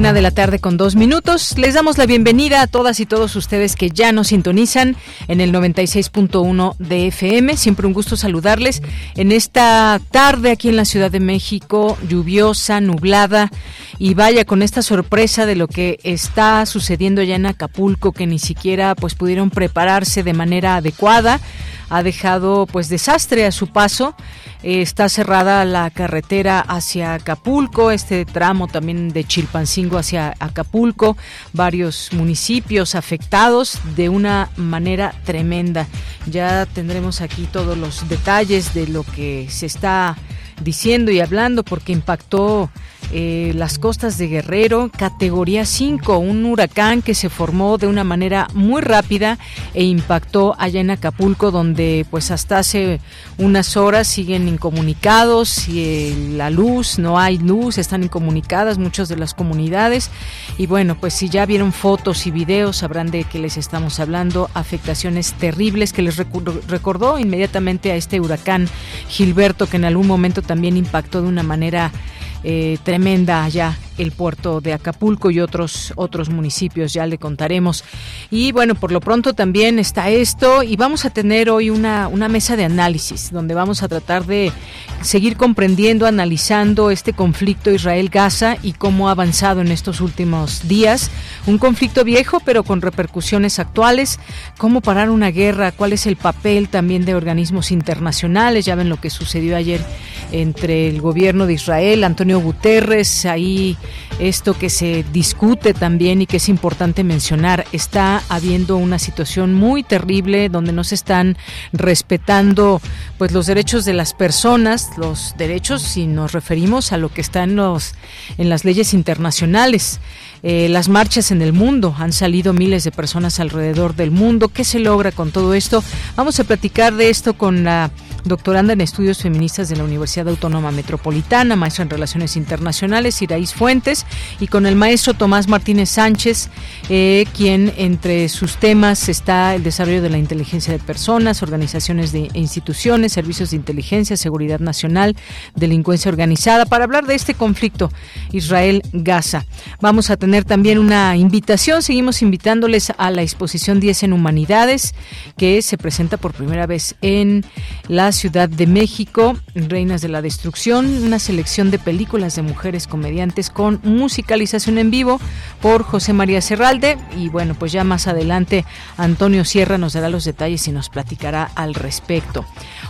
Una de la tarde con dos minutos. Les damos la bienvenida a todas y todos ustedes que ya nos sintonizan en el 96.1 de FM. Siempre un gusto saludarles en esta tarde aquí en la Ciudad de México, lluviosa, nublada. Y vaya con esta sorpresa de lo que está sucediendo ya en Acapulco, que ni siquiera pues pudieron prepararse de manera adecuada. Ha dejado pues desastre a su paso eh, está cerrada la carretera hacia Acapulco, este tramo también de Chilpancingo hacia Acapulco, varios municipios afectados de una manera tremenda. Ya tendremos aquí todos los detalles de lo que se está diciendo y hablando porque impactó eh, las costas de Guerrero, categoría 5, un huracán que se formó de una manera muy rápida e impactó allá en Acapulco, donde pues hasta hace unas horas siguen incomunicados, y, eh, la luz, no hay luz, están incomunicadas muchas de las comunidades. Y bueno, pues si ya vieron fotos y videos sabrán de que les estamos hablando, afectaciones terribles que les recordó inmediatamente a este huracán Gilberto que en algún momento también impactó de una manera eh, tremenda allá el puerto de Acapulco y otros otros municipios ya le contaremos. Y bueno por lo pronto también está esto y vamos a tener hoy una, una mesa de análisis donde vamos a tratar de seguir comprendiendo analizando este conflicto Israel-Gaza y cómo ha avanzado en estos últimos días. Un conflicto viejo pero con repercusiones actuales. Cómo parar una guerra cuál es el papel también de organismos internacionales. Ya ven lo que sucedió ayer entre el gobierno de Israel Antonio Guterres ahí esto que se discute también y que es importante mencionar, está habiendo una situación muy terrible donde no se están respetando pues los derechos de las personas, los derechos si nos referimos a lo que está en los en las leyes internacionales. Eh, las marchas en el mundo. Han salido miles de personas alrededor del mundo. ¿Qué se logra con todo esto? Vamos a platicar de esto con la doctoranda en estudios feministas de la Universidad Autónoma Metropolitana, maestra en Relaciones Internacionales, Iraís Fuentes, y con el maestro Tomás Martínez Sánchez, eh, quien entre sus temas está el desarrollo de la inteligencia de personas, organizaciones de instituciones, servicios de inteligencia, seguridad nacional, delincuencia organizada, para hablar de este conflicto Israel-Gaza. Vamos a tener también una invitación, seguimos invitándoles a la exposición 10 en Humanidades, que se presenta por primera vez en la Ciudad de México, Reinas de la Destrucción, una selección de películas de mujeres comediantes con musicalización en vivo por José María Serralde. Y bueno, pues ya más adelante Antonio Sierra nos dará los detalles y nos platicará al respecto.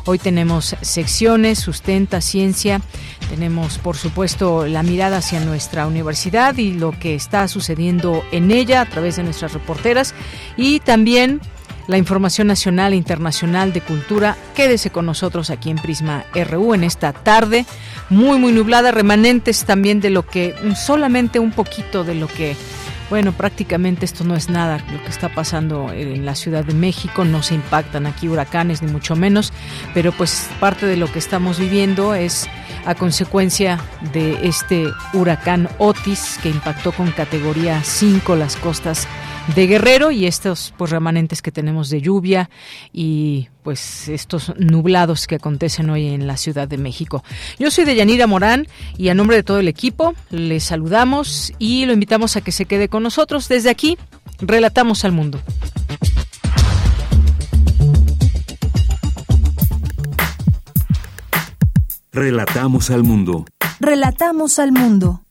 Hoy tenemos secciones, sustenta, ciencia, tenemos por supuesto la mirada hacia nuestra universidad y lo que está sucediendo en ella a través de nuestras reporteras. Y también la información nacional e internacional de cultura. Quédese con nosotros aquí en Prisma RU en esta tarde, muy, muy nublada, remanentes también de lo que, solamente un poquito de lo que bueno, prácticamente esto no es nada lo que está pasando en la Ciudad de México, no se impactan aquí huracanes ni mucho menos, pero pues parte de lo que estamos viviendo es a consecuencia de este huracán Otis que impactó con categoría 5 las costas de Guerrero y estos pues remanentes que tenemos de lluvia y pues estos nublados que acontecen hoy en la Ciudad de México. Yo soy Deyanira Morán y a nombre de todo el equipo les saludamos y lo invitamos a que se quede con nosotros. Desde aquí, relatamos al mundo. Relatamos al mundo. Relatamos al mundo.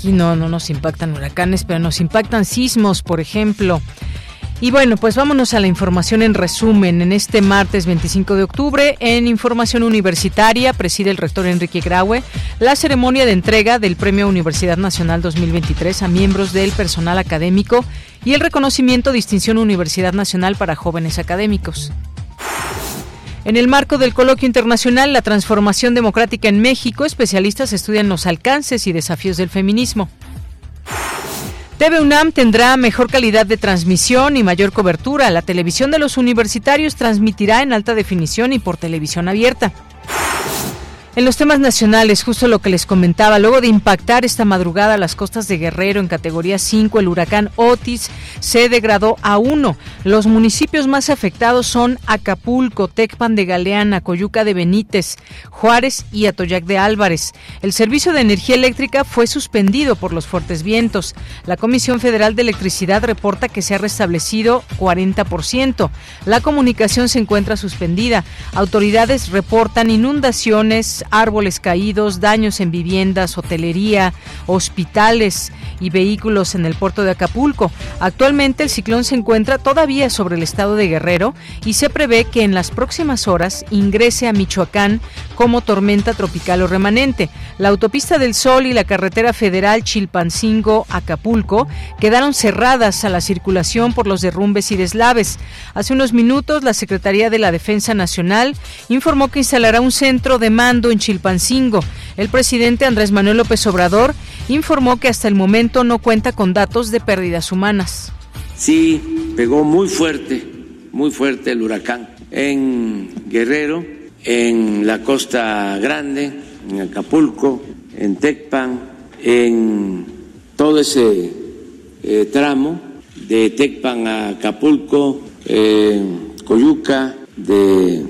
Aquí no, no nos impactan huracanes, pero nos impactan sismos, por ejemplo. Y bueno, pues vámonos a la información en resumen. En este martes 25 de octubre, en Información Universitaria, preside el rector Enrique Graue la ceremonia de entrega del Premio Universidad Nacional 2023 a miembros del personal académico y el reconocimiento Distinción Universidad Nacional para jóvenes académicos. En el marco del coloquio internacional La transformación democrática en México, especialistas estudian los alcances y desafíos del feminismo. TV UNAM tendrá mejor calidad de transmisión y mayor cobertura. La televisión de los universitarios transmitirá en alta definición y por televisión abierta. En los temas nacionales, justo lo que les comentaba, luego de impactar esta madrugada las costas de Guerrero en categoría 5, el huracán Otis se degradó a 1. Los municipios más afectados son Acapulco, Tecpan de Galeana, Coyuca de Benítez, Juárez y Atoyac de Álvarez. El servicio de energía eléctrica fue suspendido por los fuertes vientos. La Comisión Federal de Electricidad reporta que se ha restablecido 40%. La comunicación se encuentra suspendida. Autoridades reportan inundaciones árboles caídos, daños en viviendas, hotelería, hospitales y vehículos en el puerto de Acapulco. Actualmente el ciclón se encuentra todavía sobre el estado de Guerrero y se prevé que en las próximas horas ingrese a Michoacán como tormenta tropical o remanente. La autopista del Sol y la carretera federal Chilpancingo-Acapulco quedaron cerradas a la circulación por los derrumbes y deslaves. Hace unos minutos la Secretaría de la Defensa Nacional informó que instalará un centro de mando en Chilpancingo. El presidente Andrés Manuel López Obrador informó que hasta el momento no cuenta con datos de pérdidas humanas. Sí, pegó muy fuerte, muy fuerte el huracán en Guerrero, en la Costa Grande, en Acapulco, en Tecpan, en todo ese eh, tramo de Tecpan a Acapulco, eh, Coyuca, de,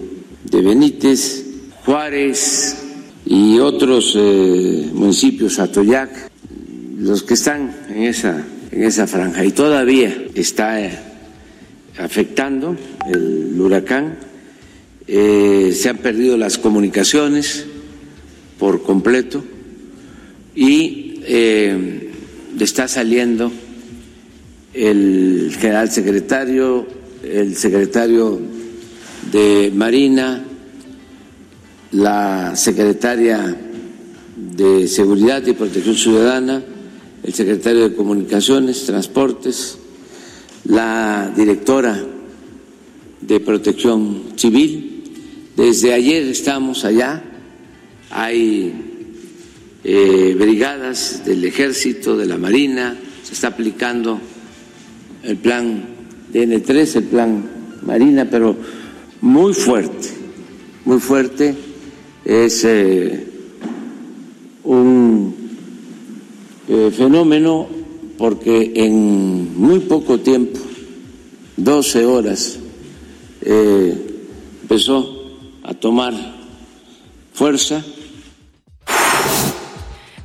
de Benítez, Juárez y otros eh, municipios, Atoyac, los que están en esa, en esa franja. Y todavía está eh, afectando el huracán. Eh, se han perdido las comunicaciones por completo y está saliendo el general secretario, el secretario de Marina, la secretaria de Seguridad y Protección Ciudadana, el secretario de Comunicaciones, Transportes, la directora de Protección Civil. Desde ayer estamos allá, hay eh, brigadas del Ejército, de la Marina, se está aplicando el plan DN3, el plan Marina, pero muy fuerte, muy fuerte es eh, un eh, fenómeno porque en muy poco tiempo, 12 horas, eh, empezó a tomar fuerza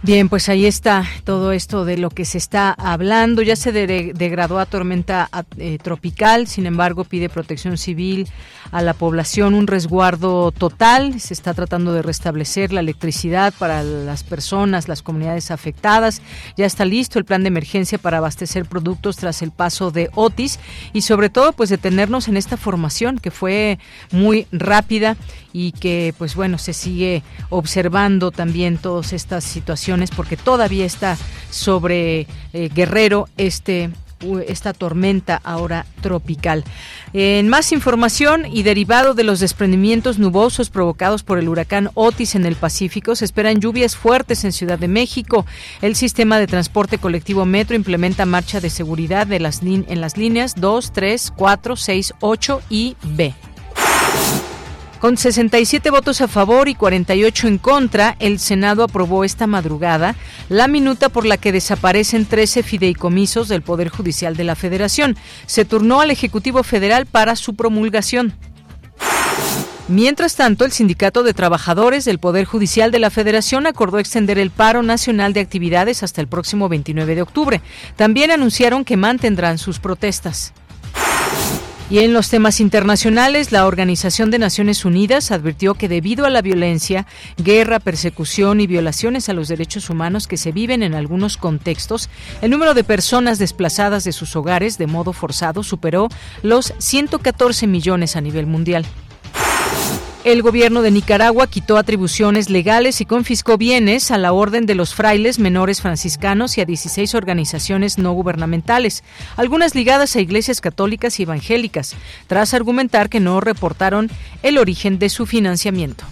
Bien, pues ahí está todo esto de lo que se está hablando. Ya se degradó a tormenta eh, tropical, sin embargo pide protección civil a la población, un resguardo total. Se está tratando de restablecer la electricidad para las personas, las comunidades afectadas. Ya está listo el plan de emergencia para abastecer productos tras el paso de Otis y sobre todo pues detenernos en esta formación que fue muy rápida y que pues bueno se sigue observando también todas estas situaciones porque todavía está sobre eh, Guerrero este esta tormenta ahora tropical. En más información y derivado de los desprendimientos nubosos provocados por el huracán Otis en el Pacífico, se esperan lluvias fuertes en Ciudad de México. El sistema de transporte colectivo Metro implementa marcha de seguridad en las líneas 2, 3, 4, 6, 8 y B. Con 67 votos a favor y 48 en contra, el Senado aprobó esta madrugada la minuta por la que desaparecen 13 fideicomisos del Poder Judicial de la Federación. Se turnó al Ejecutivo Federal para su promulgación. Mientras tanto, el Sindicato de Trabajadores del Poder Judicial de la Federación acordó extender el paro nacional de actividades hasta el próximo 29 de octubre. También anunciaron que mantendrán sus protestas. Y en los temas internacionales, la Organización de Naciones Unidas advirtió que debido a la violencia, guerra, persecución y violaciones a los derechos humanos que se viven en algunos contextos, el número de personas desplazadas de sus hogares de modo forzado superó los 114 millones a nivel mundial. El gobierno de Nicaragua quitó atribuciones legales y confiscó bienes a la Orden de los Frailes Menores Franciscanos y a 16 organizaciones no gubernamentales, algunas ligadas a iglesias católicas y evangélicas, tras argumentar que no reportaron el origen de su financiamiento.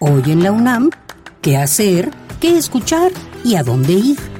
Hoy en la UNAM, ¿qué hacer? ¿Qué escuchar? ¿Y a dónde ir?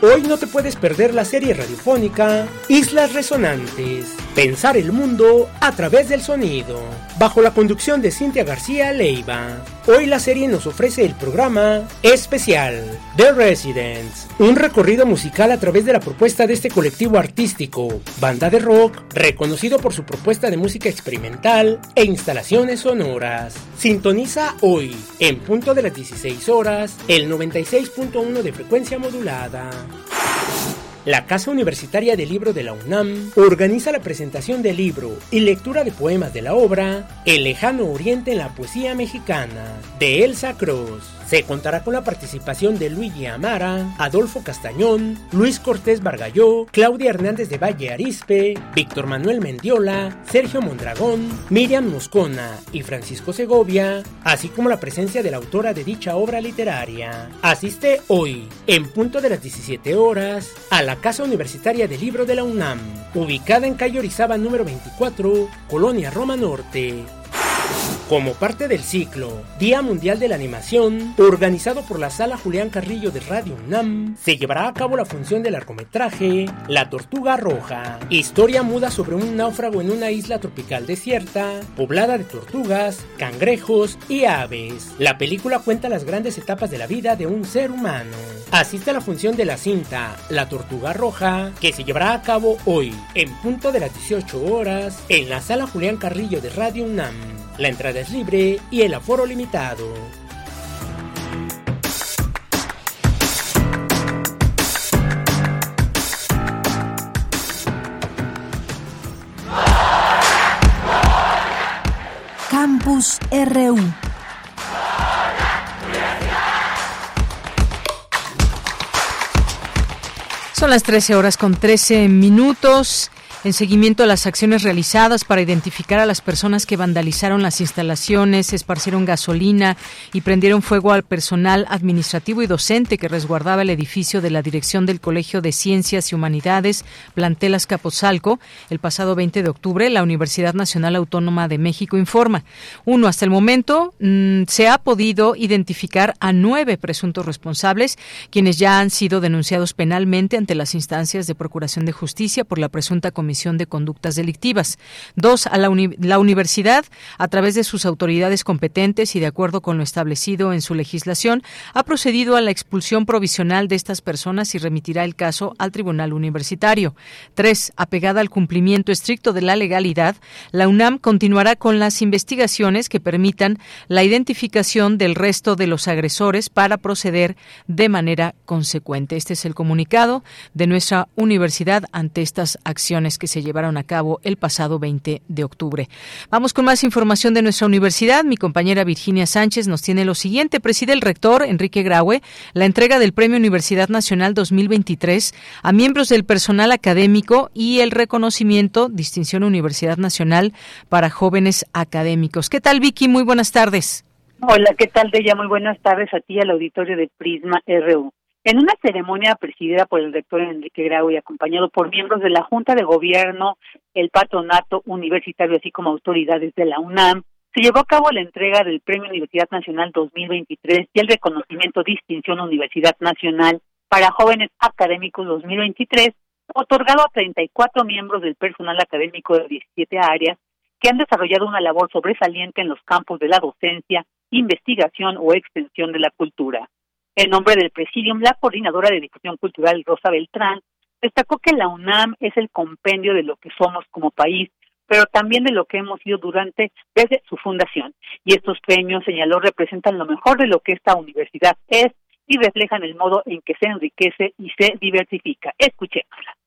Hoy no te puedes perder la serie radiofónica Islas Resonantes. Pensar el mundo a través del sonido. Bajo la conducción de Cintia García Leiva. Hoy la serie nos ofrece el programa especial The Residents, un recorrido musical a través de la propuesta de este colectivo artístico, banda de rock, reconocido por su propuesta de música experimental e instalaciones sonoras. Sintoniza hoy, en punto de las 16 horas, el 96.1 de frecuencia modulada. La Casa Universitaria del Libro de la UNAM organiza la presentación del libro y lectura de poemas de la obra El lejano oriente en la poesía mexicana de Elsa Cruz. Se contará con la participación de Luigi Amara, Adolfo Castañón, Luis Cortés Bargalló, Claudia Hernández de Valle Arispe, Víctor Manuel Mendiola, Sergio Mondragón, Miriam Moscona y Francisco Segovia, así como la presencia de la autora de dicha obra literaria. Asiste hoy, en punto de las 17 horas, a la Casa Universitaria del Libro de la UNAM, ubicada en calle Orizaba número 24, Colonia Roma Norte. Como parte del ciclo Día Mundial de la Animación, organizado por la Sala Julián Carrillo de Radio UNAM, se llevará a cabo la función del largometraje La Tortuga Roja, historia muda sobre un náufrago en una isla tropical desierta, poblada de tortugas, cangrejos y aves. La película cuenta las grandes etapas de la vida de un ser humano. Asiste a la función de la cinta La Tortuga Roja, que se llevará a cabo hoy, en punto de las 18 horas, en la Sala Julián Carrillo de Radio UNAM. La entrada es libre y el aforo limitado. Campus RU. Son las 13 horas con 13 minutos en seguimiento a las acciones realizadas para identificar a las personas que vandalizaron las instalaciones, esparcieron gasolina y prendieron fuego al personal administrativo y docente que resguardaba el edificio de la Dirección del Colegio de Ciencias y Humanidades, Plantelas Capozalco, el pasado 20 de octubre, la Universidad Nacional Autónoma de México informa. Uno, hasta el momento mm, se ha podido identificar a nueve presuntos responsables, quienes ya han sido denunciados penalmente ante las instancias de Procuración de Justicia por la presunta comisión de Conductas Delictivas. Dos, a la, la universidad, a través de sus autoridades competentes y de acuerdo con lo establecido en su legislación, ha procedido a la expulsión provisional de estas personas y remitirá el caso al Tribunal Universitario. Tres, apegada al cumplimiento estricto de la legalidad, la UNAM continuará con las investigaciones que permitan la identificación del resto de los agresores para proceder de manera consecuente. Este es el comunicado de nuestra universidad ante estas acciones que se llevaron a cabo el pasado 20 de octubre. Vamos con más información de nuestra universidad. Mi compañera Virginia Sánchez nos tiene lo siguiente. Preside el rector Enrique Graue la entrega del Premio Universidad Nacional 2023 a miembros del personal académico y el reconocimiento Distinción Universidad Nacional para jóvenes académicos. ¿Qué tal, Vicky? Muy buenas tardes. Hola, ¿qué tal, Deya? Muy buenas tardes a ti al auditorio de Prisma RU. En una ceremonia presidida por el rector Enrique Grau y acompañado por miembros de la Junta de Gobierno, el patronato universitario, así como autoridades de la UNAM, se llevó a cabo la entrega del Premio Universidad Nacional 2023 y el reconocimiento Distinción Universidad Nacional para Jóvenes Académicos 2023, otorgado a 34 miembros del personal académico de 17 áreas que han desarrollado una labor sobresaliente en los campos de la docencia, investigación o extensión de la cultura. En nombre del Presidium, la coordinadora de difusión cultural Rosa Beltrán destacó que la UNAM es el compendio de lo que somos como país, pero también de lo que hemos sido durante desde su fundación. Y estos premios, señaló, representan lo mejor de lo que esta universidad es y reflejan el modo en que se enriquece y se diversifica. Escuchémosla.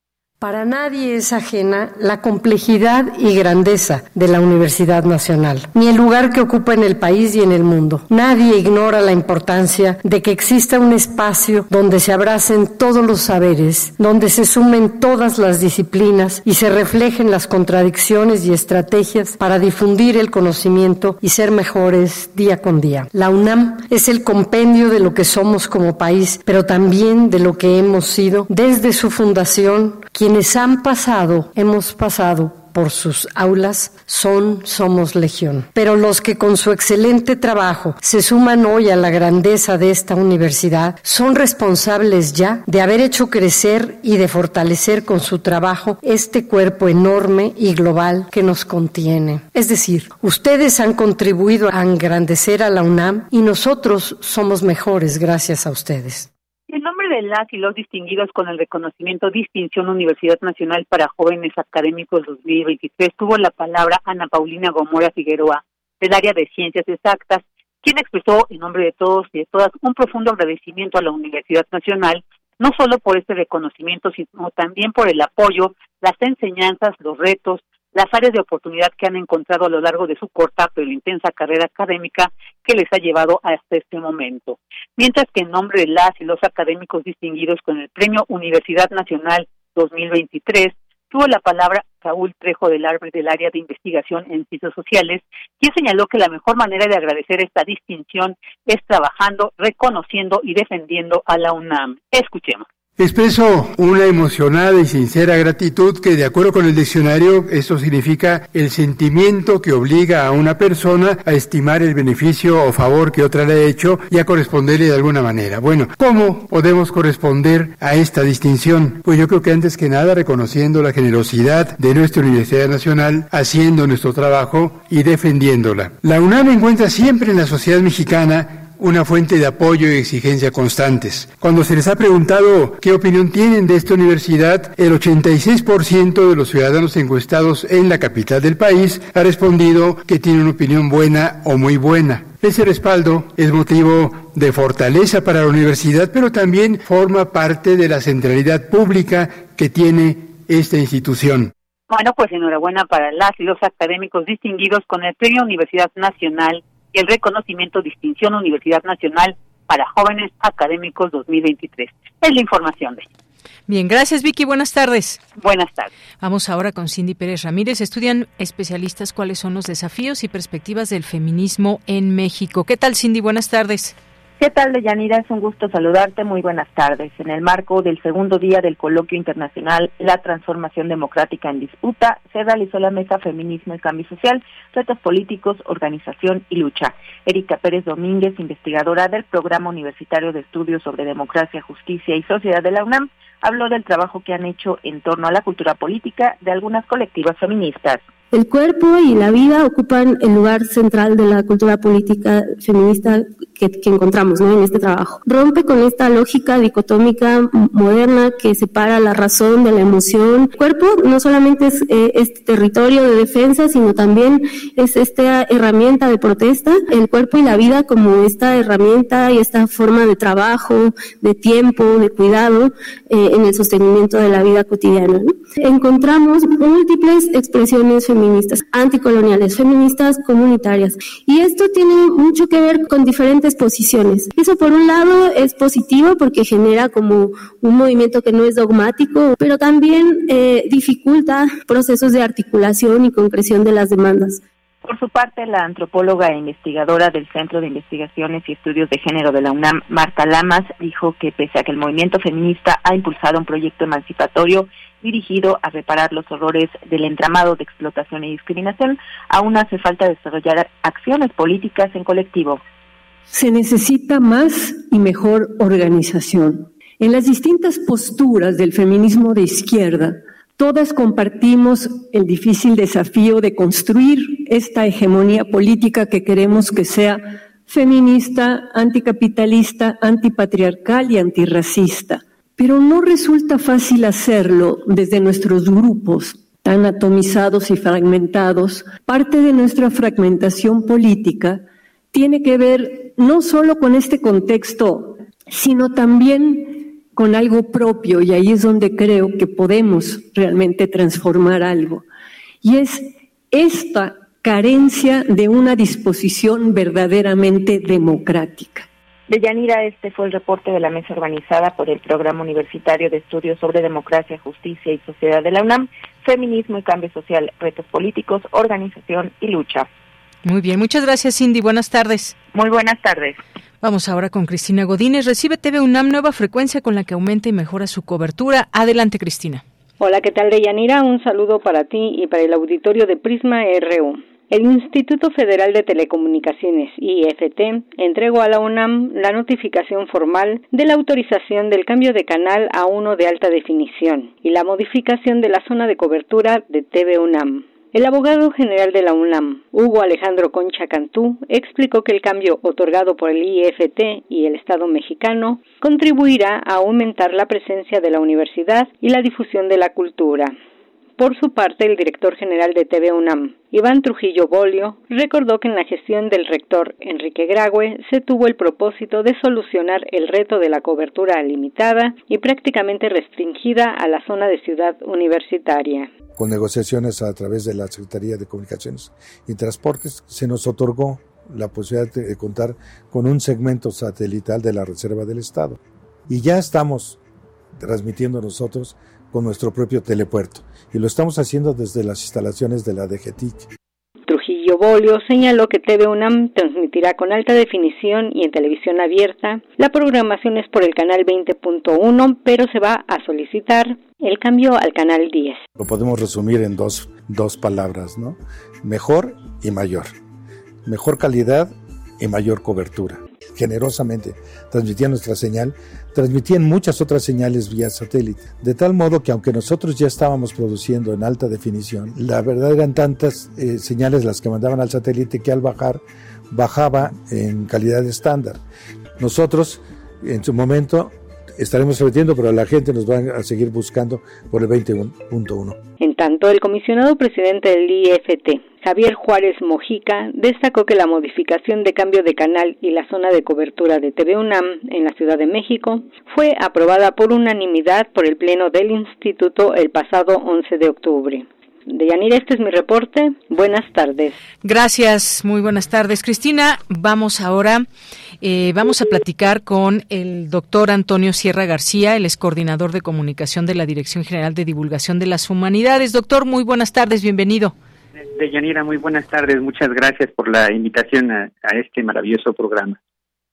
Para nadie es ajena la complejidad y grandeza de la Universidad Nacional, ni el lugar que ocupa en el país y en el mundo. Nadie ignora la importancia de que exista un espacio donde se abracen todos los saberes, donde se sumen todas las disciplinas y se reflejen las contradicciones y estrategias para difundir el conocimiento y ser mejores día con día. La UNAM es el compendio de lo que somos como país, pero también de lo que hemos sido desde su fundación, quienes han pasado, hemos pasado por sus aulas son Somos Legión. Pero los que con su excelente trabajo se suman hoy a la grandeza de esta universidad son responsables ya de haber hecho crecer y de fortalecer con su trabajo este cuerpo enorme y global que nos contiene. Es decir, ustedes han contribuido a engrandecer a la UNAM y nosotros somos mejores gracias a ustedes. De las y los distinguidos con el reconocimiento Distinción Universidad Nacional para Jóvenes Académicos 2023 tuvo la palabra Ana Paulina Gomora Figueroa del área de Ciencias Exactas, quien expresó en nombre de todos y de todas un profundo agradecimiento a la Universidad Nacional, no solo por este reconocimiento, sino también por el apoyo, las enseñanzas, los retos, las áreas de oportunidad que han encontrado a lo largo de su corta pero intensa carrera académica que les ha llevado hasta este momento. Mientras que en nombre de las y los académicos distinguidos con el Premio Universidad Nacional 2023, tuvo la palabra Saúl Trejo del Arbre del Área de Investigación en Ciencias Sociales, quien señaló que la mejor manera de agradecer esta distinción es trabajando, reconociendo y defendiendo a la UNAM. Escuchemos. Expreso una emocionada y sincera gratitud que de acuerdo con el diccionario esto significa el sentimiento que obliga a una persona a estimar el beneficio o favor que otra le ha hecho y a corresponderle de alguna manera. Bueno, ¿cómo podemos corresponder a esta distinción? Pues yo creo que antes que nada reconociendo la generosidad de nuestra Universidad Nacional, haciendo nuestro trabajo y defendiéndola. La UNAM encuentra siempre en la sociedad mexicana una fuente de apoyo y exigencia constantes. Cuando se les ha preguntado qué opinión tienen de esta universidad, el 86% de los ciudadanos encuestados en la capital del país ha respondido que tiene una opinión buena o muy buena. Ese respaldo es motivo de fortaleza para la universidad, pero también forma parte de la centralidad pública que tiene esta institución. Bueno, pues enhorabuena para las y los académicos distinguidos con el Premio Universidad Nacional y el reconocimiento Distinción Universidad Nacional para Jóvenes Académicos 2023. Es la información de. Bien, gracias Vicky, buenas tardes. Buenas tardes. Vamos ahora con Cindy Pérez Ramírez. Estudian especialistas cuáles son los desafíos y perspectivas del feminismo en México. ¿Qué tal Cindy? Buenas tardes. ¿Qué tal, Deyanira? Es un gusto saludarte. Muy buenas tardes. En el marco del segundo día del coloquio internacional La Transformación Democrática en Disputa, se realizó la mesa Feminismo y Cambio Social, Retos Políticos, Organización y Lucha. Erika Pérez Domínguez, investigadora del Programa Universitario de Estudios sobre Democracia, Justicia y Sociedad de la UNAM, habló del trabajo que han hecho en torno a la cultura política de algunas colectivas feministas. El cuerpo y la vida ocupan el lugar central de la cultura política feminista que, encontramos ¿no? en este trabajo. Rompe con esta lógica dicotómica moderna que separa la razón de la emoción. El cuerpo no solamente es este territorio de defensa, sino también es esta herramienta de protesta. El cuerpo y la vida como esta herramienta y esta forma de trabajo, de tiempo, de cuidado eh, en el sostenimiento de la vida cotidiana. Encontramos múltiples expresiones feministas feministas, anticoloniales, feministas comunitarias. Y esto tiene mucho que ver con diferentes posiciones. Eso por un lado es positivo porque genera como un movimiento que no es dogmático, pero también eh, dificulta procesos de articulación y concreción de las demandas. Por su parte, la antropóloga e investigadora del Centro de Investigaciones y Estudios de Género de la UNAM, Marta Lamas, dijo que pese a que el movimiento feminista ha impulsado un proyecto emancipatorio dirigido a reparar los horrores del entramado de explotación y discriminación, aún hace falta desarrollar acciones políticas en colectivo. Se necesita más y mejor organización. En las distintas posturas del feminismo de izquierda, todas compartimos el difícil desafío de construir esta hegemonía política que queremos que sea feminista, anticapitalista, antipatriarcal y antirracista pero no resulta fácil hacerlo desde nuestros grupos tan atomizados y fragmentados. Parte de nuestra fragmentación política tiene que ver no solo con este contexto sino también con algo propio, y ahí es donde creo que podemos realmente transformar algo. Y es esta carencia de una disposición verdaderamente democrática. Deyanira, este fue el reporte de la mesa organizada por el Programa Universitario de Estudios sobre Democracia, Justicia y Sociedad de la UNAM, Feminismo y Cambio Social, Retos Políticos, Organización y Lucha. Muy bien, muchas gracias Cindy, buenas tardes. Muy buenas tardes. Vamos ahora con Cristina Godínez. Recibe TV UNAM nueva frecuencia con la que aumenta y mejora su cobertura. Adelante, Cristina. Hola, ¿qué tal, Deyanira? Un saludo para ti y para el auditorio de Prisma RU. El Instituto Federal de Telecomunicaciones, IFT, entregó a la UNAM la notificación formal de la autorización del cambio de canal a uno de alta definición y la modificación de la zona de cobertura de TV UNAM. El abogado general de la UNAM, Hugo Alejandro Concha Cantú, explicó que el cambio otorgado por el IFT y el Estado mexicano contribuirá a aumentar la presencia de la universidad y la difusión de la cultura. Por su parte, el director general de TV UNAM, Iván Trujillo Bolio, recordó que en la gestión del rector Enrique Graue se tuvo el propósito de solucionar el reto de la cobertura limitada y prácticamente restringida a la zona de ciudad universitaria. Con negociaciones a través de la Secretaría de Comunicaciones y Transportes, se nos otorgó la posibilidad de contar con un segmento satelital de la Reserva del Estado. Y ya estamos transmitiendo nosotros con nuestro propio telepuerto y lo estamos haciendo desde las instalaciones de la DGTIC. Trujillo Bolio señaló que TV UNAM transmitirá con alta definición y en televisión abierta. La programación es por el canal 20.1, pero se va a solicitar el cambio al canal 10. Lo podemos resumir en dos, dos palabras, ¿no? Mejor y mayor. Mejor calidad y mayor cobertura. Generosamente transmitía nuestra señal transmitían muchas otras señales vía satélite, de tal modo que aunque nosotros ya estábamos produciendo en alta definición, la verdad eran tantas eh, señales las que mandaban al satélite que al bajar bajaba en calidad estándar. Nosotros en su momento estaremos transmitiendo, pero la gente nos va a seguir buscando por el 20.1. En tanto, el comisionado presidente del IFT, Javier Juárez Mojica, destacó que la modificación de cambio de canal y la zona de cobertura de TV UNAM en la Ciudad de México fue aprobada por unanimidad por el Pleno del Instituto el pasado 11 de octubre. Deyanira, este es mi reporte. Buenas tardes. Gracias, muy buenas tardes. Cristina, vamos ahora, eh, vamos a platicar con el doctor Antonio Sierra García, el ex coordinador de comunicación de la Dirección General de Divulgación de las Humanidades. Doctor, muy buenas tardes, bienvenido. Deyanira, muy buenas tardes. Muchas gracias por la invitación a, a este maravilloso programa.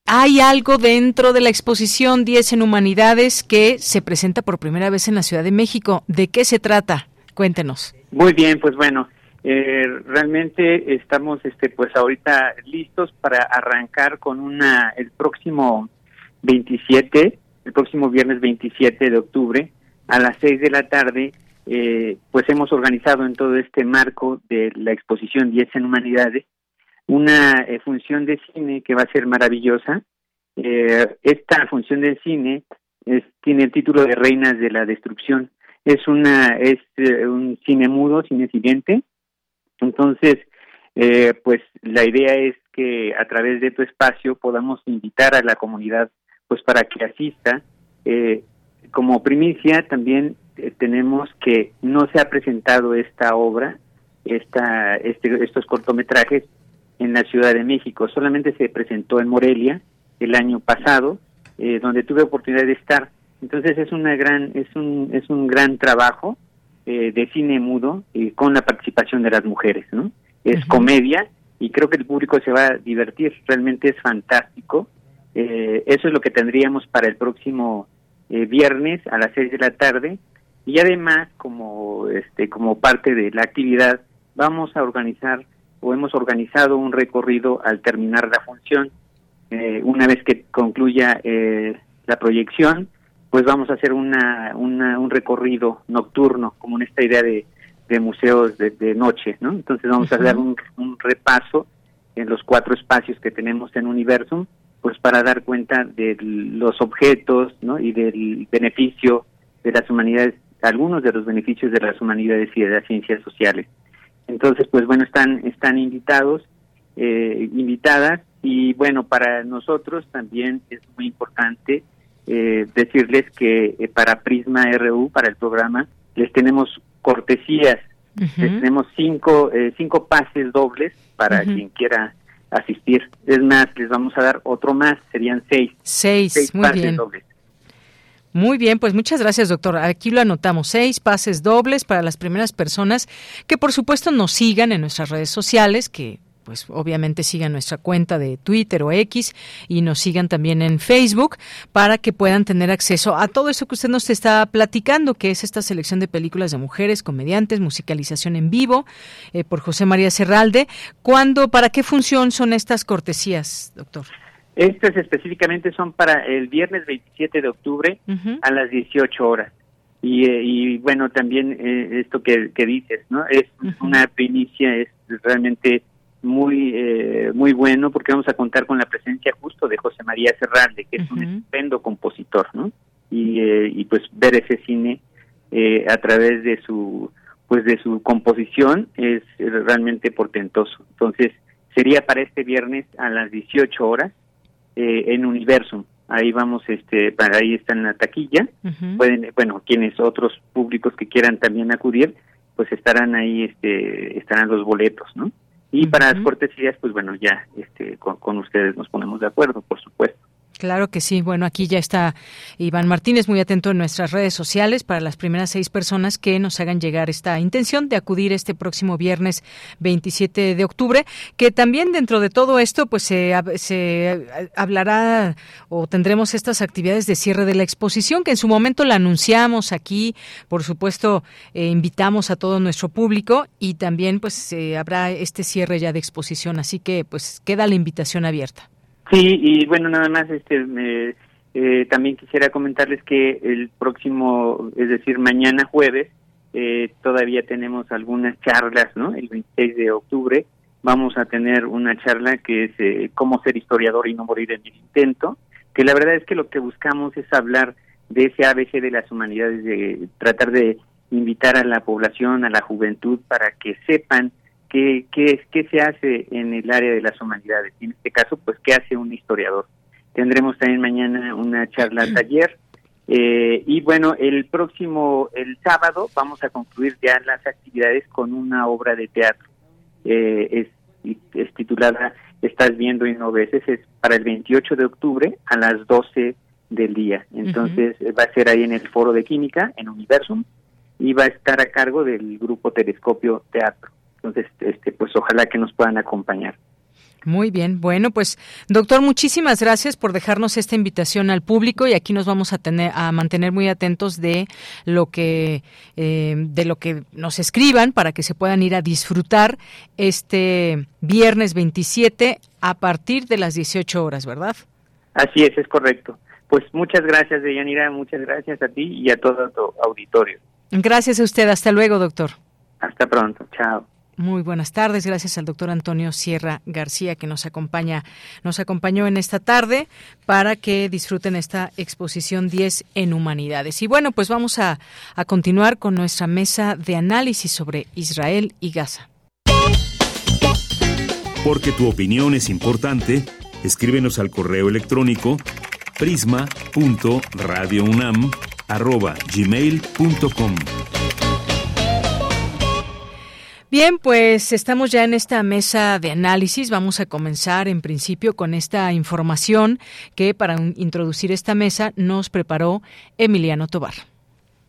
Hay algo dentro de la exposición 10 en Humanidades que se presenta por primera vez en la Ciudad de México. ¿De qué se trata? Cuéntenos. Muy bien, pues bueno, eh, realmente estamos, este, pues ahorita listos para arrancar con una el próximo 27, el próximo viernes 27 de octubre a las 6 de la tarde. Eh, pues hemos organizado en todo este marco de la exposición 10 en Humanidades una eh, función de cine que va a ser maravillosa. esta función de cine es, tiene el título de Reinas de la Destrucción es una es eh, un cine mudo, cine siguiente. Entonces, eh, pues la idea es que a través de tu espacio podamos invitar a la comunidad, pues para que asista. Eh, como primicia también tenemos que no se ha presentado esta obra, esta, este, estos cortometrajes en la Ciudad de México. Solamente se presentó en Morelia el año pasado, donde tuve oportunidad de estar entonces es una gran es un es un gran trabajo eh, de cine mudo eh, con la participación de las mujeres, ¿no? Es comedia y creo que el público se va a divertir. Realmente es fantástico. Eh, eso es lo que tendríamos para el próximo viernes a las seis de la tarde y además como este como parte de la actividad vamos a organizar o hemos organizado un recorrido al terminar la función. una vez que concluya la proyección, pues vamos a hacer una, un recorrido nocturno, como en esta idea de, museos de, noche, ¿no? Entonces vamos a dar un, repaso en los cuatro espacios que tenemos en Universum, pues para dar cuenta de los objetos, ¿no? Y del beneficio de las humanidades, algunos de los beneficios de las humanidades y de las ciencias sociales. Entonces, pues bueno, están, están invitados, eh, invitadas, Y bueno, para nosotros también es muy importante eh, decirles que eh, para Prisma RU, para el programa, les tenemos cortesías, les tenemos cinco, eh, cinco pases dobles para quien quiera asistir. Es más, les vamos a dar otro más, serían seis. Seis, muy bien. Dobles. Muy bien, pues muchas gracias, doctor. Aquí lo anotamos. Seis pases dobles para las primeras personas que, por supuesto, nos sigan en nuestras redes sociales, que pues obviamente sigan nuestra cuenta de Twitter o X y nos sigan también en Facebook para que puedan tener acceso a todo eso que usted nos está platicando, que es esta selección de películas de mujeres, comediantes, musicalización en vivo eh, por José María Serralde. ¿Cuándo, para qué función son estas cortesías, doctor? Estas específicamente son para el viernes 27 de octubre a las 18 horas. Y, eh, y bueno, también eh, esto que, dices, ¿no? Es una primicia, es realmente muy eh, muy bueno porque vamos a contar con la presencia justo de José María Serralde, que es un estupendo compositor, ¿no? Y, eh, y pues ver ese cine eh, a través de su pues de su composición es realmente portentoso. Entonces sería para este viernes a las 18 horas en Universum. Ahí vamos, este, para ahí está en la taquilla. Pueden, bueno, quienes otros públicos que quieran también acudir, pues estarán ahí, este, estarán los boletos, ¿no? Y para las cortesías, pues bueno, ya este, con, ustedes nos ponemos de acuerdo, por supuesto. Claro que sí. Bueno, aquí ya está Iván Martínez muy atento en nuestras redes sociales para las primeras seis personas que nos hagan llegar esta intención de acudir este próximo viernes 27 de octubre, que también dentro de todo esto pues se, se hablará o tendremos estas actividades de cierre de la exposición que en su momento la anunciamos aquí, por supuesto eh, invitamos a todo nuestro público y también pues habrá este cierre ya de exposición, así que pues queda la invitación abierta. Sí, y bueno, nada más, este, me, eh, también quisiera comentarles que el próximo, es decir, mañana jueves, eh, todavía tenemos algunas charlas, ¿no? El 26 de octubre vamos a tener una charla que es eh, cómo ser historiador y no morir en el intento, que la verdad es que lo que buscamos es hablar de ese ABC de las humanidades, de tratar de invitar a la población, a la juventud, para que sepan qué, qué, qué se hace en el área de las humanidades. En este caso, pues, qué hace un historiador. Tendremos también mañana una charla taller. Eh, y bueno, el próximo, el sábado, vamos a concluir ya las actividades con una obra de teatro. Eh, es, es titulada Estás viendo y no ves. Es para el 28 de octubre a las 12 del día. Entonces va a ser ahí en el Foro de Química, en Universum, y va a estar a cargo del grupo Telescopio Teatro. Entonces, este, pues ojalá que nos puedan acompañar. Muy bien, bueno, pues doctor, muchísimas gracias por dejarnos esta invitación al público y aquí nos vamos a tener a mantener muy atentos de lo que eh, de lo que nos escriban para que se puedan ir a disfrutar este viernes 27 a partir de las 18 horas, ¿verdad? Así es, es correcto. Pues muchas gracias, Deyanira, muchas gracias a ti y a todo tu auditorio. Gracias a usted, hasta luego, doctor. Hasta pronto, chao. Muy buenas tardes, gracias al doctor Antonio Sierra García que nos acompaña, nos acompañó en esta tarde para que disfruten esta exposición 10 en humanidades. Y bueno, pues vamos a, a continuar con nuestra mesa de análisis sobre Israel y Gaza. Porque tu opinión es importante, escríbenos al correo electrónico prisma.radiounam@gmail.com. Bien, pues estamos ya en esta mesa de análisis. Vamos a comenzar en principio con esta información que para introducir esta mesa nos preparó Emiliano Tobar.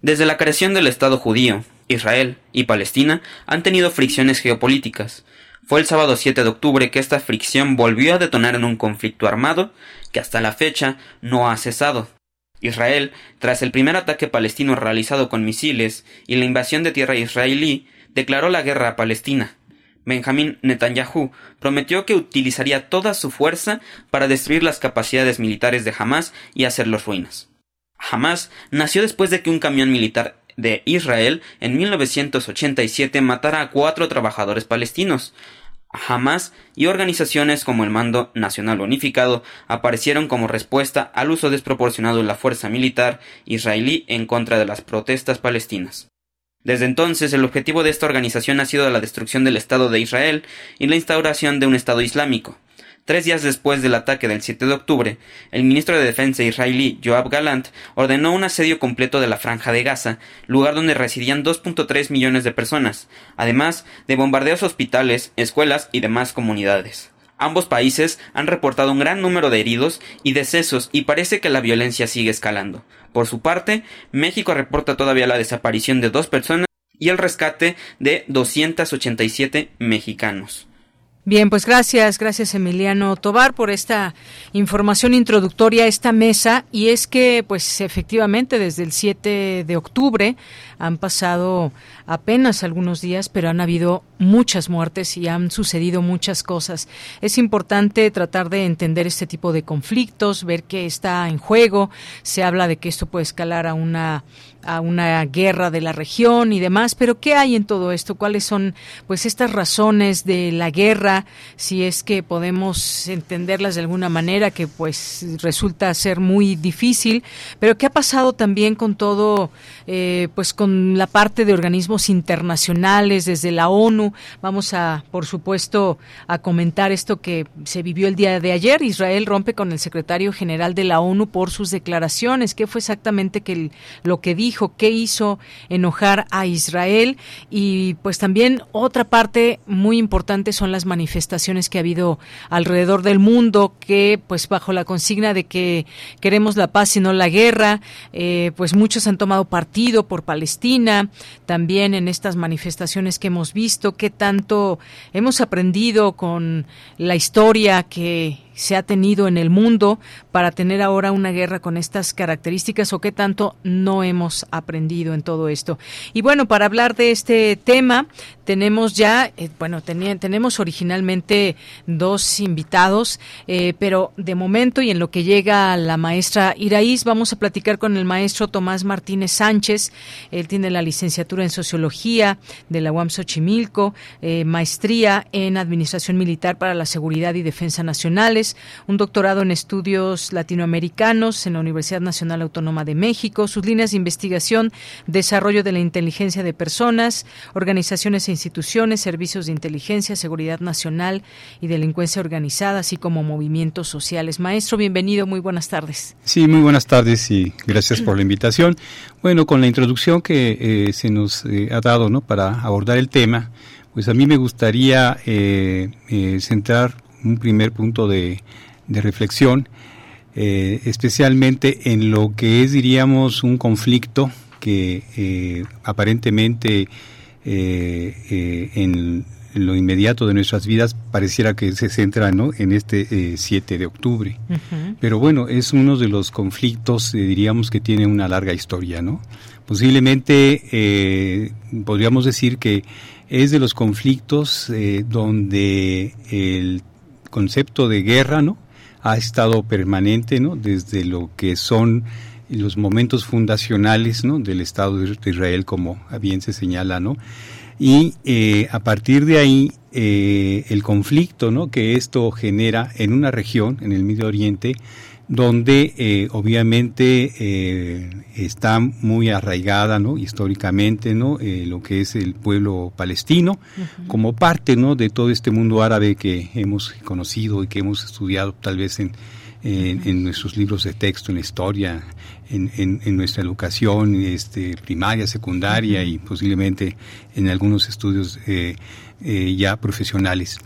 Desde la creación del Estado judío, Israel y Palestina han tenido fricciones geopolíticas. Fue el sábado 7 de octubre que esta fricción volvió a detonar en un conflicto armado que hasta la fecha no ha cesado. Israel, tras el primer ataque palestino realizado con misiles y la invasión de tierra israelí, declaró la guerra a Palestina. Benjamín Netanyahu prometió que utilizaría toda su fuerza para destruir las capacidades militares de Hamas y hacerlos ruinas. Hamas nació después de que un camión militar de Israel en 1987 matara a cuatro trabajadores palestinos. Hamas y organizaciones como el Mando Nacional Unificado aparecieron como respuesta al uso desproporcionado de la fuerza militar israelí en contra de las protestas palestinas. Desde entonces, el objetivo de esta organización ha sido la destrucción del Estado de Israel y la instauración de un Estado islámico. Tres días después del ataque del 7 de octubre, el ministro de Defensa israelí Joab Galant ordenó un asedio completo de la franja de Gaza, lugar donde residían 2.3 millones de personas, además de bombardeos hospitales, escuelas y demás comunidades. Ambos países han reportado un gran número de heridos y decesos y parece que la violencia sigue escalando. Por su parte, México reporta todavía la desaparición de dos personas y el rescate de 287 mexicanos. Bien, pues gracias, gracias Emiliano Tobar por esta información introductoria a esta mesa y es que pues efectivamente desde el 7 de octubre han pasado apenas algunos días, pero han habido muchas muertes y han sucedido muchas cosas. Es importante tratar de entender este tipo de conflictos, ver qué está en juego. Se habla de que esto puede escalar a una a una guerra de la región y demás, pero ¿qué hay en todo esto? ¿Cuáles son pues estas razones de la guerra? Si es que podemos entenderlas de alguna manera que pues resulta ser muy difícil, pero ¿qué ha pasado también con todo eh, pues con la parte de organismos internacionales desde la ONU? Vamos a por supuesto a comentar esto que se vivió el día de ayer. Israel rompe con el secretario general de la ONU por sus declaraciones. ¿Qué fue exactamente que lo que dijo? Dijo, qué hizo enojar a Israel. Y pues también otra parte muy importante son las manifestaciones que ha habido alrededor del mundo que pues bajo la consigna de que queremos la paz y no la guerra, eh, pues muchos han tomado partido por Palestina, también en estas manifestaciones que hemos visto, qué tanto hemos aprendido con la historia que se ha tenido en el mundo para tener ahora una guerra con estas características o qué tanto no hemos aprendido en todo esto. Y bueno, para hablar de este tema, tenemos ya, eh, bueno, tenemos originalmente dos invitados, eh, pero de momento y en lo que llega la maestra Iraíz, vamos a platicar con el maestro Tomás Martínez Sánchez. Él tiene la licenciatura en Sociología de la UAM Xochimilco, eh, maestría en Administración Militar para la Seguridad y Defensa Nacionales, un doctorado en estudios latinoamericanos en la Universidad Nacional Autónoma de México, sus líneas de investigación, desarrollo de la inteligencia de personas, organizaciones e instituciones, servicios de inteligencia, seguridad nacional y delincuencia organizada, así como movimientos sociales. Maestro, bienvenido, muy buenas tardes. Sí, muy buenas tardes y gracias por la invitación. Bueno, con la introducción que eh, se nos eh, ha dado ¿no? para abordar el tema, pues a mí me gustaría eh, centrar un primer punto de, reflexión, especialmente en lo que es, diríamos, un conflicto que aparentemente eh, en, lo inmediato de nuestras vidas pareciera que se centra ¿no? en este 7 de octubre. Pero bueno, es uno de los conflictos, diríamos, que tiene una larga historia. ¿no? Posiblemente podríamos decir que es de los conflictos donde el concepto de guerra, ¿no? Ha estado permanente, ¿no? Desde lo que son los momentos fundacionales, ¿no? Del Estado de Israel, como bien se señala, ¿no? Y eh, a partir de ahí, eh, el conflicto, ¿no? Que esto genera en una región, en el Medio Oriente, donde eh, obviamente eh, está muy arraigada ¿no? históricamente ¿no? Eh, lo que es el pueblo palestino como parte ¿no? de todo este mundo árabe que hemos conocido y que hemos estudiado tal vez en, en, nuestros libros de texto, en la historia, en, en, nuestra educación este, primaria, secundaria y posiblemente en algunos estudios ya profesionales.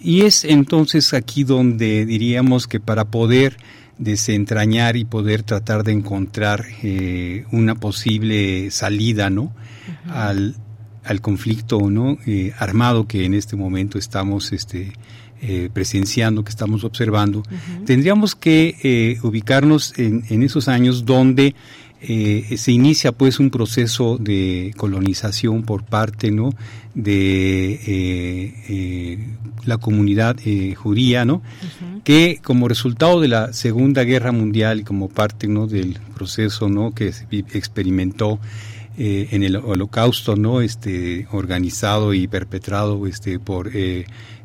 Y es entonces aquí donde diríamos que para poder desentrañar y poder tratar de encontrar eh, una posible salida ¿no? al, al, conflicto ¿no? Eh, armado que en este momento estamos este, eh, presenciando, que estamos observando, tendríamos que ubicarnos en, en, esos años donde eh, se inicia pues un proceso de colonización por parte no de eh, eh, la comunidad judía no que como resultado de la segunda guerra mundial y como parte no del proceso no que se experimentó en el holocausto no este organizado y perpetrado este por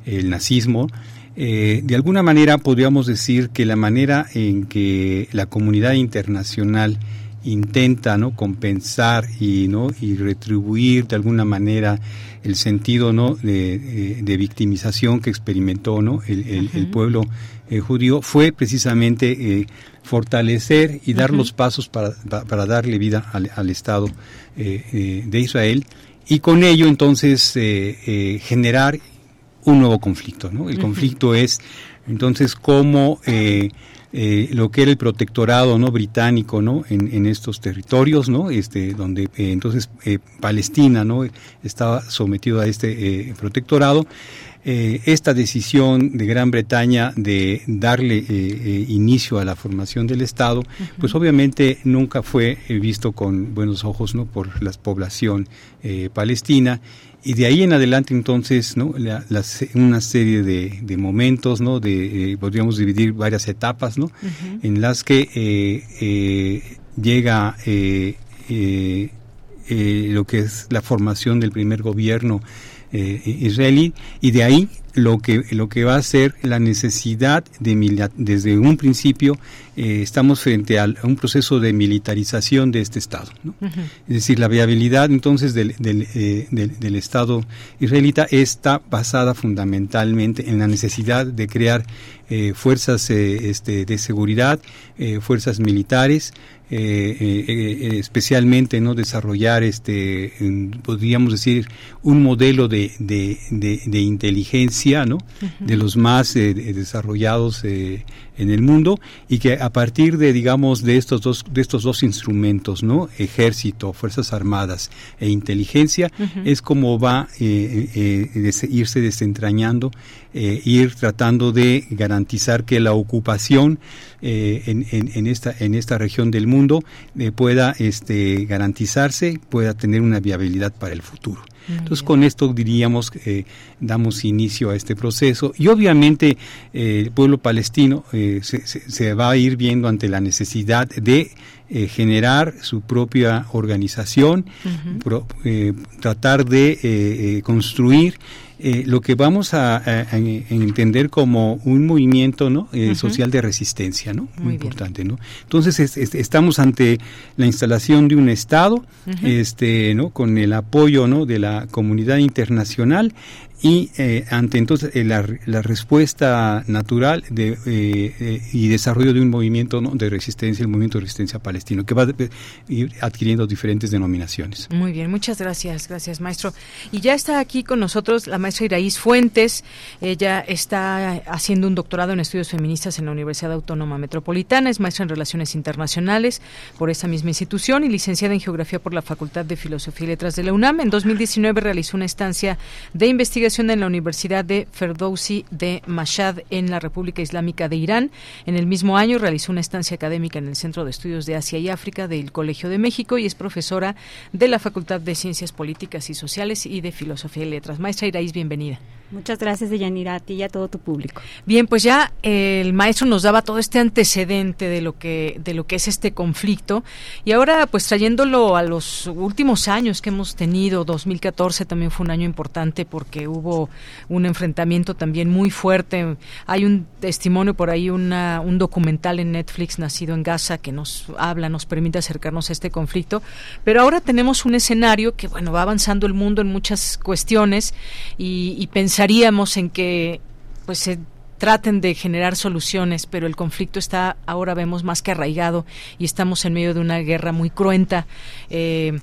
el nazismo. De alguna manera podríamos decir que la manera en que la comunidad internacional intenta no compensar y no y retribuir de alguna manera el sentido no de, de victimización que experimentó no el, el, pueblo eh, judío fue precisamente eh, fortalecer y dar los pasos para, para, darle vida al, al Estado eh, de Israel y con ello entonces generar un nuevo conflicto no el conflicto es entonces cómo eh, lo que era el protectorado no británico no en, estos territorios no este donde eh, entonces eh, Palestina no estaba sometido a este protectorado. Esta decisión de Gran Bretaña de darle inicio a la formación del Estado, pues obviamente nunca fue visto con buenos ojos no por la población palestina y de ahí en adelante entonces no una serie de, de, momentos no de eh, podríamos dividir varias etapas no en las que eh, eh, llega lo que es la formación del primer gobierno israelí y de ahí lo que lo que va a ser la necesidad de desde un principio eh, estamos frente a un proceso de militarización de este estado es decir la viabilidad entonces del, del, eh, del, estado israelita está basada fundamentalmente en la necesidad de crear eh, fuerzas este, de seguridad fuerzas militares especialmente no desarrollar este podríamos decir un modelo de, de, de inteligencia de los más eh, desarrollados eh, en el mundo y que a partir de digamos de estos dos de estos dos instrumentos, ¿no? Ejército, fuerzas armadas e inteligencia es como va eh, irse desentrañando, ir tratando de garantizar que la ocupación en, en, esta en esta región del mundo pueda este garantizarse, pueda tener una viabilidad para el futuro. Entonces con esto diríamos que eh, damos inicio a este proceso y obviamente eh, el pueblo palestino eh, se, va a ir viendo ante la necesidad de generar su propia organización, tratar de construir eh, lo que vamos a, entender como un movimiento ¿no? Eh, social de resistencia, ¿no? Muy, importante, ¿no? Entonces estamos ante la instalación de un Estado, este, ¿no? Con el apoyo, ¿no? De la comunidad internacional y eh, ante entonces eh, la, respuesta natural de, eh, y desarrollo de un movimiento de resistencia, el movimiento de resistencia palestino, que va adquiriendo diferentes denominaciones. Muy bien, muchas gracias, gracias maestro. Y ya está aquí con nosotros la maestra Iraís Fuentes, ella está haciendo un doctorado en estudios feministas en la Universidad Autónoma Metropolitana, es maestra en Relaciones Internacionales por esa misma institución y licenciada en Geografía por la Facultad de Filosofía y Letras de la UNAM. En 2019 realizó una estancia de investigación en la Universidad de Ferdowsi de Mashhad en la República Islámica de Irán. En el mismo año realizó una estancia académica en el Centro de Estudios de Asia y África del Colegio de México y es profesora de la Facultad de Ciencias Políticas y Sociales y de Filosofía y Letras. Maestra Iraís, bienvenida. Muchas gracias, Deyanira, a ti y a todo tu público. Bien, pues ya el maestro nos daba todo este antecedente de lo que de lo que es este conflicto y ahora pues trayéndolo a los últimos años que hemos tenido, 2014 también fue un año importante porque hubo un enfrentamiento también muy fuerte. Hay un testimonio por ahí, una, un documental en Netflix nacido en Gaza que nos habla, nos permite acercarnos a este conflicto, pero ahora tenemos un escenario que bueno va avanzando el mundo en muchas cuestiones y, y pensar pensaríamos en que pues se traten de generar soluciones, pero el conflicto está ahora vemos más que arraigado y estamos en medio de una guerra muy cruenta. Eh,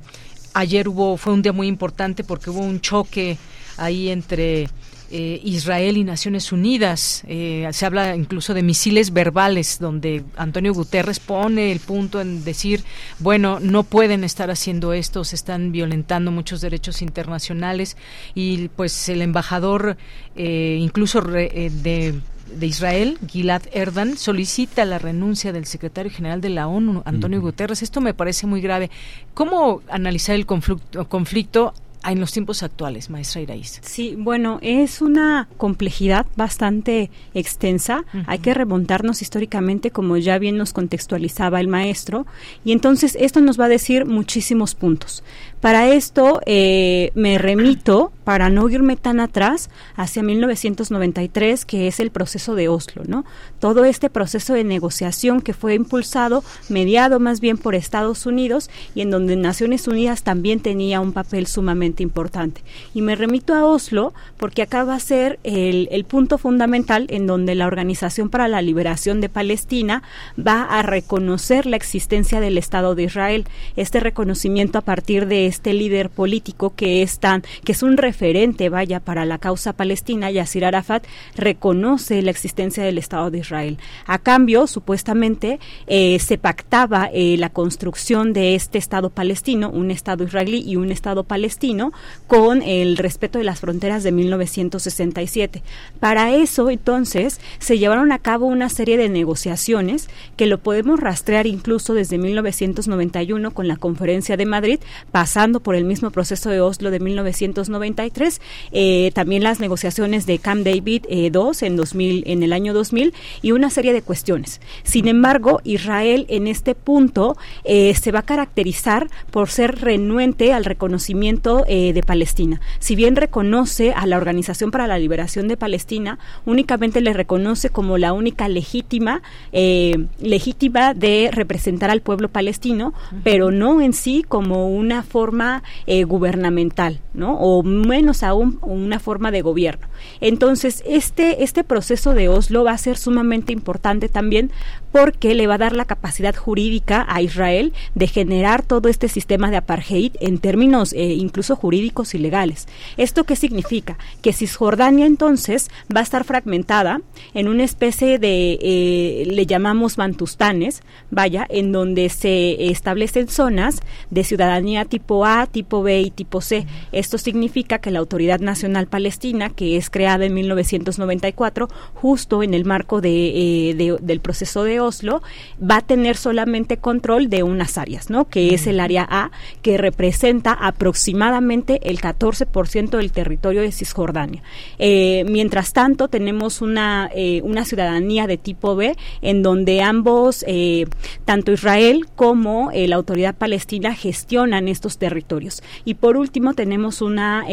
ayer hubo fue un día muy importante porque hubo un choque ahí entre eh, Israel y Naciones Unidas. Eh, se habla incluso de misiles verbales, donde Antonio Guterres pone el punto en decir, bueno, no pueden estar haciendo esto, se están violentando muchos derechos internacionales y pues el embajador eh, incluso de de Israel, Gilad Erdan, solicita la renuncia del secretario general de la ONU, Antonio Guterres. Esto me parece muy grave. ¿Cómo analizar el conflicto, conflicto en los tiempos actuales, maestra Iraíz? Sí, bueno, es una complejidad bastante extensa. Hay que remontarnos históricamente, como ya bien nos contextualizaba el maestro, y entonces esto nos va a decir muchísimos puntos. Para esto eh, me remito, para no irme tan atrás, hacia 1993, que es el proceso de Oslo, ¿no? Todo este proceso de negociación que fue impulsado, mediado más bien por Estados Unidos y en donde Naciones Unidas también tenía un papel sumamente importante. Y me remito a Oslo porque acá va a ser el, punto fundamental en donde la Organización para la Liberación de Palestina va a reconocer la existencia del Estado de Israel. Este reconocimiento a partir de este líder político que es tan, que es un referente, vaya, para la causa palestina, Yasir Arafat, reconoce la existencia del Estado de Israel. A cambio, supuestamente, eh, se pactaba eh, la construcción de este Estado palestino, un Estado israelí y un Estado palestino, con el respeto de las fronteras de 1967. Para eso, entonces, se llevaron a cabo una serie de negociaciones que lo podemos rastrear incluso desde 1991 con la Conferencia de Madrid, pasando por el mismo proceso de Oslo de 1993, eh, también las negociaciones de Camp David II en 2000, en el año 2000 y una serie de cuestiones. Sin embargo, Israel en este punto eh, se va a caracterizar por ser renuente al reconocimiento eh, de Palestina. Si bien reconoce a la Organización para la Liberación de Palestina, únicamente le reconoce como la única legítima, eh, legítima de representar al pueblo palestino, pero no en sí como una forma gubernamental, ¿no? O menos aún una forma de gobierno. Entonces, este, este proceso de Oslo va a ser sumamente importante también porque le va a dar la capacidad jurídica a Israel de generar todo este sistema de apartheid en términos eh, incluso jurídicos y legales. ¿Esto qué significa? Que Cisjordania entonces va a estar fragmentada en una especie de, eh, le llamamos bantustanes, vaya, en donde se establecen zonas de ciudadanía tipo A, tipo B y tipo C. Esto significa que la Autoridad Nacional Palestina, que es creada en 1994, justo en el marco de, eh, del proceso de Oslo, va a tener solamente control de unas áreas, ¿no? Que es el área A, que representa aproximadamente el 14% del territorio de Cisjordania. Eh, mientras tanto, tenemos una, eh, una ciudadanía de tipo B, en donde ambos, eh, tanto Israel como la autoridad palestina, gestionan estos territorios. Y por último, tenemos una,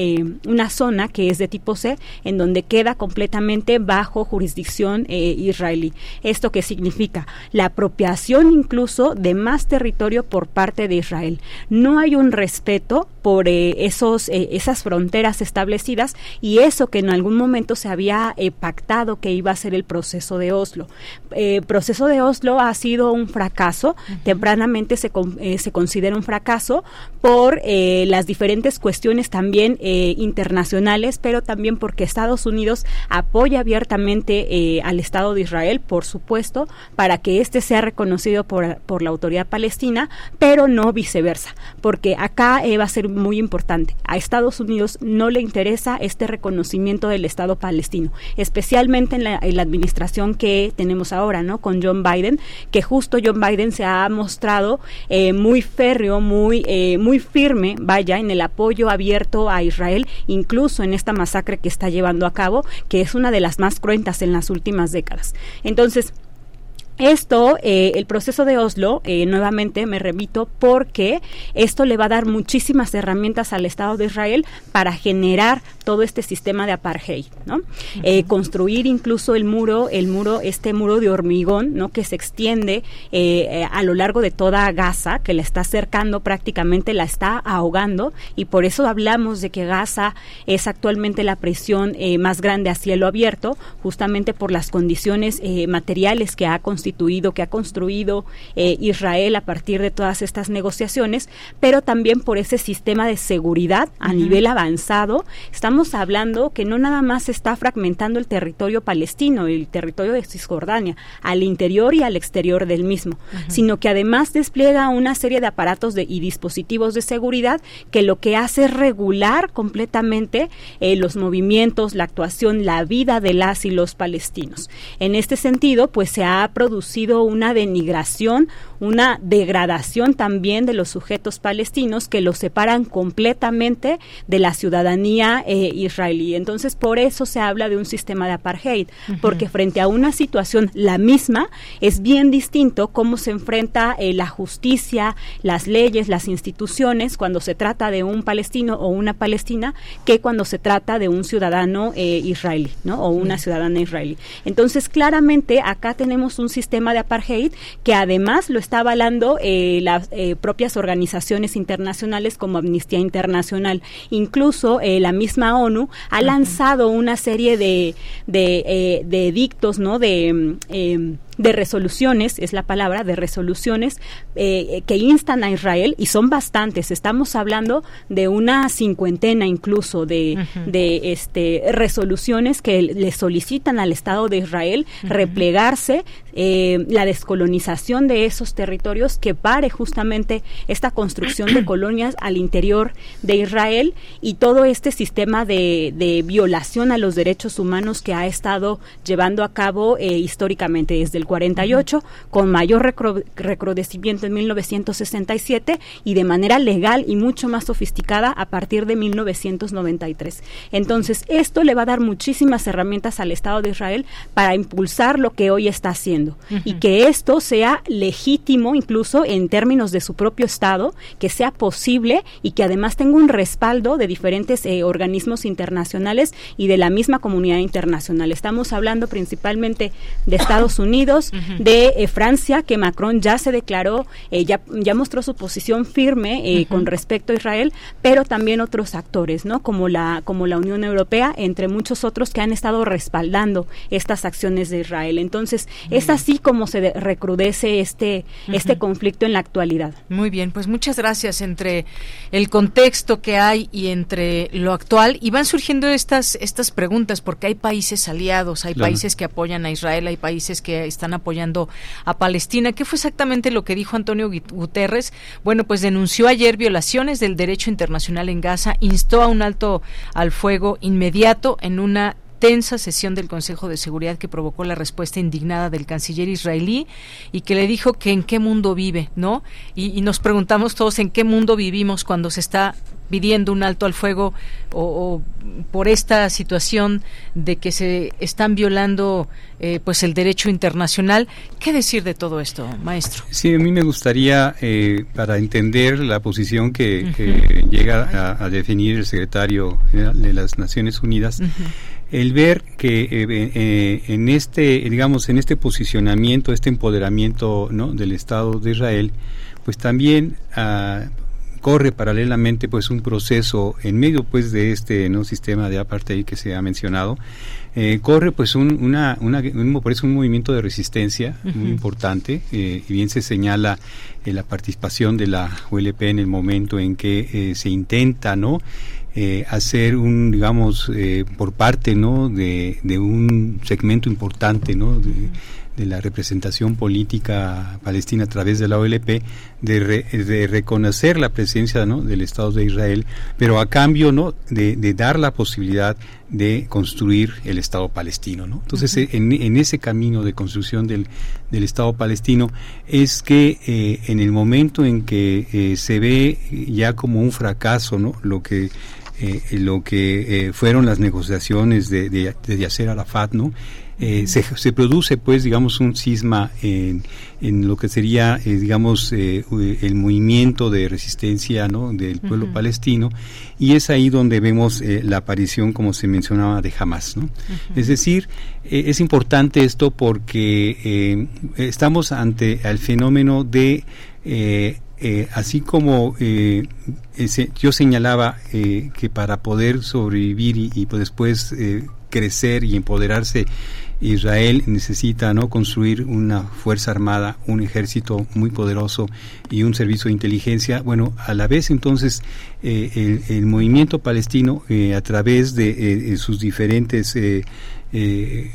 una zona que es de tipo C, en donde queda completamente bajo jurisdicción israelí. ¿Esto qué significa? La apropiación incluso de más territorio por parte de Israel. No hay un respeto por eh, esos, eh, esas fronteras establecidas y eso que en algún momento se había eh, pactado que iba a ser el proceso de Oslo. El proceso de Oslo ha sido un fracaso, tempranamente se, se considera un fracaso por las diferentes cuestiones también internacionales, pero también porque Estados Unidos apoya abiertamente al Estado de Israel, por supuesto, para que éste sea reconocido por, por, la autoridad palestina, pero no viceversa, porque acá eh, va a ser muy importante. A Estados Unidos no le interesa este reconocimiento del Estado palestino, especialmente en la, administración que tenemos ahora, ¿no? Con John Biden, que justo John Biden se ha mostrado eh, muy férreo, muy, eh, muy firme, vaya, en el apoyo abierto a Israel, incluso en esta masacre que está llevando a cabo, que es una de las más cruentas en las últimas décadas. Entonces, esto, eh, el proceso de Oslo, eh, nuevamente me remito porque esto le va a dar muchísimas herramientas al Estado de Israel para generar todo este sistema de apartheid, ¿no? Eh, construir incluso el muro, el muro, este muro de hormigón, ¿no? Que se extiende a lo largo de toda Gaza, que la está acercando prácticamente, la está ahogando y por eso hablamos de que Gaza es actualmente la presión más grande a cielo abierto, justamente por las condiciones materiales que ha constituido que ha construido eh, Israel a partir de todas estas negociaciones, pero también por ese sistema de seguridad a nivel avanzado. Estamos hablando que no nada más se está fragmentando el territorio palestino, el territorio de Cisjordania, al interior y al exterior del mismo, sino que además despliega una serie de aparatos de, y dispositivos de seguridad que lo que hace es regular completamente eh, los movimientos, la actuación, la vida de las y los palestinos. En este sentido, pues se ha producido una denigración, una degradación también de los sujetos palestinos que los separan completamente de la ciudadanía eh, israelí. Entonces, por eso se habla de un sistema de apartheid, porque frente a una situación la misma, es bien distinto cómo se enfrenta eh, la justicia, las leyes, las instituciones cuando se trata de un palestino o una palestina que cuando se trata de un ciudadano eh, israelí, ¿no? O una ciudadana israelí. Entonces, claramente acá tenemos un sistema de apartheid que además lo está avalando eh, las propias organizaciones internacionales como Amnistía Internacional. Incluso la misma ONU ha lanzado una serie de, de, de edictos, ¿no? De mm, em, de resoluciones, es la palabra, de resoluciones eh, que instan a Israel, y son bastantes, estamos hablando de una cincuentena incluso de, de este, resoluciones que le solicitan al Estado de Israel replegarse, eh, la descolonización de esos territorios, que pare justamente esta construcción de colonias al interior de Israel y todo este sistema de, de violación a los derechos humanos que ha estado llevando a cabo eh, históricamente desde el 48, con mayor recrudecimiento en 1967 y de manera legal y mucho más sofisticada a partir de 1993. Entonces, esto le va a dar muchísimas herramientas al Estado de Israel para impulsar lo que hoy está haciendo y que esto sea legítimo incluso en términos de su propio Estado, que sea posible y que además tenga un respaldo de diferentes eh, organismos internacionales y de la misma comunidad internacional. Estamos hablando principalmente de Estados Unidos, de eh, Francia, que Macron ya se declaró, eh, ya, ya mostró su posición firme eh, con respecto a Israel, pero también otros actores, ¿no? Como la, como la Unión Europea, entre muchos otros que han estado respaldando estas acciones de Israel. Entonces, es así como se recrudece este, este conflicto en la actualidad. Muy bien, pues muchas gracias entre el contexto que hay y entre lo actual. Y van surgiendo estas, estas preguntas, porque hay países aliados, hay países que apoyan a Israel, hay países que están apoyando a Palestina. ¿Qué fue exactamente lo que dijo Antonio Guterres? Bueno, pues denunció ayer violaciones del derecho internacional en Gaza, instó a un alto al fuego inmediato en una tensa sesión del Consejo de Seguridad que provocó la respuesta indignada del canciller israelí y que le dijo que en qué mundo vive, ¿no? Y, y, nos preguntamos todos en qué mundo vivimos cuando se está pidiendo un alto al fuego o, por esta situación de que se están violando eh, pues el derecho internacional. ¿Qué decir de todo esto, maestro? Sí, a mí me gustaría, eh, para entender la posición que, llega a, definir el secretario de las Naciones Unidas, el ver que eh, en este, digamos, en este posicionamiento, este empoderamiento ¿no? del Estado de Israel, pues también ah, corre paralelamente pues un proceso en medio pues de este no sistema de apartheid que se ha mencionado eh, corre pues un, una, una, un, un movimiento de resistencia muy importante eh, y bien se señala eh, la participación de la ULP en el momento en que se intenta no hacer un digamos por parte no de, de, un segmento importante no de, de la representación política palestina a través de la OLP de, de reconocer la presencia ¿no? del Estado de Israel, pero a cambio ¿no? de, de, dar la posibilidad de construir el Estado palestino. ¿no? Entonces, en, en, ese camino de construcción del, del Estado palestino es que eh, en el momento en que eh, se ve ya como un fracaso ¿no? lo que eh, lo que fueron las negociaciones de, de, de Yasser Arafat, ¿no? Eh, se, se, produce pues digamos un cisma en, en lo que sería eh, digamos eh, el movimiento de resistencia ¿no? del pueblo palestino y es ahí donde vemos la aparición como se mencionaba de Hamas ¿no? es decir es importante esto porque estamos ante el fenómeno de así como yo señalaba que para poder sobrevivir y, y después crecer y empoderarse Israel necesita no construir una fuerza armada, un ejército muy poderoso y un servicio de inteligencia. Bueno, a la vez entonces eh, el, movimiento palestino eh, a través de eh, sus diferentes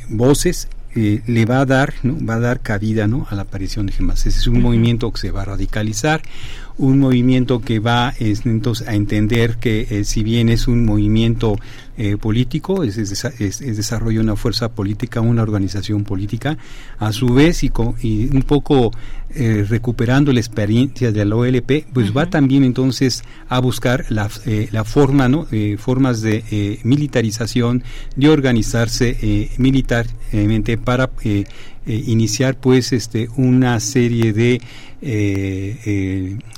voces le va a dar ¿no? va a dar cabida ¿no? a la aparición de Hamas. Ese es un movimiento que se va a radicalizar, un movimiento que va entonces a entender que eh, si bien es un movimiento eh, político, es, es, es, desarrollo una fuerza política, una organización política, a su vez y, y un poco eh, recuperando la experiencia de la OLP, pues va también entonces a buscar la, eh, la forma, ¿no? Eh, formas de militarización, de organizarse militarmente para iniciar pues este una serie de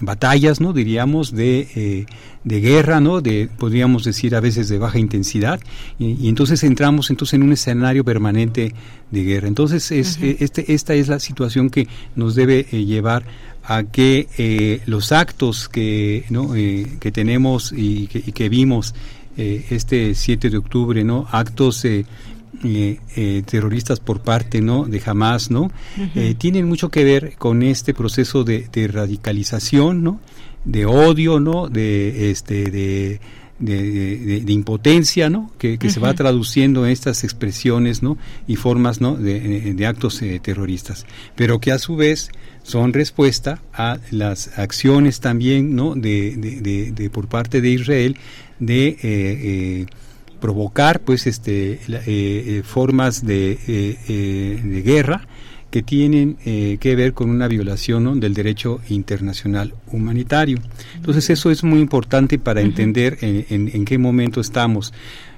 batallas, ¿no? Diríamos de de guerra, ¿no? De, podríamos decir a veces de baja intensidad, y, entonces entramos entonces en un escenario permanente de guerra. Entonces es, eh, este, esta es la situación que nos debe eh, llevar a que eh, los actos que, ¿no? que tenemos y que, vimos este 7 de octubre, ¿no? Actos terroristas por parte no de Hamas no tienen mucho que ver con este proceso de, de radicalización no de odio, ¿no? De, este, de, de, de, impotencia, ¿no? Que, se va traduciendo en estas expresiones, ¿no? Y formas, ¿no? De, actos eh, terroristas, pero que a su vez son respuesta a las acciones también, ¿no? De, por parte de Israel de eh, eh, provocar, pues, este, formas de, guerra que tienen eh, que ver con una violación del derecho internacional humanitario. Entonces eso es muy importante para entender en, qué momento estamos.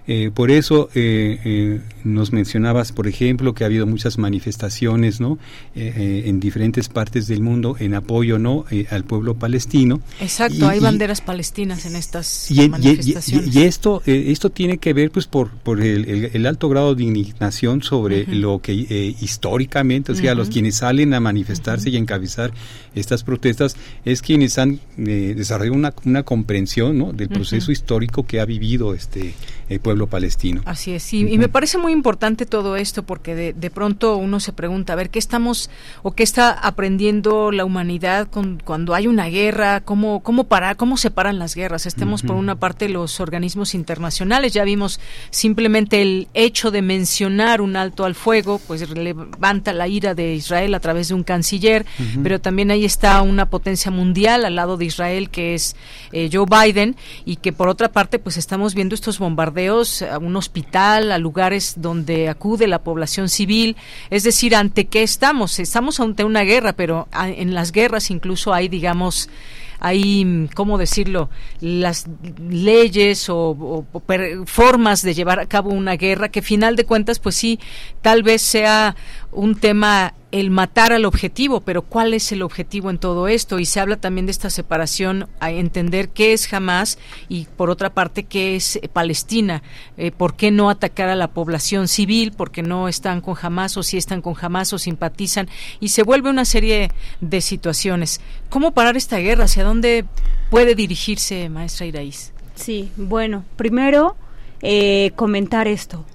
Eh, por eso eh, eh, nos mencionabas, por ejemplo, que ha habido muchas manifestaciones, ¿no? en diferentes partes del mundo en apoyo, ¿no? al pueblo palestino. Exacto, hay banderas palestinas en estas y, manifestaciones. Y, esto, esto tiene que ver, pues, por, por el, alto grado de indignación sobre lo que históricamente, o sea, los quienes salen a manifestarse y encabezar estas protestas es quienes han desarrollado una, una comprensión, ¿no? Del proceso histórico que ha vivido este el pueblo palestino. Así es, y, y me parece muy importante todo esto porque de, de, pronto uno se pregunta, a ver, ¿qué estamos o qué está aprendiendo la humanidad con, cuando hay una guerra? ¿Cómo, cómo, para, cómo se paran las guerras? Estemos por una parte los organismos internacionales, ya vimos simplemente el hecho de mencionar un alto al fuego, pues levanta la ira de Israel a través de un canciller, pero también ahí está una potencia mundial al lado de Israel que es eh, Joe Biden y que por otra parte pues estamos viendo estos bombardeos a un hospital, a lugares donde acude la población civil. Es decir, ¿ante qué estamos? Estamos ante una guerra, pero en las guerras incluso hay, digamos, hay, ¿cómo decirlo?, las leyes o, formas de llevar a cabo una guerra que, final de cuentas, pues sí, tal vez sea un tema el matar al objetivo, pero ¿cuál es el objetivo en todo esto? Y se habla también de esta separación, a entender qué es Hamas y por otra parte qué es eh, Palestina. Eh, ¿Por qué no atacar a la población civil? ¿Por qué no están con Hamas o si están con Hamas o simpatizan? Y se vuelve una serie de situaciones. ¿Cómo parar esta guerra? ¿Hacia dónde puede dirigirse, maestra Iraíz? Sí, bueno, primero eh, comentar esto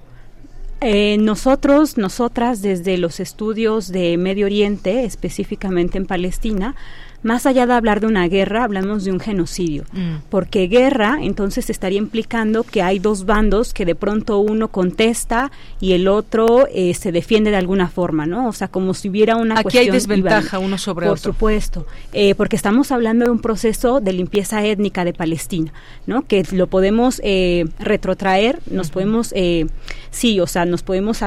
eh, nosotros, nosotras, desde los estudios de Medio Oriente, específicamente en Palestina, más allá de hablar de una guerra, hablamos de un genocidio, mm. porque guerra entonces estaría implicando que hay dos bandos que de pronto uno contesta y el otro eh, se defiende de alguna forma, ¿no? O sea, como si hubiera una Aquí hay desventaja uno sobre otro. Por supuesto, eh, porque estamos hablando de un proceso de limpieza étnica de Palestina, ¿no? Que lo podemos eh, retrotraer, nos podemos, sí, o sea, nos podemos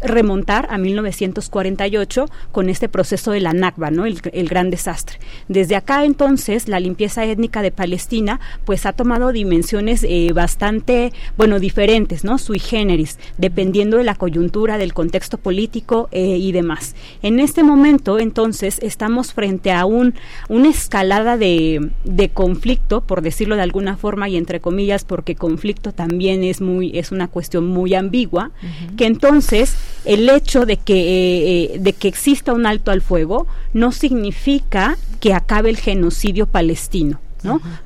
remontar a 1948 con este proceso de la Nakba, ¿no? El, gran desastre. Desde acá entonces la limpieza étnica de Palestina pues ha tomado dimensiones eh, bastante, bueno, diferentes, ¿no? Sui generis, dependiendo de la coyuntura, del contexto político eh, y demás. En este momento entonces estamos frente a un, una escalada de, de conflicto, por decirlo de alguna forma y entre comillas, porque conflicto también es muy, es una cuestión muy ambigua, que entonces el hecho de que, eh, eh, de que exista un alto al fuego no significa que acabe el genocidio palestino.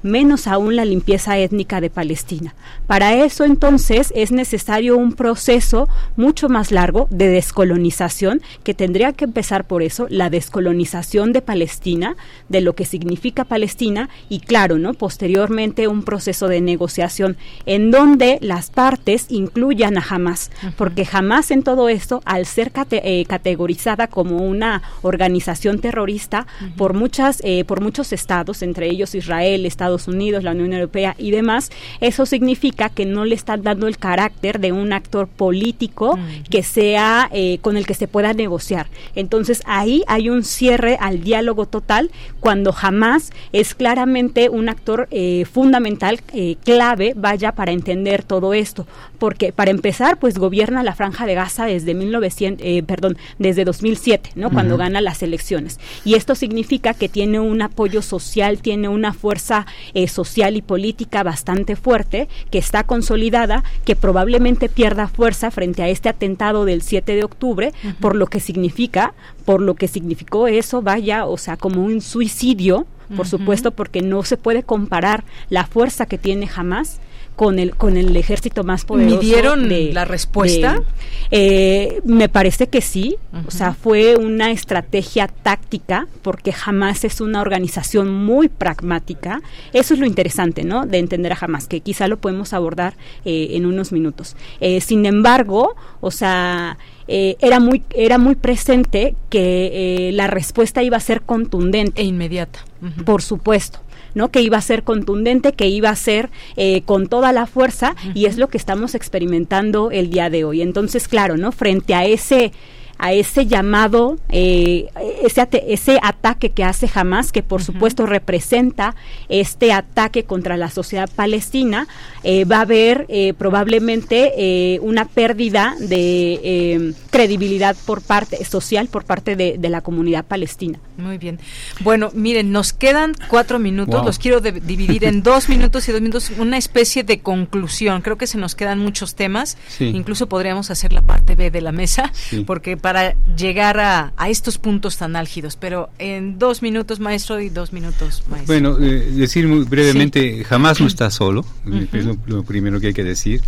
Menos aún la limpieza étnica de Palestina. Para eso entonces es necesario un proceso mucho más largo de descolonización que tendría que empezar por eso, la descolonización de Palestina, de lo que significa Palestina y claro, ¿no? Posteriormente un proceso de negociación en donde las partes incluyan a Hamas, porque Hamas en todo esto, al ser eh, categorizada como una organización terrorista por muchas, eh, por muchos estados, entre ellos Israel Israel, Estados Unidos, la Unión Europea y demás, eso significa que no le están dando el carácter de un actor político que sea eh, con el que se pueda negociar. Entonces ahí hay un cierre al diálogo total cuando jamás es claramente un actor eh, fundamental, eh, clave, vaya, para entender todo esto. Porque para empezar, pues gobierna la franja de Gaza desde 1900, perdón, desde 2007, ¿no? Cuando gana las elecciones. Y esto significa que tiene un apoyo social, tiene una fuerza social y política bastante fuerte, que está consolidada, que probablemente pierda fuerza frente a este atentado del 7 de octubre, por lo que significa, por lo que significó eso, vaya, o sea, como un suicidio, por supuesto, porque no se puede comparar la fuerza que tiene jamás con el con el ejército más poderoso. ¿Midieron de, la respuesta? eh, me parece que sí. O sea, fue una estrategia táctica porque jamás es una organización muy pragmática. Eso es lo interesante, ¿no? De entender a jamás, que quizá lo podemos abordar eh, en unos minutos. Eh, sin embargo, o sea, eh, era muy era muy presente que la respuesta iba a ser contundente e inmediata. Por supuesto. ¿No? Que iba a ser contundente, que iba a ser eh, con toda la fuerza y es lo que estamos experimentando el día de hoy. Entonces, claro, ¿no? Frente a ese a ese llamado, eh, ese, ese ataque que hace Hamas, que por supuesto representa este ataque contra la sociedad palestina, eh, va a haber eh, probablemente una pérdida de credibilidad por parte social por parte de, la comunidad palestina. Muy bien. Bueno, miren, nos quedan cuatro minutos, los quiero dividir en dos minutos y dos minutos, una especie de conclusión. Creo que se nos quedan muchos temas, incluso podríamos hacer la parte B de la mesa, porque para para llegar a, estos puntos tan álgidos. Pero en dos minutos, maestro, y dos minutos, maestro. Bueno, eh, decir muy brevemente, jamás no está solo, es lo, primero que hay que decir.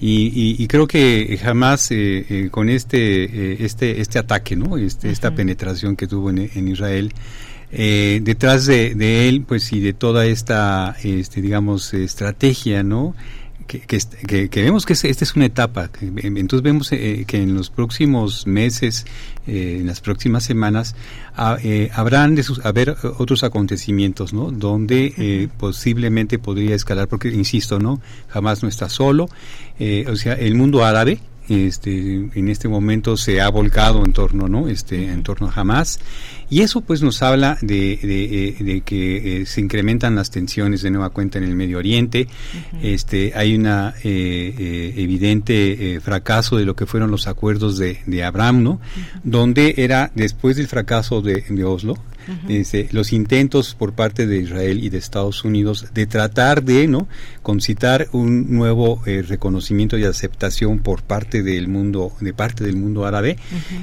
Y, creo que jamás eh, eh, con este, este, este ataque, ¿no? Este, Esta penetración que tuvo en, Israel, detrás de, de, él, pues y de toda esta, este, digamos, estrategia, ¿no? Que, que, vemos que esta es una etapa. Entonces vemos eh, que en los próximos meses, eh, en las próximas semanas, eh, habrán de haber otros acontecimientos, ¿no? Donde posiblemente podría escalar, porque insisto, ¿no? Jamás no está solo. o sea, el mundo árabe, este, en este momento se ha volcado en torno, ¿no? Este, en torno a Hamas. Y eso pues nos habla de, de, eh, que eh, se incrementan las tensiones de nueva cuenta en el Medio Oriente. este, hay una eh, evidente fracaso de lo que fueron los acuerdos de, de Abraham, ¿no? Donde era después del fracaso de, de Oslo, este, los intentos por parte de Israel y de Estados Unidos de tratar de no concitar un nuevo eh, reconocimiento y aceptación por parte del mundo de parte del mundo árabe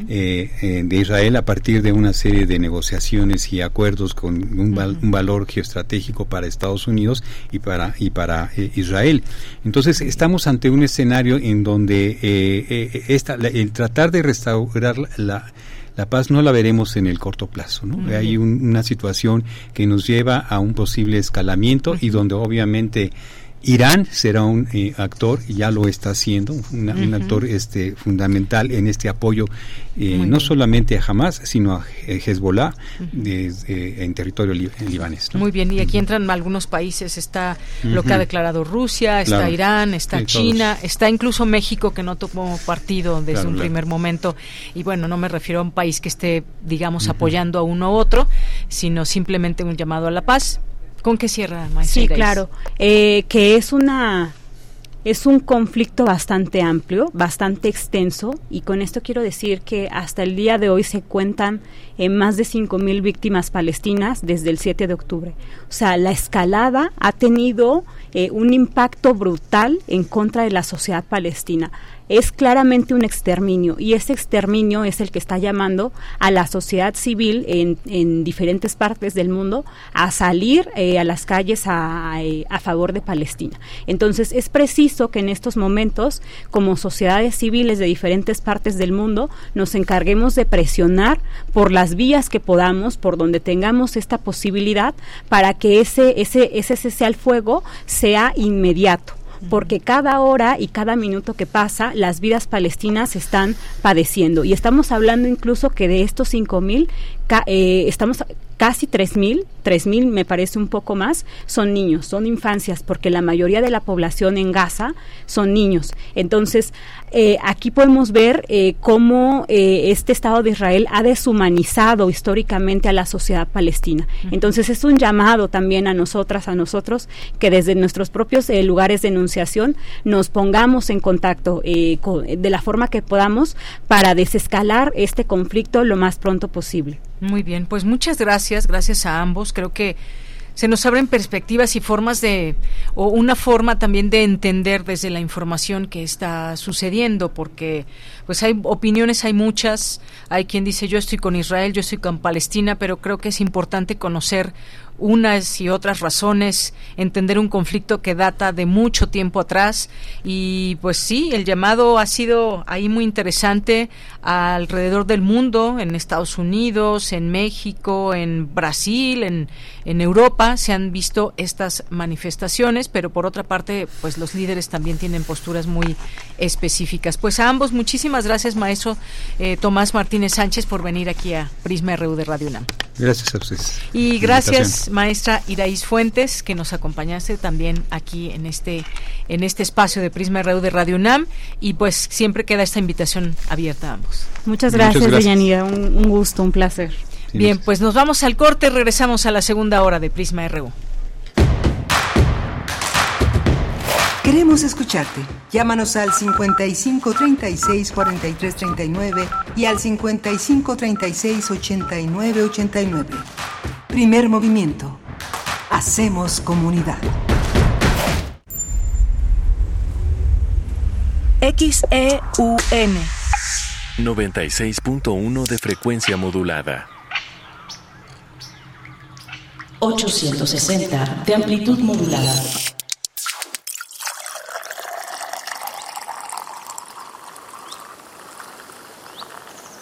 eh, eh, de Israel a partir de una serie de negociaciones y acuerdos con un, valor geoestratégico para Estados Unidos y para y para Israel entonces estamos ante un escenario en donde esta, el tratar de restaurar la la paz no la veremos en el corto plazo. ¿no? Hay una situación que nos lleva a un posible escalamiento y donde obviamente Irán será un eh, actor, y ya lo está haciendo, un actor este, fundamental en este apoyo, eh, no solamente a Hamas, sino a Hezbollah en territorio libanés. Muy bien, y aquí entran algunos países, está lo que ha declarado Rusia, está Irán, está China, está incluso México que no tomó partido desde un primer momento, y bueno, no me refiero a un país que esté, digamos, apoyando a uno u otro, sino simplemente un llamado a la paz ¿Con qué cierra, maestra? Sí, claro, eh, que es una es un conflicto bastante amplio, bastante extenso, y con esto quiero decir que hasta el día de hoy se cuentan en más de 5.000 víctimas palestinas desde el 7 de octubre. O sea, la escalada ha tenido eh, un impacto brutal en contra de la sociedad palestina es claramente un exterminio y ese exterminio es el que está llamando a la sociedad civil en, en diferentes partes del mundo a salir eh, a las calles a, eh, a, favor de Palestina. Entonces es preciso que en estos momentos, como sociedades civiles de diferentes partes del mundo, nos encarguemos de presionar por las vías que podamos, por donde tengamos esta posibilidad, para que ese, ese, ese cese al fuego sea inmediato porque cada hora y cada minuto que pasa las vidas palestinas están padeciendo. Y estamos hablando incluso que de estos 5000 eh, estamos casi 3.000, 3.000 me parece un poco más, son niños, son infancias, porque la mayoría de la población en Gaza son niños. Entonces, eh, aquí podemos ver eh, cómo eh, este Estado de Israel ha deshumanizado históricamente a la sociedad palestina. Entonces, es un llamado también a nosotras, a nosotros, que desde nuestros propios lugares de enunciación nos pongamos en contacto de la forma que podamos para desescalar este conflicto lo más pronto posible. Muy bien, pues muchas gracias, gracias a ambos. Creo que se nos abren perspectivas y formas de, o una forma también de entender desde la información que está sucediendo, porque pues hay opiniones, hay muchas, hay quien dice yo estoy con Israel, yo estoy con Palestina, pero creo que es importante conocer unas y otras razones, entender un conflicto que data de mucho tiempo atrás y pues sí, el llamado ha sido ahí muy interesante alrededor del mundo, en Estados Unidos, en México, en Brasil, en, en Europa se han visto estas manifestaciones, pero por otra parte, pues los líderes también tienen posturas muy específicas. Pues a ambos, muchísimas gracias, maestro eh, Tomás Martínez Sánchez, por venir aquí a Prisma RU de Radio UNAM. Gracias a ustedes. Y gracias, maestra Iraís Fuentes, que nos acompañaste también aquí en este, en este espacio de Prisma RU de Radio UNAM. Y pues siempre queda esta invitación abierta a ambos. Muchas gracias, Muchas Un, un, gusto, un placer. Bien, pues nos vamos al corte, regresamos a la segunda hora de Prisma RU. Queremos escucharte. Llámanos al 55 36 43 39 y al 55 36 89 89. Primer movimiento. Hacemos comunidad. XEUN 96.1 de frecuencia modulada. 860 de amplitud modulada.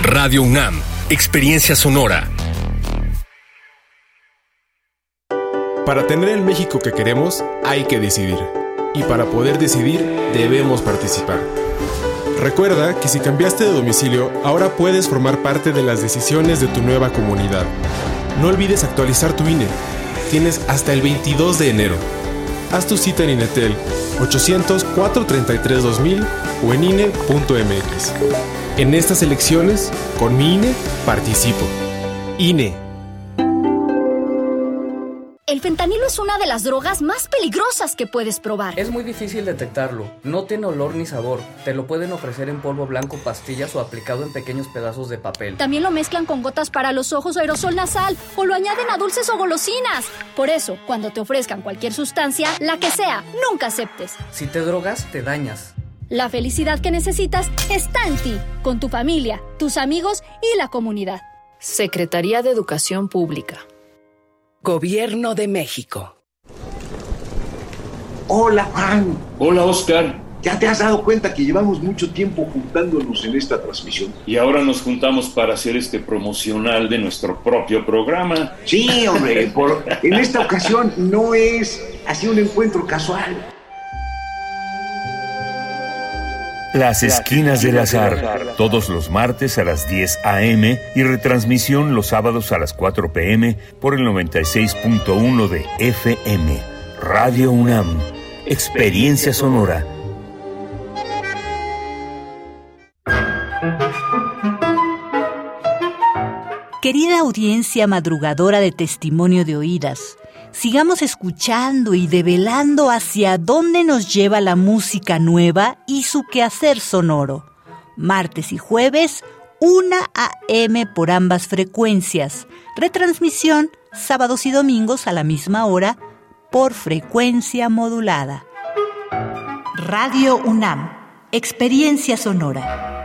Radio UNAM, Experiencia Sonora. Para tener el México que queremos, hay que decidir. Y para poder decidir, debemos participar. Recuerda que si cambiaste de domicilio, ahora puedes formar parte de las decisiones de tu nueva comunidad. No olvides actualizar tu INE. Tienes hasta el 22 de enero. Haz tu cita en Inetel 800-433-2000 o en INE.mx. En estas elecciones, con mi INE, participo. INE. El fentanilo es una de las drogas más peligrosas que puedes probar. Es muy difícil detectarlo. No tiene olor ni sabor. Te lo pueden ofrecer en polvo blanco, pastillas o aplicado en pequeños pedazos de papel. También lo mezclan con gotas para los ojos o aerosol nasal o lo añaden a dulces o golosinas. Por eso, cuando te ofrezcan cualquier sustancia, la que sea, nunca aceptes. Si te drogas, te dañas. La felicidad que necesitas está en ti, con tu familia, tus amigos y la comunidad. Secretaría de Educación Pública. Gobierno de México. Hola, Juan. Hola, Oscar. ¿Ya te has dado cuenta que llevamos mucho tiempo juntándonos en esta transmisión? Y ahora nos juntamos para hacer este promocional de nuestro propio programa. Sí, hombre, en esta ocasión no es así un encuentro casual. Las Esquinas del Azar, todos los martes a las 10 a.m. y retransmisión los sábados a las 4 p.m. por el 96.1 de FM. Radio UNAM, Experiencia Sonora. Querida audiencia madrugadora de testimonio de oídas, sigamos escuchando y develando hacia dónde nos lleva la música nueva y su quehacer sonoro. Martes y jueves, 1 a.m. por ambas frecuencias. Retransmisión sábados y domingos a la misma hora por frecuencia modulada. Radio UNAM, Experiencia Sonora.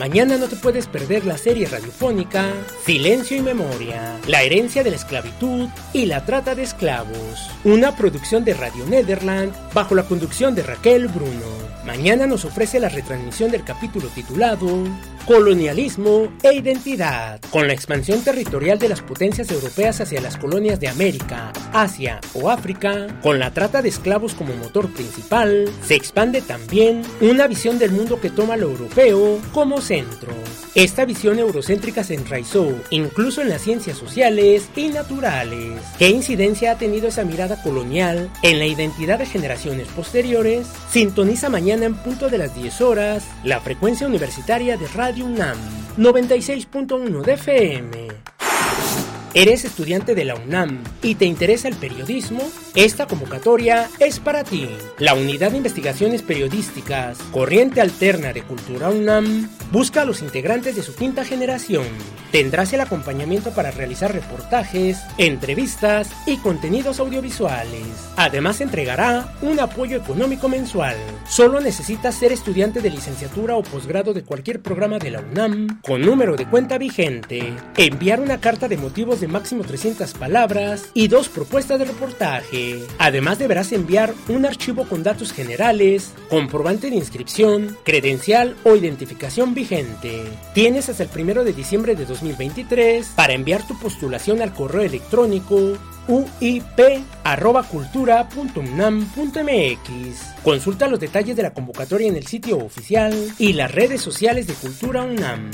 Mañana no te puedes perder la serie radiofónica Silencio y Memoria, la herencia de la esclavitud y la trata de esclavos, una producción de Radio Nederland bajo la conducción de Raquel Bruno. Mañana nos ofrece la retransmisión del capítulo titulado colonialismo e identidad. Con la expansión territorial de las potencias europeas hacia las colonias de América, Asia o África, con la trata de esclavos como motor principal, se expande también una visión del mundo que toma lo europeo como centro. Esta visión eurocéntrica se enraizó incluso en las ciencias sociales y naturales. ¿Qué incidencia ha tenido esa mirada colonial en la identidad de generaciones posteriores? Sintoniza mañana en punto de las 10 horas la frecuencia universitaria de radio UNAM 96.1 de FM. ¿Eres estudiante de la UNAM y te interesa el periodismo? Esta convocatoria es para ti. La Unidad de Investigaciones Periodísticas, Corriente Alterna de Cultura UNAM, busca a los integrantes de su quinta generación. Tendrás el acompañamiento para realizar reportajes, entrevistas y contenidos audiovisuales. Además entregará un apoyo económico mensual. Solo necesitas ser estudiante de licenciatura o posgrado de cualquier programa de la UNAM, con número de cuenta vigente, enviar una carta de motivos de máximo 300 palabras y dos propuestas de reportaje. Además deberás enviar un archivo con datos generales, comprobante de inscripción, credencial o identificación vigente. Tienes hasta el 1 de diciembre de 2023 para enviar tu postulación al correo electrónico uip.cultura.unam.mx. Consulta los detalles de la convocatoria en el sitio oficial y las redes sociales de Cultura UNAM.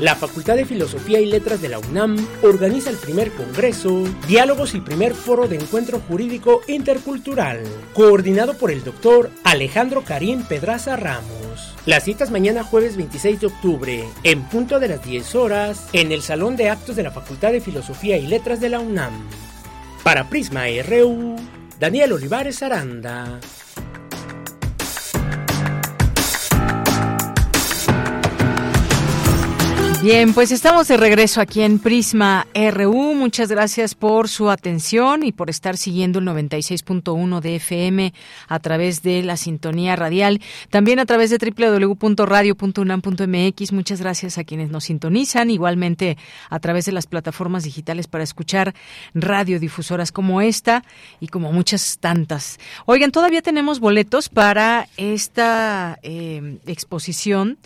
La Facultad de Filosofía y Letras de la UNAM organiza el primer Congreso, Diálogos y primer Foro de Encuentro Jurídico Intercultural, coordinado por el doctor Alejandro Karim Pedraza Ramos. Las citas mañana jueves 26 de octubre, en punto de las 10 horas, en el Salón de Actos de la Facultad de Filosofía y Letras de la UNAM. Para Prisma RU, Daniel Olivares Aranda. Bien, pues estamos de regreso aquí en Prisma RU. Muchas gracias por su atención y por estar siguiendo el 96.1 de FM a través de la sintonía radial, también a través de www.radio.unam.mx. Muchas gracias a quienes nos sintonizan, igualmente a través de las plataformas digitales para escuchar radiodifusoras como esta y como muchas tantas. Oigan, todavía tenemos boletos para esta eh, exposición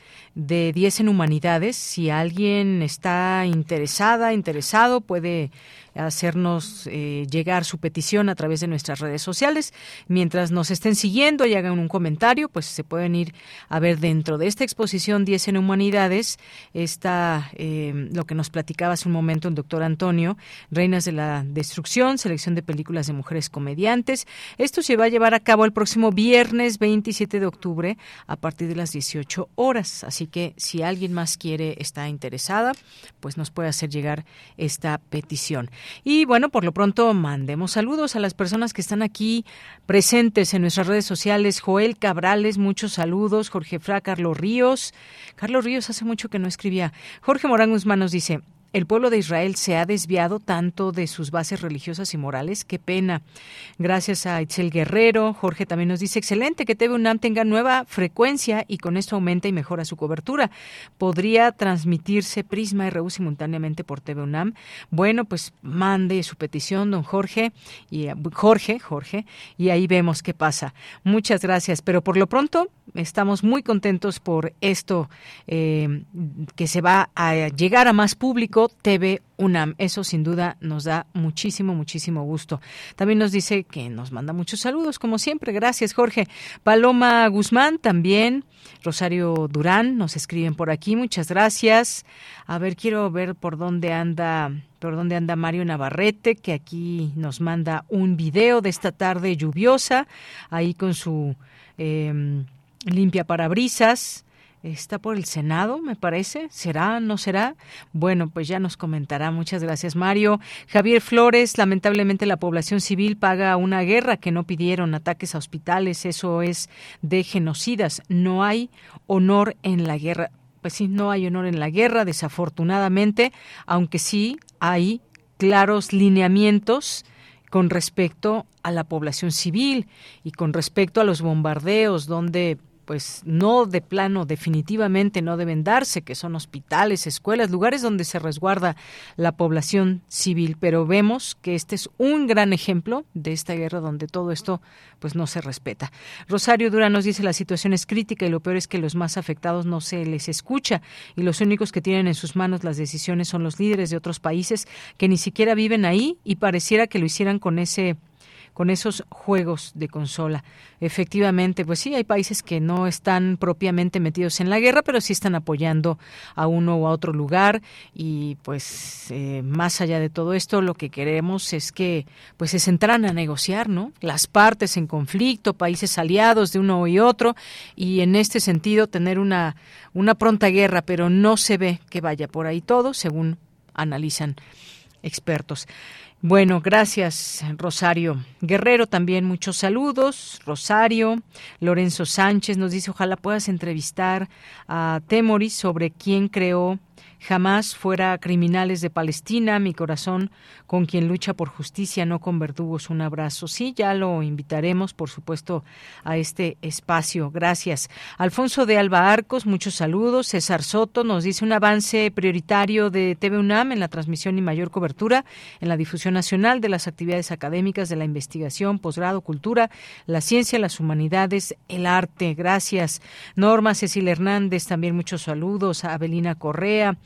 de 10 en humanidades. Si alguien está interesada, interesado, puede hacernos eh, llegar su petición a través de nuestras redes sociales. Mientras nos estén siguiendo y hagan un comentario, pues se pueden ir a ver dentro de esta exposición 10 en Humanidades, está eh, lo que nos platicaba hace un momento el doctor Antonio, Reinas de la Destrucción, selección de películas de mujeres comediantes. Esto se va a llevar a cabo el próximo viernes 27 de octubre a partir de las 18 horas. Así que si alguien más quiere, está interesada, pues nos puede hacer llegar esta petición. Y bueno, por lo pronto mandemos saludos a las personas que están aquí presentes en nuestras redes sociales. Joel Cabrales, muchos saludos. Jorge Fra, Carlos Ríos. Carlos Ríos hace mucho que no escribía. Jorge Morán Guzmán nos dice, el pueblo de Israel se ha desviado tanto de sus bases religiosas y morales. Qué pena. Gracias a Itzel Guerrero. Jorge también nos dice, excelente que TV UNAM tenga nueva frecuencia y con esto aumenta y mejora su cobertura. ¿Podría transmitirse Prisma RU simultáneamente por TV UNAM? Bueno, pues mande su petición, don Jorge. Y, Jorge, Jorge, y ahí vemos qué pasa. Muchas gracias. Pero por lo pronto, estamos muy contentos por esto eh, que se va a llegar a más público TV UNAM. Eso sin duda nos da muchísimo, muchísimo gusto. También nos dice que nos manda muchos saludos, como siempre. Gracias, Jorge. Paloma Guzmán también. Rosario Durán nos escriben por aquí. Muchas gracias. A ver, quiero ver por dónde anda por dónde anda Mario Navarrete, que aquí nos manda un video de esta tarde lluviosa, ahí con su eh, limpia parabrisas está por el Senado, me parece. ¿Será? ¿No será? Bueno, pues ya nos comentará. Muchas gracias, Mario. Javier Flores, lamentablemente la población civil paga una guerra que no pidieron, ataques a hospitales, eso es de genocidas. No hay honor en la guerra. Pues sí, no hay honor en la guerra, desafortunadamente, aunque sí hay claros lineamientos con respecto a la población civil y con respecto a los bombardeos donde pues no de plano definitivamente no deben darse, que son hospitales, escuelas, lugares donde se resguarda la población civil, pero vemos que este es un gran ejemplo de esta guerra donde todo esto pues no se respeta. Rosario Dura nos dice la situación es crítica y lo peor es que los más afectados no se les escucha y los únicos que tienen en sus manos las decisiones son los líderes de otros países que ni siquiera viven ahí y pareciera que lo hicieran con ese con esos juegos de consola. Efectivamente, pues sí, hay países que no están propiamente metidos en la guerra, pero sí están apoyando a uno o a otro lugar y pues eh, más allá de todo esto, lo que queremos es que pues se centran a negociar, ¿no? Las partes en conflicto, países aliados de uno y otro y en este sentido tener una, una pronta guerra, pero no se ve que vaya por ahí todo, según analizan expertos. Bueno, gracias, Rosario. Guerrero también, muchos saludos. Rosario, Lorenzo Sánchez nos dice, ojalá puedas entrevistar a Temoris sobre quién creó Jamás fuera criminales de Palestina, mi corazón con quien lucha por justicia, no con verdugos. Un abrazo. Sí, ya lo invitaremos, por supuesto, a este espacio. Gracias. Alfonso de Alba Arcos, muchos saludos. César Soto nos dice un avance prioritario de TV UNAM en la transmisión y mayor cobertura en la difusión nacional de las actividades académicas de la investigación, posgrado, cultura, la ciencia, las humanidades, el arte. Gracias. Norma Cecilia Hernández, también muchos saludos. A Abelina Correa,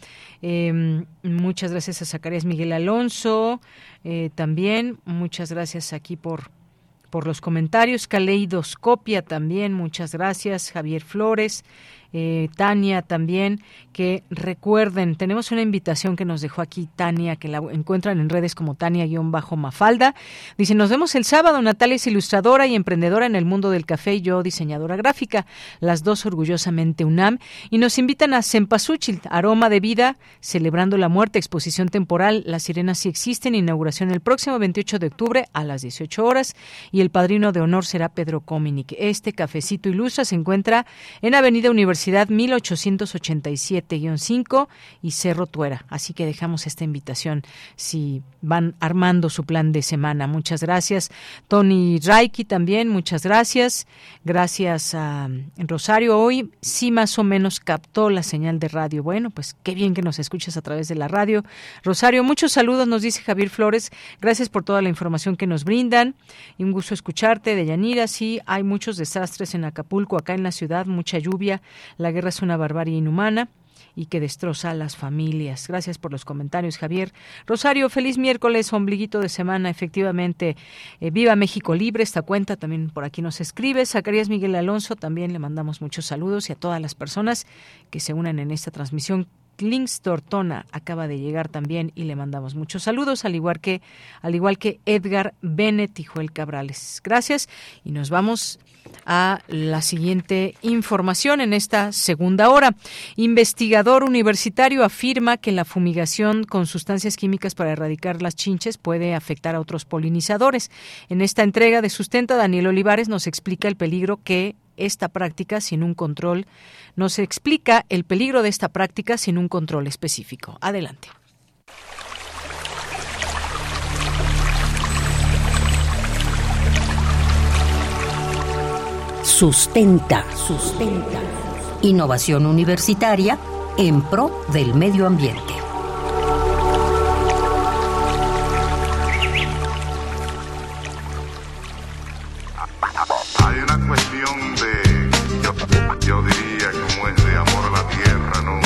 Em, muchas gracias a Zacarías Miguel Alonso. Eh, también muchas gracias aquí por, por los comentarios. Caleidoscopia también, muchas gracias. Javier Flores. Eh, Tania también, que recuerden, tenemos una invitación que nos dejó aquí Tania, que la encuentran en redes como Tania-Mafalda. Dice, nos vemos el sábado, Natalia es ilustradora y emprendedora en el mundo del café y yo diseñadora gráfica, las dos orgullosamente UNAM, y nos invitan a Cempasúchil, Aroma de Vida, celebrando la muerte, exposición temporal, Las Sirenas sí existen, inauguración el próximo 28 de octubre a las 18 horas, y el padrino de honor será Pedro Cominic. Este cafecito ilustra se encuentra en Avenida Universidad 1887-5 y Cerro Tuera. Así que dejamos esta invitación si van armando su plan de semana. Muchas gracias. Tony Raiki también, muchas gracias. Gracias a Rosario. Hoy sí más o menos captó la señal de radio. Bueno, pues qué bien que nos escuchas a través de la radio. Rosario, muchos saludos, nos dice Javier Flores. Gracias por toda la información que nos brindan. Un gusto escucharte. De Yanira, sí, hay muchos desastres en Acapulco, acá en la ciudad, mucha lluvia. La guerra es una barbarie inhumana y que destroza a las familias. Gracias por los comentarios, Javier. Rosario, feliz miércoles, ombliguito de semana. Efectivamente, eh, viva México Libre, esta cuenta también por aquí nos escribe. Zacarías Miguel Alonso, también le mandamos muchos saludos y a todas las personas que se unen en esta transmisión Links Tortona acaba de llegar también y le mandamos muchos saludos, al igual que, al igual que Edgar Bennett y Joel Cabrales. Gracias y nos vamos a la siguiente información en esta segunda hora. Investigador universitario afirma que la fumigación con sustancias químicas para erradicar las chinches puede afectar a otros polinizadores. En esta entrega de Sustenta, Daniel Olivares nos explica el peligro que esta práctica sin un control, nos explica el peligro de esta práctica sin un control específico. Adelante. Sustenta, sustenta. Innovación universitaria en pro del medio ambiente. Hay una cuestión de, yo, yo diría como es de amor a la tierra, ¿no?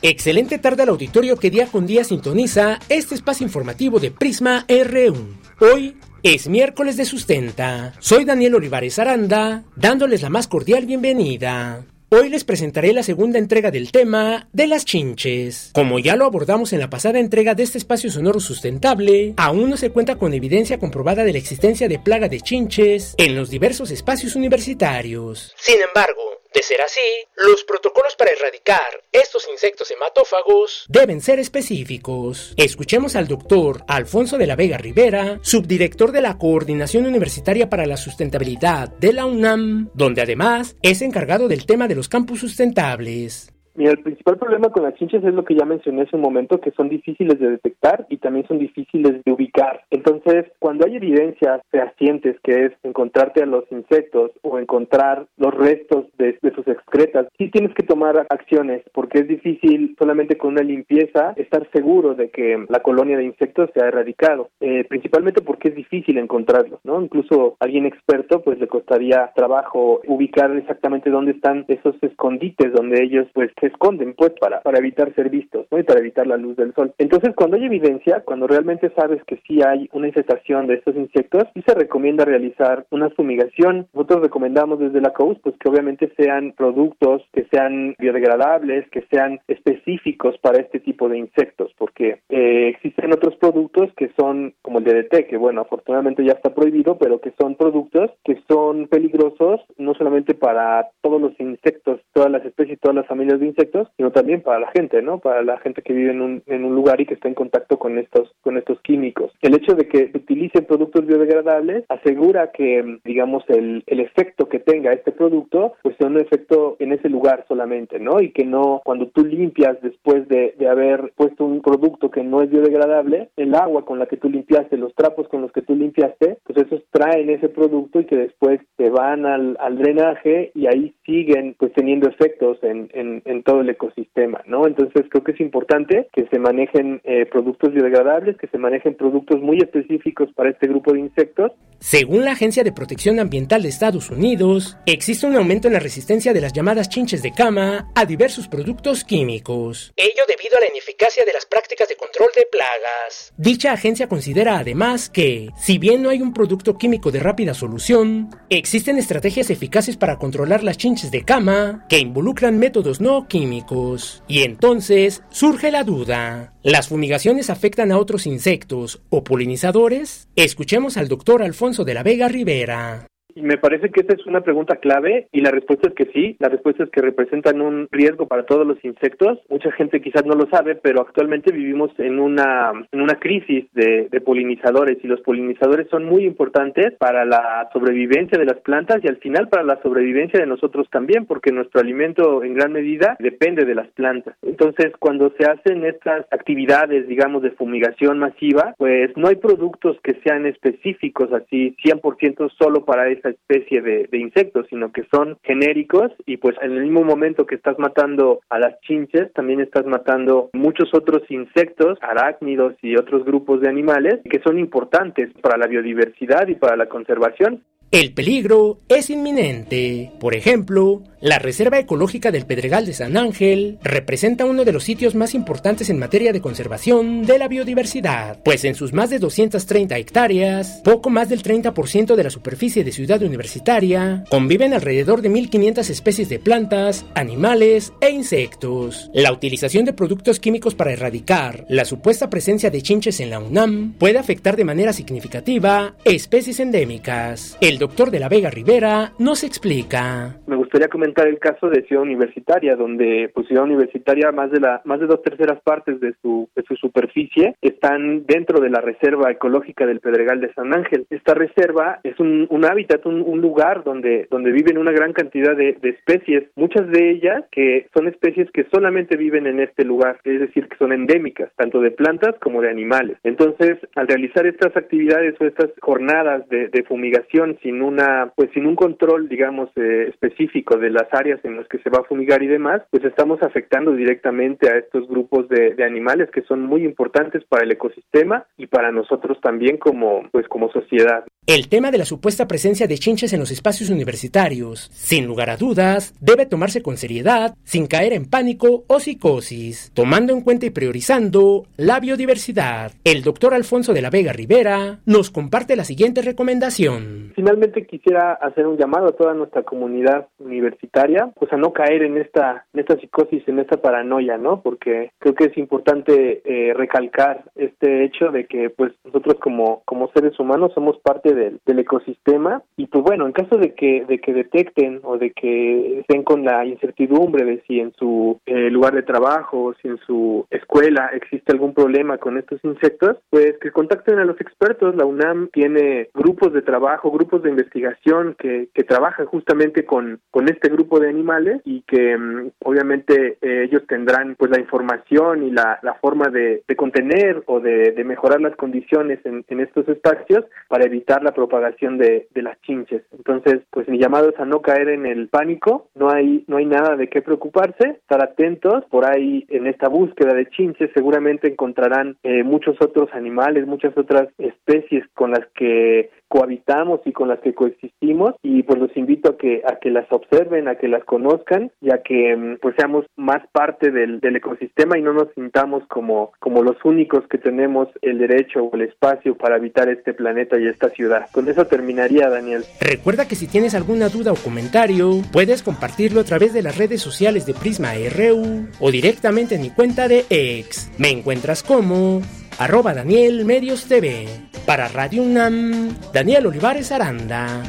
Excelente tarde al auditorio que día con día sintoniza este espacio informativo de Prisma R1. Hoy es miércoles de sustenta. Soy Daniel Olivares Aranda, dándoles la más cordial bienvenida. Hoy les presentaré la segunda entrega del tema de las chinches. Como ya lo abordamos en la pasada entrega de este espacio sonoro sustentable, aún no se cuenta con evidencia comprobada de la existencia de plaga de chinches en los diversos espacios universitarios. Sin embargo, De ser así, los protocolos para erradicar estos insectos hematófagos deben ser específicos. Escuchemos al doctor Alfonso de la Vega Rivera, subdirector de la Coordinación Universitaria para la Sustentabilidad de la UNAM, donde además es encargado del tema de los campus sustentables. Mira, el principal problema con las chinches es lo que ya mencioné hace un momento, que son difíciles de detectar y también son difíciles de ubicar. Entonces, cuando hay evidencias fehacientes, que es encontrarte a los insectos o encontrar los restos de, sus excretas, sí tienes que tomar acciones, porque es difícil solamente con una limpieza estar seguro de que la colonia de insectos se ha erradicado, eh, principalmente porque es difícil encontrarlos, ¿no? Incluso alguien experto, pues le costaría trabajo ubicar exactamente dónde están esos escondites donde ellos, pues, se esconden pues para, para evitar ser vistos ¿no? y para evitar la luz del sol. Entonces cuando hay evidencia, cuando realmente sabes que sí hay una infestación de estos insectos, sí se recomienda realizar una fumigación. Nosotros recomendamos desde la COUS pues que obviamente sean productos que sean biodegradables, que sean específicos para este tipo de insectos, porque eh, existen otros productos que son como el DDT, que bueno, afortunadamente ya está prohibido, pero que son productos que son peligrosos no solamente para todos los insectos, todas las especies, todas las familias de insectos, sino también para la gente, ¿no? Para la gente que vive en un, en un lugar y que está en contacto con estos, con estos químicos. El hecho de que utilicen productos biodegradables asegura que, digamos, el, el efecto que tenga este producto, pues sea un efecto en ese lugar solamente, ¿no? Y que no, cuando tú limpias después de, de haber puesto un producto que no es biodegradable, el agua con la que tú limpiaste, los trapos con los que tú limpiaste, pues esos traen ese producto y que después se van al, al drenaje y ahí siguen pues teniendo efectos en, en, en todo el ecosistema, ¿no? Entonces creo que es importante que se manejen eh, productos biodegradables, que se manejen productos muy específicos para este grupo de insectos. Según la Agencia de Protección Ambiental de Estados Unidos, existe un aumento en la resistencia de las llamadas chinches de cama a diversos productos químicos. Ello debido a la ineficacia de las prácticas de control de plagas. Dicha agencia considera además que, si bien no hay un producto químico de rápida solución, existen estrategias eficaces para controlar las chinches de cama que involucran métodos no químicos. Y entonces surge la duda. ¿Las fumigaciones afectan a otros insectos o polinizadores? Escuchemos al doctor Alfonso de la Vega Rivera. Me parece que esa es una pregunta clave y la respuesta es que sí, la respuesta es que representan un riesgo para todos los insectos. Mucha gente quizás no lo sabe, pero actualmente vivimos en una, en una crisis de, polinizadores y los polinizadores son muy importantes para la sobrevivencia de las plantas y al final para la sobrevivencia de nosotros también, porque nuestro alimento en gran medida depende de las plantas. Entonces, cuando se hacen estas actividades, digamos, de fumigación masiva, pues no hay productos que sean específicos así 100% solo para especie de, de, insectos, sino que son genéricos y pues en el mismo momento que estás matando a las chinches, también estás matando muchos otros insectos, arácnidos y otros grupos de animales que son importantes para la biodiversidad y para la conservación. El peligro es inminente. Por ejemplo, la Reserva Ecológica del Pedregal de San Ángel representa uno de los sitios más importantes en materia de conservación de la biodiversidad, pues en sus más de 230 hectáreas, poco más del 30% de la superficie de Ciudad Universitaria, conviven alrededor de 1.500 especies de plantas, animales e insectos. La utilización de productos químicos para erradicar la supuesta presencia de chinches en la UNAM puede afectar de manera significativa especies endémicas. El doctor de la Vega Rivera nos explica. Me gustaría comentar el caso de Ciudad Universitaria, donde pues Ciudad Universitaria más de la más de dos terceras partes de su de su superficie están dentro de la reserva ecológica del Pedregal de San Ángel. Esta reserva es un, un hábitat, un, un, lugar donde donde viven una gran cantidad de, de especies, muchas de ellas que son especies que solamente viven en este lugar, es decir, que son endémicas, tanto de plantas como de animales. Entonces, al realizar estas actividades o estas jornadas de, de fumigación sin una pues sin un control digamos eh, específico de las áreas en las que se va a fumigar y demás pues estamos afectando directamente a estos grupos de, de, animales que son muy importantes para el ecosistema y para nosotros también como pues como sociedad. El tema de la supuesta presencia de chinches en los espacios universitarios sin lugar a dudas debe tomarse con seriedad sin caer en pánico o psicosis tomando en cuenta y priorizando la biodiversidad. El doctor Alfonso de la Vega Rivera nos comparte la siguiente recomendación. Finalmente quisiera hacer un llamado a toda nuestra comunidad universitaria, pues a no caer en esta, en esta psicosis, en esta paranoia, ¿no? Porque creo que es importante eh, recalcar este hecho de que, pues, nosotros como, como seres humanos somos parte del, ecosistema y pues bueno, en caso de que de que detecten o de que estén con la incertidumbre de si en su eh, lugar de trabajo o si en su escuela existe algún problema con estos insectos, pues que contacten a los expertos. La UNAM tiene grupos de trabajo, grupos de investigación que, que trabajan justamente con, con este grupo de animales y que mm, obviamente eh, ellos tendrán pues la información y la, la forma de, de contener o de, de mejorar las condiciones en, en estos espacios para evitar la propagación de, de las chinches. Entonces, pues mi llamado es a no caer en el pánico, no hay, no hay nada de qué preocuparse, estar atentos, por ahí en esta búsqueda de chinches seguramente encontrarán eh, muchos otros animales, muchas otras especies con las que cohabitamos y con las que coexistimos y pues los invito a que a que las observen, a que las conozcan y a que mm, pues seamos más parte del, del ecosistema y no nos sintamos como como los únicos que tenemos el derecho o el espacio para habitar este planeta y esta ciudad. Con eso terminaría, Daniel. Recuerda que si tienes alguna duda o comentario, puedes compartirlo a través de las redes sociales de Prisma RU o directamente en mi cuenta de ex. Me encuentras como arroba Daniel Medios TV. Para Radio UNAM, Daniel Olivares Aranda.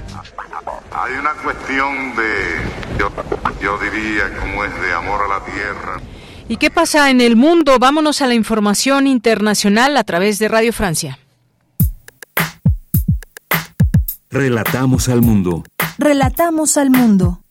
Hay una cuestión de, yo, yo diría, como es de amor a la tierra. ¿Y qué pasa en el mundo? Vámonos a la información internacional a través de Radio Francia. Relatamos al mundo. Relatamos al mundo.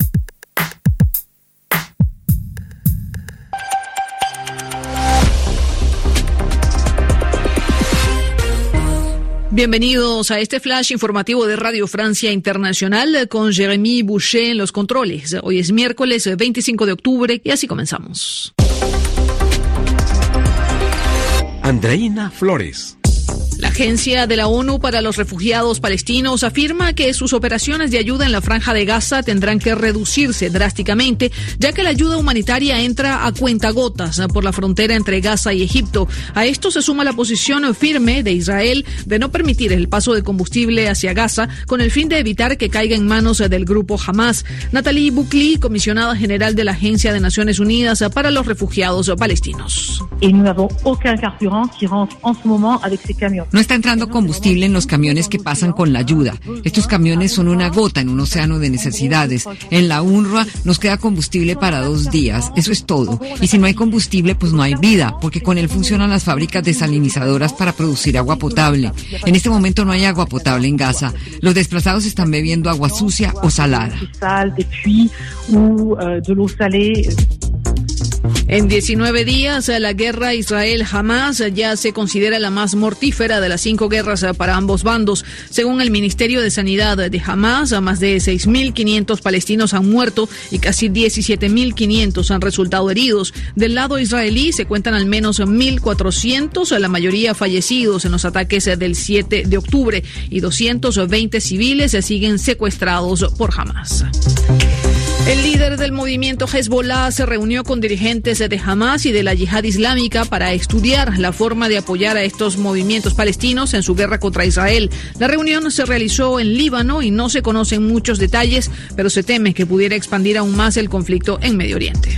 Bienvenidos a este flash informativo de Radio Francia Internacional con Jeremy Boucher en los controles. Hoy es miércoles 25 de octubre y así comenzamos. Andreina Flores. La Agencia de la ONU para los Refugiados Palestinos afirma que sus operaciones de ayuda en la franja de Gaza tendrán que reducirse drásticamente, ya que la ayuda humanitaria entra a cuentagotas por la frontera entre Gaza y Egipto. A esto se suma la posición firme de Israel de no permitir el paso de combustible hacia Gaza con el fin de evitar que caiga en manos del grupo Hamas. Natalie Bukli, comisionada general de la Agencia de Naciones Unidas para los Refugiados Palestinos. No está entrando combustible en los camiones que pasan con la ayuda. Estos camiones son una gota en un océano de necesidades. En la UNRWA nos queda combustible para dos días. Eso es todo. Y si no hay combustible, pues no hay vida, porque con él funcionan las fábricas desalinizadoras para producir agua potable. En este momento no hay agua potable en Gaza. Los desplazados están bebiendo agua sucia o salada. En 19 días, la guerra Israel-Hamas ya se considera la más mortífera de las cinco guerras para ambos bandos. Según el Ministerio de Sanidad de Hamas, más de 6.500 palestinos han muerto y casi 17.500 han resultado heridos. Del lado israelí se cuentan al menos 1.400, la mayoría fallecidos en los ataques del 7 de octubre y 220 civiles siguen secuestrados por Hamas. El líder del movimiento Hezbollah se reunió con dirigentes de Hamas y de la yihad islámica para estudiar la forma de apoyar a estos movimientos palestinos en su guerra contra Israel. La reunión se realizó en Líbano y no se conocen muchos detalles, pero se teme que pudiera expandir aún más el conflicto en Medio Oriente.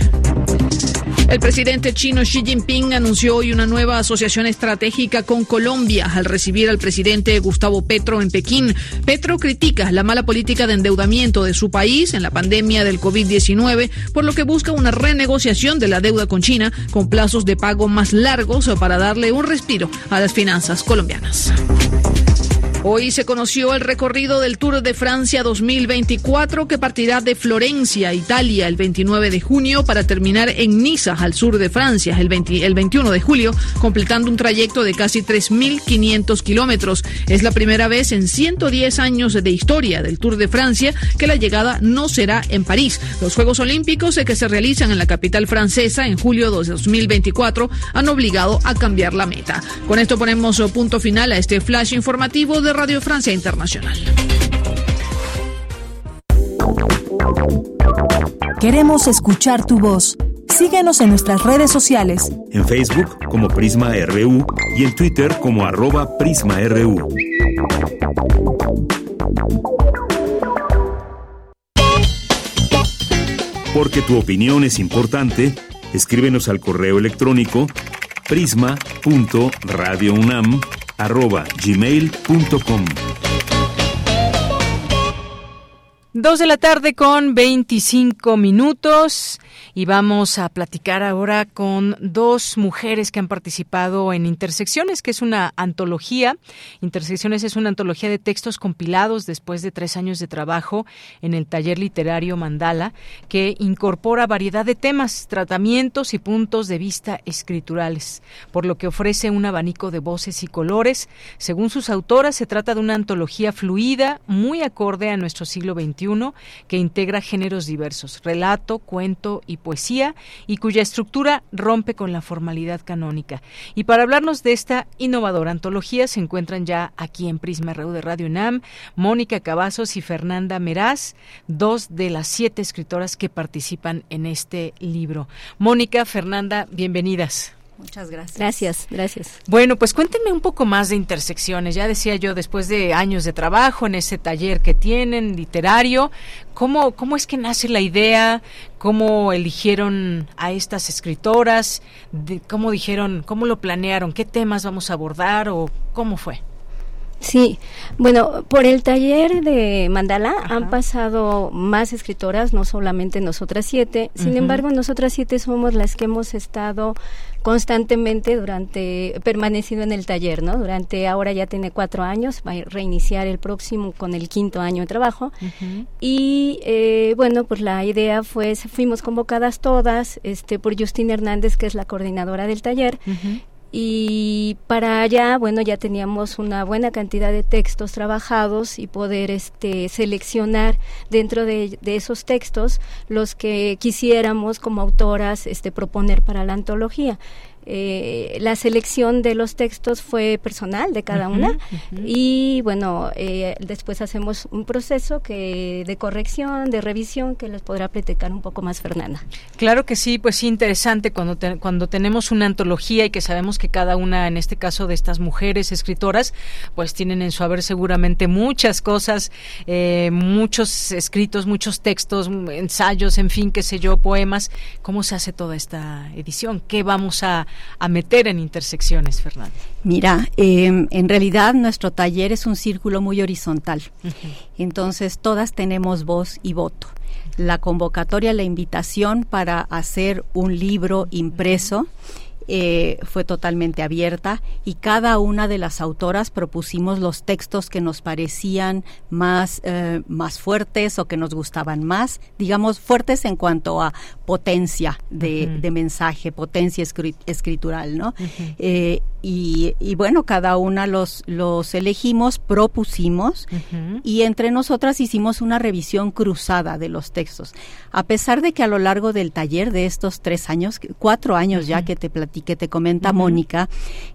El presidente chino Xi Jinping anunció hoy una nueva asociación estratégica con Colombia al recibir al presidente Gustavo Petro en Pekín. Petro critica la mala política de endeudamiento de su país en la pandemia del COVID-19, por lo que busca una renegociación de la deuda con China con plazos de pago más largos para darle un respiro a las finanzas colombianas. Hoy se conoció el recorrido del Tour de Francia 2024 que partirá de Florencia, Italia, el 29 de junio para terminar en Niza, al sur de Francia, el, 21 de julio, completando un trayecto de casi 3.500 kilómetros. Es la primera vez en 110 años de historia del Tour de Francia que la llegada no será en París. Los Juegos Olímpicos que se realizan en la capital francesa en julio de 2024 han obligado a cambiar la meta. Con esto ponemos punto final a este flash informativo de Radio Francia Internacional. Queremos escuchar tu voz. Síguenos en nuestras redes sociales. En Facebook como Prisma RU y en Twitter como arroba PrismaRU. Porque tu opinión es importante, escríbenos al correo electrónico prisma.radiounam.com arroba gmail.com. Dos de la tarde con 25 minutos y vamos a platicar ahora con dos mujeres que han participado en Intersecciones, que es una antología. Intersecciones es una antología de textos compilados después de tres años de trabajo en el taller literario Mandala, que incorpora variedad de temas, tratamientos y puntos de vista escriturales, por lo que ofrece un abanico de voces y colores. Según sus autoras, se trata de una antología fluida, muy acorde a nuestro siglo XXI que integra géneros diversos, relato, cuento y poesía, y cuya estructura rompe con la formalidad canónica. Y para hablarnos de esta innovadora antología se encuentran ya aquí en Prisma RU de Radio UNAM Mónica Cavazos y Fernanda Meraz, dos de las siete escritoras que participan en este libro. Mónica, Fernanda, bienvenidas. Muchas gracias. Gracias, gracias. Bueno, pues cuéntenme un poco más de intersecciones. Ya decía yo, después de años de trabajo en ese taller que tienen, literario, ¿cómo, cómo es que nace la idea? ¿Cómo eligieron a estas escritoras? ¿Cómo dijeron, cómo lo planearon? ¿Qué temas vamos a abordar o cómo fue? Sí, bueno, por el taller de Mandala han pasado más escritoras, no solamente nosotras siete, sin embargo nosotras siete somos las que hemos estado constantemente durante, permanecido en el taller, ¿no? Durante, ahora ya tiene cuatro años, va a reiniciar el próximo con el quinto año de trabajo. Y eh, bueno, pues la idea fue, fuimos convocadas todas este, por Justina Hernández, que es la coordinadora del taller, y para allá, bueno, ya teníamos una buena cantidad de textos trabajados y poder este, seleccionar dentro de, esos textos los que quisiéramos como autoras este, proponer para la antología. Eh, la selección de los textos fue personal de cada una. y bueno eh, después hacemos un proceso que de corrección de revisión que les podrá platicar un poco más Fernanda. Claro que sí pues sí interesante cuando cuando tenemos una antología y que sabemos que cada una en este caso de estas mujeres escritoras pues tienen en su haber seguramente muchas cosas eh, muchos escritos muchos textos ensayos en fin qué sé yo poemas. Cómo se hace toda esta edición qué vamos a a meter en intersecciones, Fernanda? Mira, em, en realidad nuestro taller es un círculo muy horizontal. Entonces, todas tenemos voz y voto. La convocatoria, la invitación para hacer un libro impreso. Eh, fue totalmente abierta y cada una de las autoras propusimos los textos que nos parecían más, eh, más fuertes o que nos gustaban más, digamos fuertes en cuanto a potencia de, mensaje, potencia escritural, ¿no? Eh, y, bueno, cada una los, los elegimos, propusimos y entre nosotras hicimos una revisión cruzada de los textos. A pesar de que a lo largo del taller de estos tres años, cuatro años ya que te que te comenta Mónica,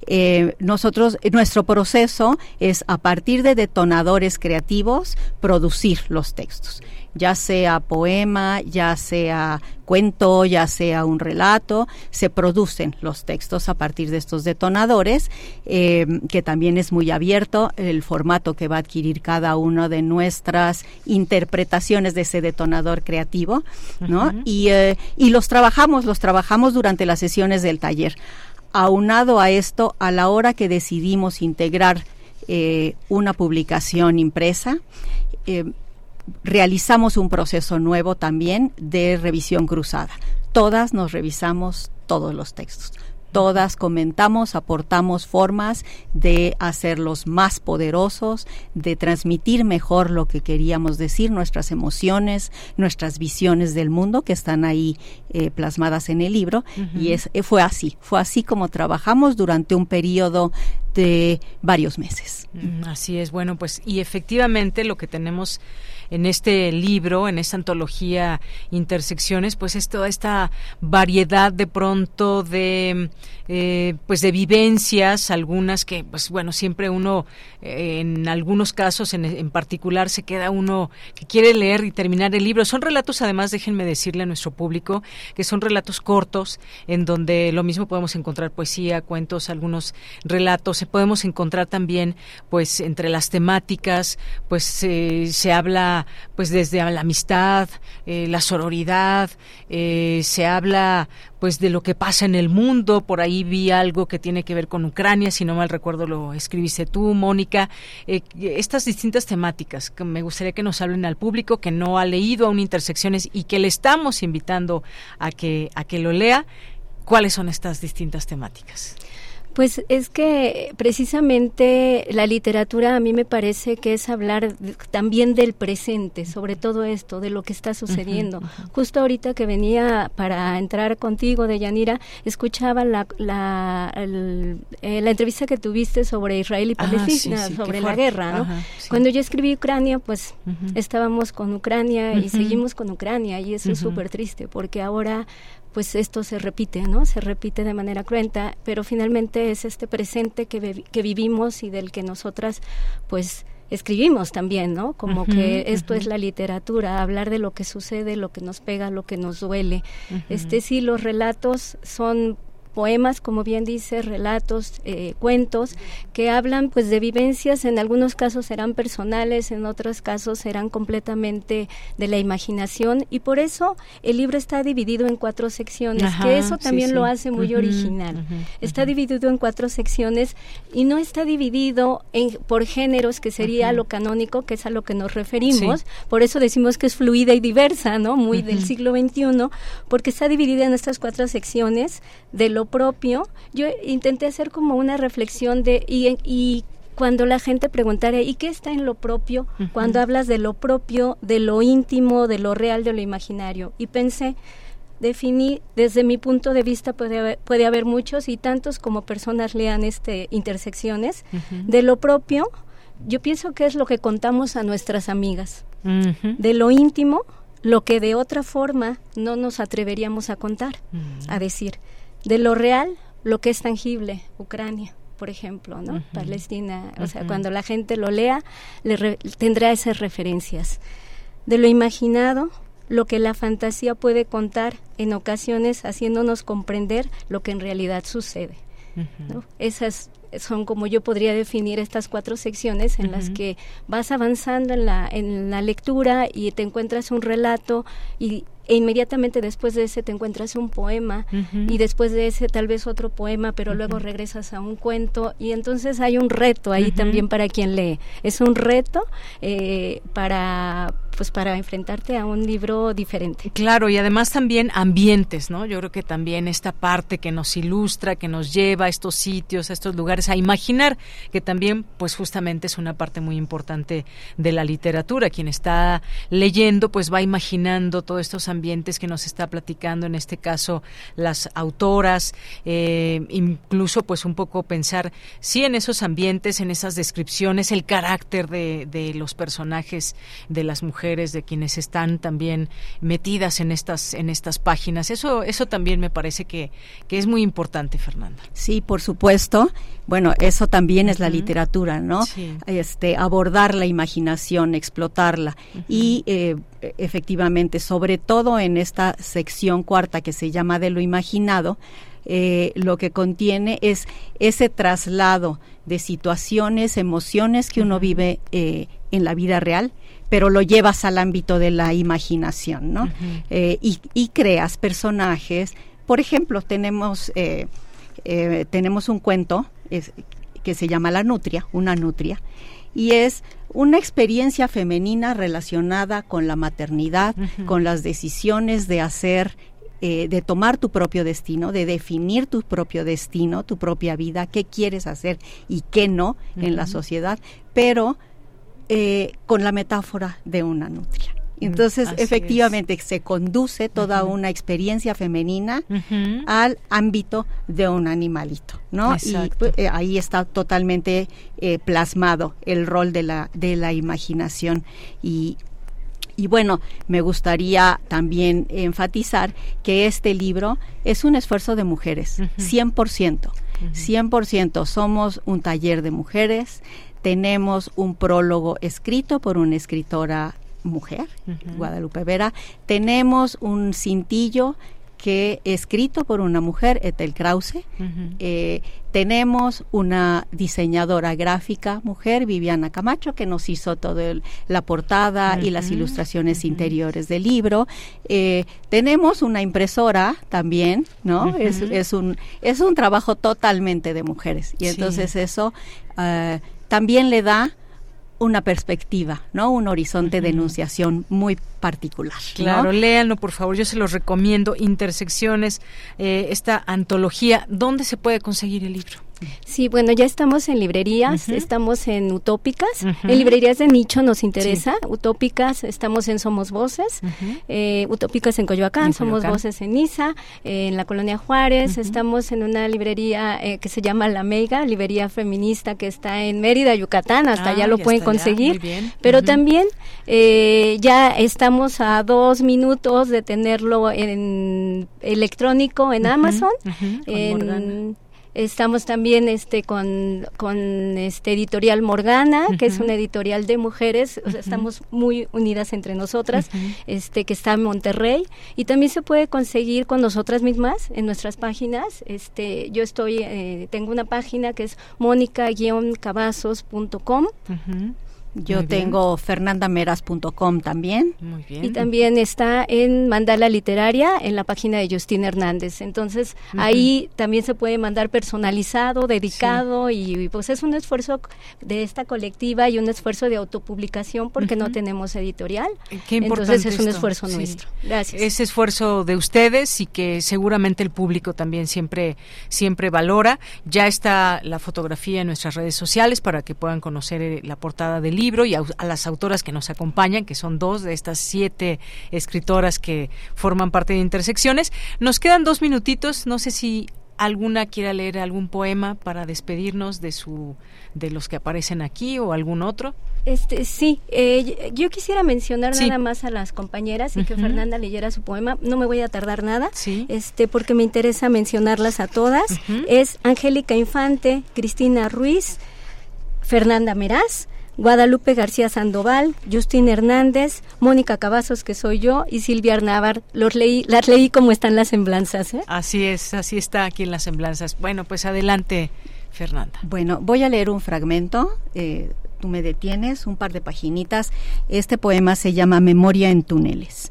eh, nosotros, nuestro proceso es a partir de detonadores creativos producir los textos ya sea poema, ya sea cuento, ya sea un relato, se producen los textos a partir de estos detonadores, eh, que también es muy abierto el formato que va a adquirir cada una de nuestras interpretaciones de ese detonador creativo, ¿no? y, eh, y los trabajamos, los trabajamos durante las sesiones del taller. Aunado a esto, a la hora que decidimos integrar eh, una publicación impresa, realizamos un proceso nuevo también de revisión cruzada. Todas nos revisamos todos los textos. Todas comentamos, aportamos formas de hacerlos más poderosos, de transmitir mejor lo que queríamos decir, nuestras emociones, nuestras visiones del mundo que están ahí eh, plasmadas en el libro. Y es, eh, fue así, fue así como trabajamos durante un periodo de varios meses. Mm, así es, bueno, pues y efectivamente lo que tenemos en este libro, en esta antología Intersecciones, pues es toda esta variedad de pronto de eh, pues de vivencias, algunas que pues bueno, siempre uno eh, en algunos casos en, en, particular se queda uno que quiere leer y terminar el libro. Son relatos, además, déjenme decirle a nuestro público, que son relatos cortos, en donde lo mismo podemos encontrar poesía, cuentos, algunos relatos podemos encontrar también, pues, entre las temáticas, pues, se habla, pues, desde la amistad, eh, la sororidad, eh, se habla, pues de lo que pasa en el mundo. Por ahí vi algo que tiene que ver con Ucrania, si no mal recuerdo lo escribiste tú, Mónica. Eh, estas distintas temáticas que me gustaría que nos hablen al público que no ha leído aún Intersecciones y que le estamos invitando a que a que lo lea. ¿Cuáles son estas distintas temáticas? Pues es que precisamente la literatura a mí me parece que es hablar también del presente, sobre todo esto, de lo que está sucediendo. Justo ahorita que venía para entrar contigo, de Yanira, escuchaba la, la, eh, la entrevista que tuviste sobre Israel y Palestina, sobre la guerra, ¿no? Cuando yo escribí Ucrania, pues estábamos con Ucrania y seguimos con Ucrania y eso es súper triste porque ahora pues esto se repite, ¿no? Se repite de manera cruenta, pero finalmente es este presente que, que vivimos y del que nosotras, pues, escribimos también, ¿no? Como que esto es la literatura, hablar de lo que sucede, lo que nos pega, lo que nos duele. Este sí, los relatos son poemas, como bien dice, relatos, eh, cuentos, que hablan pues de vivencias, en algunos casos serán personales, en otros casos serán completamente de la imaginación. Y por eso el libro está dividido en cuatro secciones, que eso también lo hace muy original. está dividido en cuatro secciones y no está dividido en, por géneros, que sería lo canónico, que es a lo que nos referimos, por eso decimos que es fluida y diversa, ¿no? Muy del siglo XXI, porque está dividida en estas cuatro secciones de lo propio, yo intenté hacer como una reflexión de y, y cuando la gente preguntara, ¿y qué está en lo propio? Cuando hablas de lo propio, de lo íntimo, de lo real, de lo imaginario. Y pensé, definí, desde mi punto de vista puede haber, puede haber muchos y tantos como personas lean este intersecciones. De lo propio, yo pienso que es lo que contamos a nuestras amigas. De lo íntimo, lo que de otra forma no nos atreveríamos a contar, a decir de lo real, lo que es tangible, Ucrania por ejemplo, ¿no? Palestina, o sea, cuando la gente lo lea, le tendrá esas referencias. De lo imaginado, lo que la fantasía puede contar en ocasiones haciéndonos comprender lo que en realidad sucede. ¿no? Esas son como yo podría definir estas cuatro secciones en las que vas avanzando en la, en la lectura y te encuentras un relato y e inmediatamente después de ese te encuentras un poema y después de ese tal vez otro poema, pero luego regresas a un cuento y entonces hay un reto ahí también para quien lee. Es un reto eh, para pues para enfrentarte a un libro diferente. Claro, y además también ambientes, ¿no? Yo creo que también esta parte que nos ilustra, que nos lleva a estos sitios, a estos lugares, a imaginar, que también pues justamente es una parte muy importante de la literatura. Quien está leyendo pues va imaginando todos estos ambientes que nos está platicando, en este caso las autoras, eh, incluso pues un poco pensar, sí, en esos ambientes, en esas descripciones, el carácter de, de los personajes, de las mujeres, de quienes están también metidas en estas en estas páginas. Eso eso también me parece que, que es muy importante, Fernanda. Sí, por supuesto. Bueno, eso también es la literatura, ¿no? Este abordar la imaginación, explotarla y eh, efectivamente, sobre todo en esta sección cuarta que se llama de lo imaginado, eh, lo que contiene es ese traslado de situaciones, emociones que uno vive eh, en la vida real pero lo llevas al ámbito de la imaginación, ¿no? Eh, y, creas personajes. Por ejemplo, tenemos, eh, eh, tenemos un cuento que se llama La Nutria, una nutria, y es una experiencia femenina relacionada con la maternidad, con las decisiones de hacer de tomar tu propio destino, de definir tu propio destino, tu propia vida, qué quieres hacer y qué no en la sociedad, pero eh, con la metáfora de una nutria. Mm, Entonces, efectivamente, se conduce toda una experiencia femenina al ámbito de un animalito, ¿no? Y pues, eh, ahí está totalmente eh, plasmado el rol de la, de la imaginación. Y, y bueno, me gustaría también enfatizar que este libro es un esfuerzo de mujeres, 100%. 100% somos un taller de mujeres, tenemos un prólogo escrito por una escritora mujer, Guadalupe Vera. Tenemos un cintillo que escrito por una mujer, Ethel Krause. Eh, tenemos una diseñadora gráfica mujer, Viviana Camacho, que nos hizo toda la portada y las ilustraciones interiores del libro. Eh, tenemos una impresora también, ¿no? es, es, un, es un trabajo totalmente de mujeres. Y entonces eso eh, también le da una perspectiva, ¿no? Un horizonte de enunciación muy particular. Claro, léanlo por favor, yo se los recomiendo. Intersecciones, eh, esta antología, ¿dónde se puede conseguir el libro? Sí, bueno, ya estamos en librerías, estamos en Utópicas, en librerías de nicho nos interesa, Utópicas, estamos en Somos Voces, eh, Utópicas en Coyoacán, Somos Voces en Niza, en la Colonia Juárez, estamos en una librería eh, que se llama La Meiga, librería feminista que está en Mérida, Yucatán, hasta allá ah, lo pueden conseguir, pero también eh, ya estamos a dos minutos de tenerlo en electrónico en Amazon, en Estamos también este con, con este editorial Morgana, que es una editorial de mujeres, o sea, estamos muy unidas entre nosotras, este que está en Monterrey. Y también se puede conseguir con nosotras mismas en nuestras páginas. Este, yo estoy eh, tengo una página que es mónica-cavazos.com. Yo tengo fernandameras.com también. Muy bien. Y también está en Mandala Literaria, en la página de Justin Hernández. Entonces, ahí también se puede mandar personalizado, dedicado, y, pues es un esfuerzo de esta colectiva y un esfuerzo de autopublicación porque no tenemos editorial. Qué importante Entonces, es un esfuerzo nuestro. Gracias. Ese esfuerzo de ustedes y que seguramente el público también siempre, siempre valora. Ya está la fotografía en nuestras redes sociales para que puedan conocer eh, la portada del libro y a, las autoras que nos acompañan, que son dos de estas siete escritoras que forman parte de Intersecciones. Nos quedan dos minutitos, no sé si alguna quiera leer algún poema para despedirnos de su de los que aparecen aquí o algún otro. Este sí, eh, yo quisiera mencionar nada más a las compañeras y que Fernanda leyera su poema. No me voy a tardar nada, este porque me interesa mencionarlas a todas. Es Angélica Infante, Cristina Ruiz, Fernanda Meraz, Guadalupe García Sandoval, Justín Hernández, Mónica Cavazos, que soy yo, y Silvia Arnávar. Los leí, las leí como están las semblanzas. ¿eh? Así es, así está aquí en las semblanzas. Bueno, pues adelante, Fernanda. Bueno, voy a leer un fragmento. Eh, tú me detienes, un par de paginitas. Este poema se llama Memoria en túneles.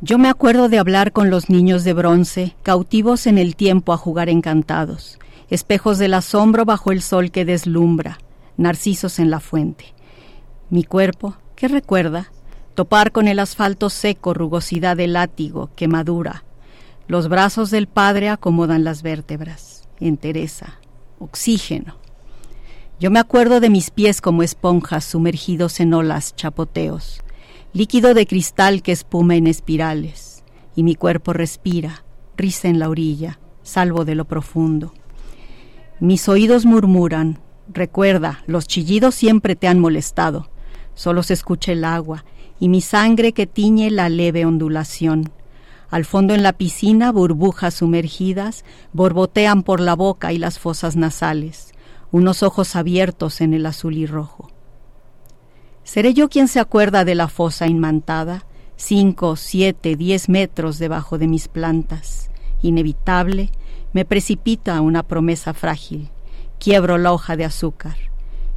Yo me acuerdo de hablar con los niños de bronce, cautivos en el tiempo a jugar encantados, espejos del asombro bajo el sol que deslumbra, narcisos en la fuente. Mi cuerpo, ¿qué recuerda? Topar con el asfalto seco, rugosidad del látigo, quemadura. Los brazos del padre acomodan las vértebras. Entereza. Oxígeno. Yo me acuerdo de mis pies como esponjas sumergidos en olas, chapoteos. Líquido de cristal que espuma en espirales. Y mi cuerpo respira, risa en la orilla, salvo de lo profundo. Mis oídos murmuran, Recuerda, los chillidos siempre te han molestado. Solo se escucha el agua y mi sangre que tiñe la leve ondulación. Al fondo en la piscina, burbujas sumergidas borbotean por la boca y las fosas nasales, unos ojos abiertos en el azul y rojo. ¿Seré yo quien se acuerda de la fosa inmantada, cinco, siete, diez metros debajo de mis plantas? Inevitable, me precipita una promesa frágil. Quiebro la hoja de azúcar.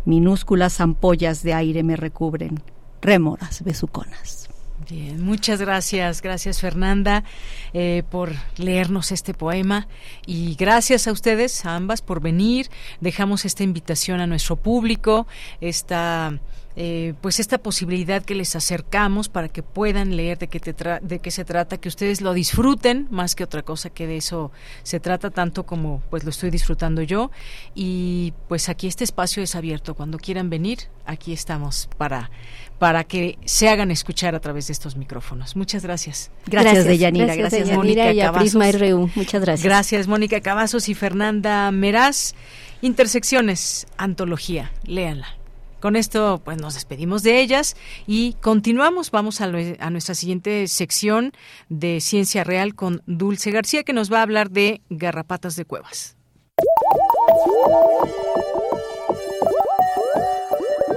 Minúsculas ampollas de aire me recubren. Rémoras besuconas. Bien, muchas gracias, gracias Fernanda eh, por leernos este poema y gracias a ustedes, a ambas, por venir. Dejamos esta invitación a nuestro público, esta eh, pues esta posibilidad que les acercamos para que puedan leer de qué, de qué se trata, que ustedes lo disfruten más que otra cosa que de eso se trata tanto como pues lo estoy disfrutando yo y pues aquí este espacio es abierto cuando quieran venir aquí estamos para para que se hagan escuchar a través de estos micrófonos. Muchas gracias. Gracias, Deyanira. Gracias, Mónica y Prisma RU. Muchas gracias. Gracias, Mónica Cavazos y Fernanda Meraz. Intersecciones, antología. Léanla. Con esto, pues nos despedimos de ellas y continuamos. Vamos a, a, nuestra siguiente sección de Ciencia Real con Dulce García, que nos va a hablar de garrapatas de cuevas.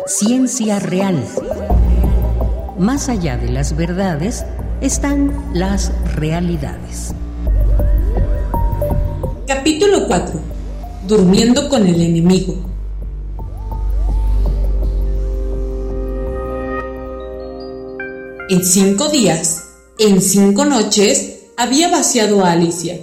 Ciencia Real. Más allá de las verdades, están las realidades. Capítulo 4. Durmiendo con el enemigo. En cinco días, en cinco noches, había vaciado a Alicia.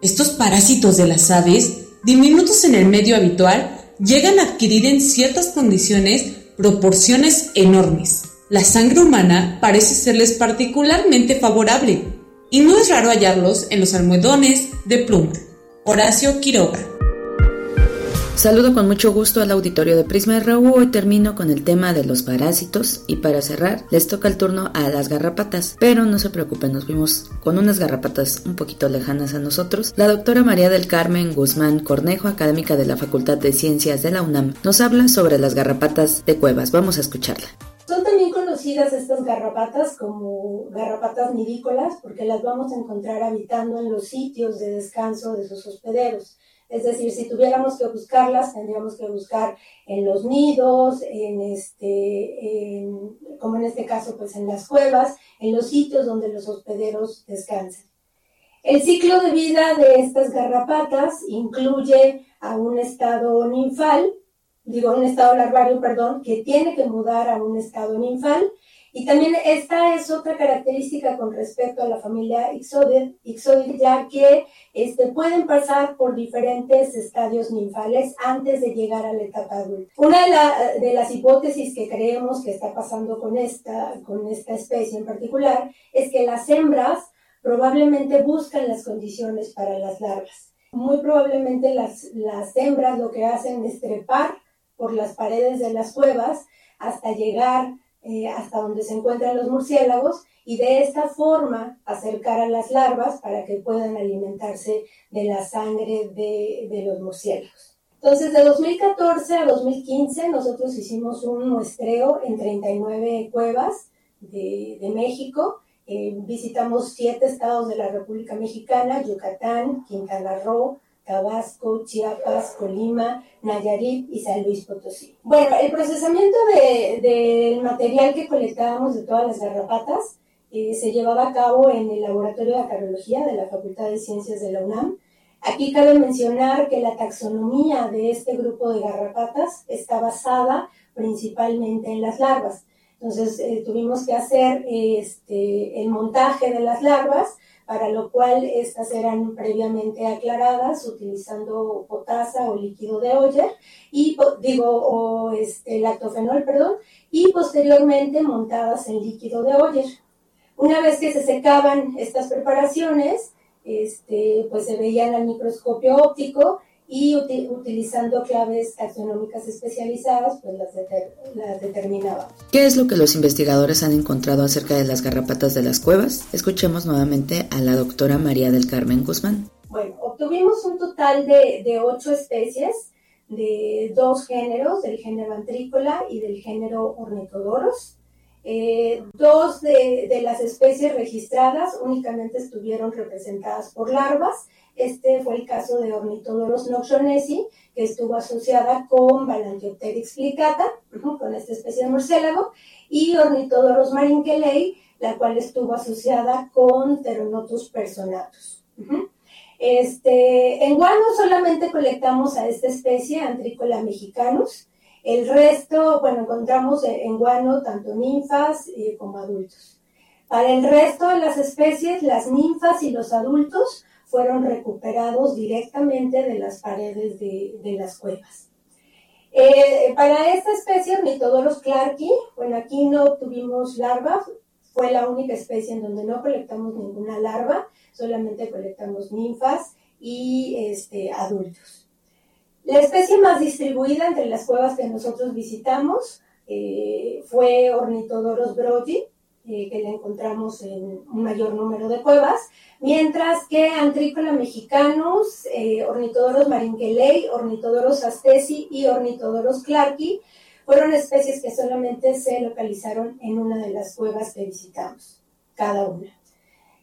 Estos parásitos de las aves, diminutos en el medio habitual, llegan a adquirir en ciertas condiciones proporciones enormes. La sangre humana parece serles particularmente favorable, y no es raro hallarlos en los almohadones de pluma. Horacio Quiroga. Saludo con mucho gusto al auditorio de Prisma RU. Hoy termino con el tema de los parásitos y para cerrar les toca el turno a las garrapatas. Pero no se preocupen, nos vimos con unas garrapatas un poquito lejanas a nosotros. La doctora María del Carmen Guzmán Cornejo, académica de la Facultad de Ciencias de la UNAM, nos habla sobre las garrapatas de cuevas. Vamos a escucharla. Son también conocidas estas garrapatas como garrapatas nidícolas porque las vamos a encontrar habitando en los sitios de descanso de sus hospederos. Es decir, si tuviéramos que buscarlas, tendríamos que buscar en los nidos, en este, como en este caso, pues en las cuevas, en los sitios donde los hospederos descansan. El ciclo de vida de estas garrapatas incluye a un estado ninfal, digo, un estado larvario, perdón, que tiene que mudar a un estado ninfal y también esta es otra característica con respecto a la familia Ixodir, ya que este, pueden pasar por diferentes estadios ninfales antes de llegar a la etapa adulta. Una de, las hipótesis que creemos que está pasando con esta, con esta especie en particular es que las hembras probablemente buscan las condiciones para las larvas. Muy probablemente las, las hembras lo que hacen es trepar por las paredes de las cuevas hasta llegar eh, hasta donde se encuentran los murciélagos y de esta forma acercar a las larvas para que puedan alimentarse de la sangre de, de los murciélagos. Entonces, de 2014 a 2015 nosotros hicimos un muestreo en 39 cuevas de, de México. Eh, visitamos siete estados de la República Mexicana, Yucatán, Quintana Roo, Tabasco, Chiapas, Colima, Nayarit y San Luis Potosí. Bueno, el procesamiento del material que colectábamos de todas las garrapatas eh, se llevaba a cabo en el Laboratorio de Acarología de la Facultad de Ciencias de la UNAM. Aquí cabe mencionar que la taxonomía de este grupo de garrapatas está basada principalmente en las larvas. Entonces eh, tuvimos que hacer este, el montaje de las larvas, para lo cual estas eran previamente aclaradas utilizando potasa o líquido de Oyer, y digo, o este, lactofenol, perdón, y posteriormente montadas en líquido de Oyer. Una vez que se secaban estas preparaciones, este, pues se veían al microscopio óptico y utilizando claves taxonómicas especializadas, pues las, las determinaba. ¿Qué es lo que los investigadores han encontrado acerca de las garrapatas de las cuevas? Escuchemos nuevamente a la doctora María del Carmen Guzmán. Bueno, obtuvimos un total de, de ocho especies de dos géneros, del género antrícola y del género ornitodoros. Eh, dos de, de, las especies registradas únicamente estuvieron representadas por larvas este fue el caso de Ornitodorus noxonesi, que estuvo asociada con Balantiopteryx flicata, con esta especie de murciélago, y Ornitodorus marinkelei, la cual estuvo asociada con Pteronotus personatus. Este, en guano solamente colectamos a esta especie, Antricola mexicanus. El resto, bueno, encontramos en guano tanto ninfas eh, como adultos. Para el resto de las especies, las ninfas y los adultos fueron recuperados directamente de las paredes de, las cuevas. Eh, para esta especie, Ornitodorus clarki, bueno, aquí no obtuvimos larvas, fue la única especie en donde no colectamos ninguna larva, solamente colectamos ninfas y este, adultos. La especie más distribuida entre las cuevas que nosotros visitamos eh, fue Ornitodorus brogi, eh, que la encontramos en un mayor número de cuevas, mientras que Antrícola mexicanus, eh, Ornitodoros marinkelei, Ornitodoros astesi y Ornitodoros clarki fueron especies que solamente se localizaron en una de las cuevas que visitamos, cada una.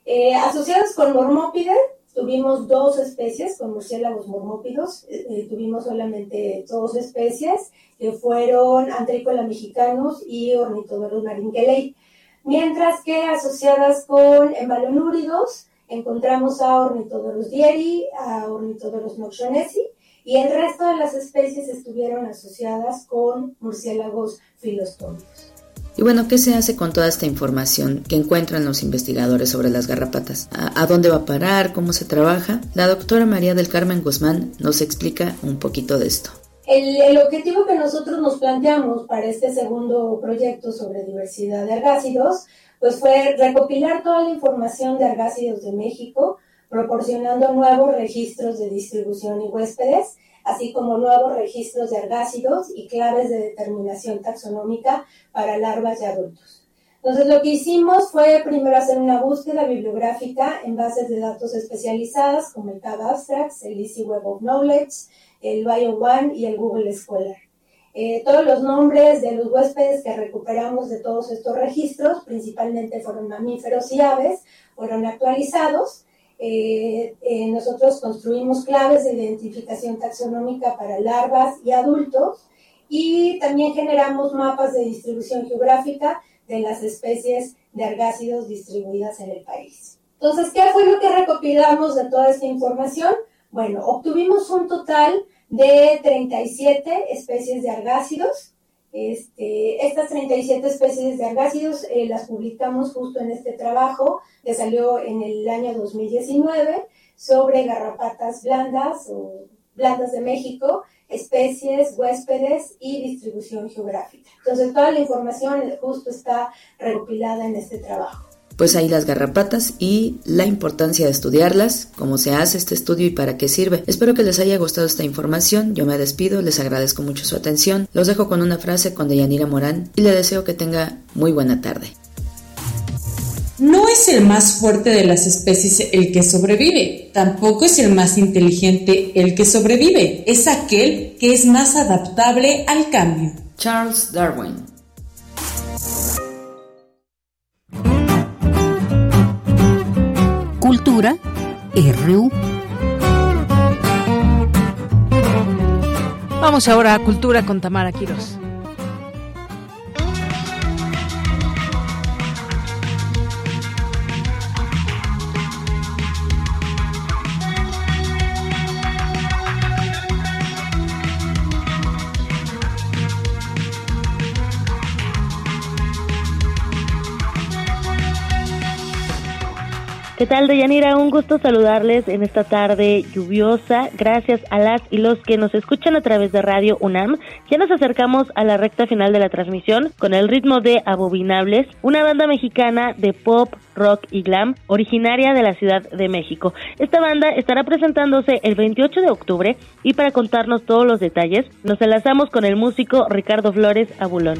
Eh, asociadas con Mormópide, tuvimos dos especies, con murciélagos mormópidos, eh, tuvimos solamente dos especies, que fueron Antrícola mexicanus y Ornitodoros marinkelei. Mientras que asociadas con embalonúridos encontramos a Ornithodorus dieri, a Ornithodorus noxonesi, y el resto de las especies estuvieron asociadas con murciélagos filostómicos. Y bueno, ¿qué se hace con toda esta información que encuentran los investigadores sobre las garrapatas? ¿A, dónde va a parar? ¿Cómo se trabaja? La doctora María del Carmen Guzmán nos explica un poquito de esto. El, objetivo que nosotros nos planteamos para este segundo proyecto sobre diversidad de argácidos, pues fue recopilar toda la información de argácidos de México, proporcionando nuevos registros de distribución y huéspedes, así como nuevos registros de argácidos y claves de determinación taxonómica para larvas y adultos. Entonces, lo que hicimos fue primero hacer una búsqueda bibliográfica en bases de datos especializadas como el CAB Abstracts, el Easy Web of Knowledge, el BioOne y el Google Scholar. Eh, todos los nombres de los huéspedes que recuperamos de todos estos registros, principalmente fueron mamíferos y aves, fueron actualizados eh, eh, nosotros construimos claves de identificación taxonómica para larvas y adultos y también generamos mapas de distribución geográfica de las especies de argácidos distribuidas en el país. Entonces, ¿qué fue lo que recopilamos de toda esta información? Bueno, obtuvimos un total de 37 especies de argácidos este, estas 37 especies de argácidos eh, las publicamos justo en este trabajo que salió en el año 2019 sobre garrapatas blandas o blandas de México, especies, huéspedes y distribución geográfica. Entonces toda la información justo está recopilada en este trabajo pues ahí las garrapatas y la importancia de estudiarlas, cómo se hace este estudio y para qué sirve. Espero que les haya gustado esta información, yo me despido, les agradezco mucho su atención, los dejo con una frase con Deyanira Morán y le deseo que tenga muy buena tarde. No es el más fuerte de las especies el que sobrevive, tampoco es el más inteligente el que sobrevive, es aquel que es más adaptable al cambio. Charles Darwin Cultura RU. Vamos ahora a Cultura con Tamara Quiros. ¿Qué tal, Deyanira? Un gusto saludarles en esta tarde lluviosa. Gracias a las y los que nos escuchan a través de Radio UNAM. Ya nos acercamos a la recta final de la transmisión con el ritmo de Abominables, una banda mexicana de pop, rock y glam originaria de la Ciudad de México. Esta banda estará presentándose el 28 de octubre y para contarnos todos los detalles nos enlazamos con el músico Ricardo Flores Abulón.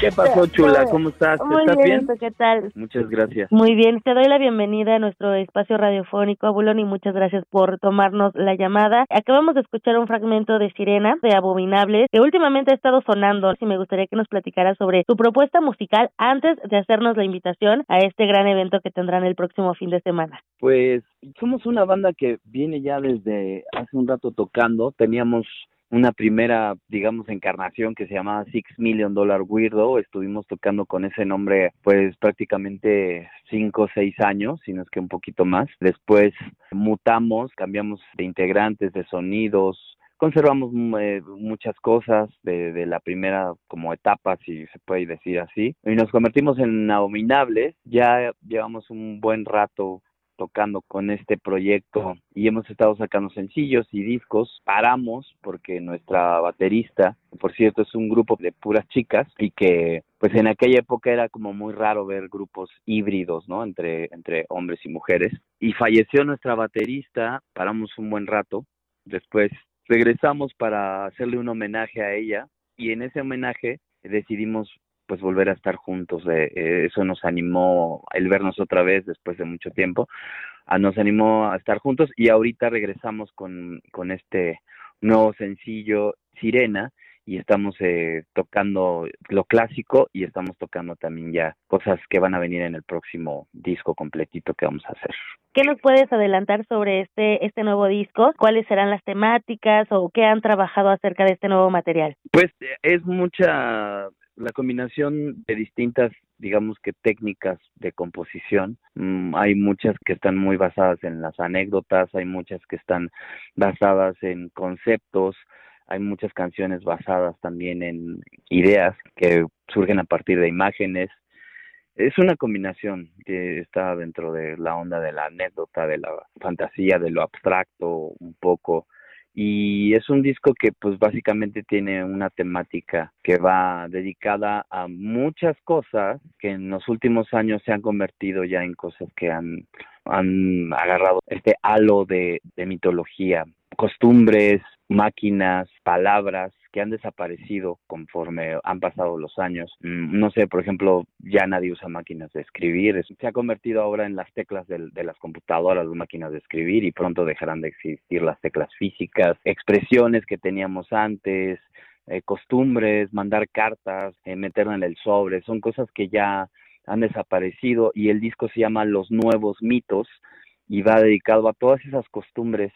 ¿Qué pasó, chula? ¿Cómo estás? ¿Estás bien? ¿Qué tal? Muchas gracias. Muy bien, te doy la bienvenida a nuestro espacio radiofónico, Abulón, y muchas gracias por tomarnos la llamada. Acabamos de escuchar un fragmento de Sirena, de Abominables, que últimamente ha estado sonando, y me gustaría que nos platicara sobre tu propuesta musical antes de hacernos la invitación a este gran evento que tendrán el próximo fin de semana. Pues somos una banda que viene ya desde hace un rato tocando, teníamos una primera, digamos, encarnación que se llamaba Six Million Dollar Weirdo. Estuvimos tocando con ese nombre, pues prácticamente cinco o seis años, si no es que un poquito más. Después mutamos, cambiamos de integrantes, de sonidos, conservamos eh, muchas cosas de, de, la primera como etapa, si se puede decir así, y nos convertimos en abominables. Ya llevamos un buen rato tocando con este proyecto y hemos estado sacando sencillos y discos. Paramos porque nuestra baterista, por cierto, es un grupo de puras chicas y que pues en aquella época era como muy raro ver grupos híbridos, ¿no? Entre, entre hombres y mujeres. Y falleció nuestra baterista, paramos un buen rato. Después regresamos para hacerle un homenaje a ella y en ese homenaje decidimos pues volver a estar juntos. Eh, eso nos animó el vernos otra vez después de mucho tiempo, a, nos animó a estar juntos y ahorita regresamos con, con este nuevo sencillo Sirena y estamos eh, tocando lo clásico y estamos tocando también ya cosas que van a venir en el próximo disco completito que vamos a hacer. ¿Qué nos puedes adelantar sobre este este nuevo disco? ¿Cuáles serán las temáticas o qué han trabajado acerca de este nuevo material? Pues es mucha la combinación de distintas, digamos que técnicas de composición. Mm, hay muchas que están muy basadas en las anécdotas, hay muchas que están basadas en conceptos, hay muchas canciones basadas también en ideas que surgen a partir de imágenes. Es una combinación que está dentro de la onda de la anécdota, de la fantasía, de lo abstracto un poco y es un disco que pues básicamente tiene una temática que va dedicada a muchas cosas que en los últimos años se han convertido ya en cosas que han, han agarrado este halo de, de mitología, costumbres, máquinas, palabras que han desaparecido conforme han pasado los años. Mm, no sé, por ejemplo, ya nadie usa máquinas de escribir. Se ha convertido ahora en las teclas de, las computadoras, las máquinas de escribir, y pronto dejarán de existir las teclas físicas, expresiones que teníamos antes, eh, costumbres, mandar cartas, eh, meterla en el sobre. Son cosas que ya han desaparecido y el disco se llama Los Nuevos Mitos y va dedicado a todas esas costumbres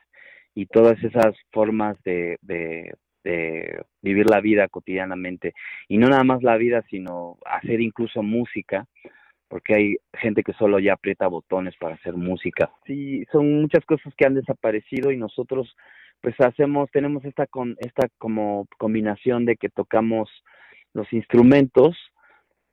y todas esas formas de, de vivir la vida cotidianamente. Y no nada más la vida sino hacer incluso música porque hay gente que solo ya aprieta botones para hacer música. Sí son muchas cosas que han desaparecido y nosotros pues hacemos tenemos esta con esta como combinación de que tocamos los instrumentos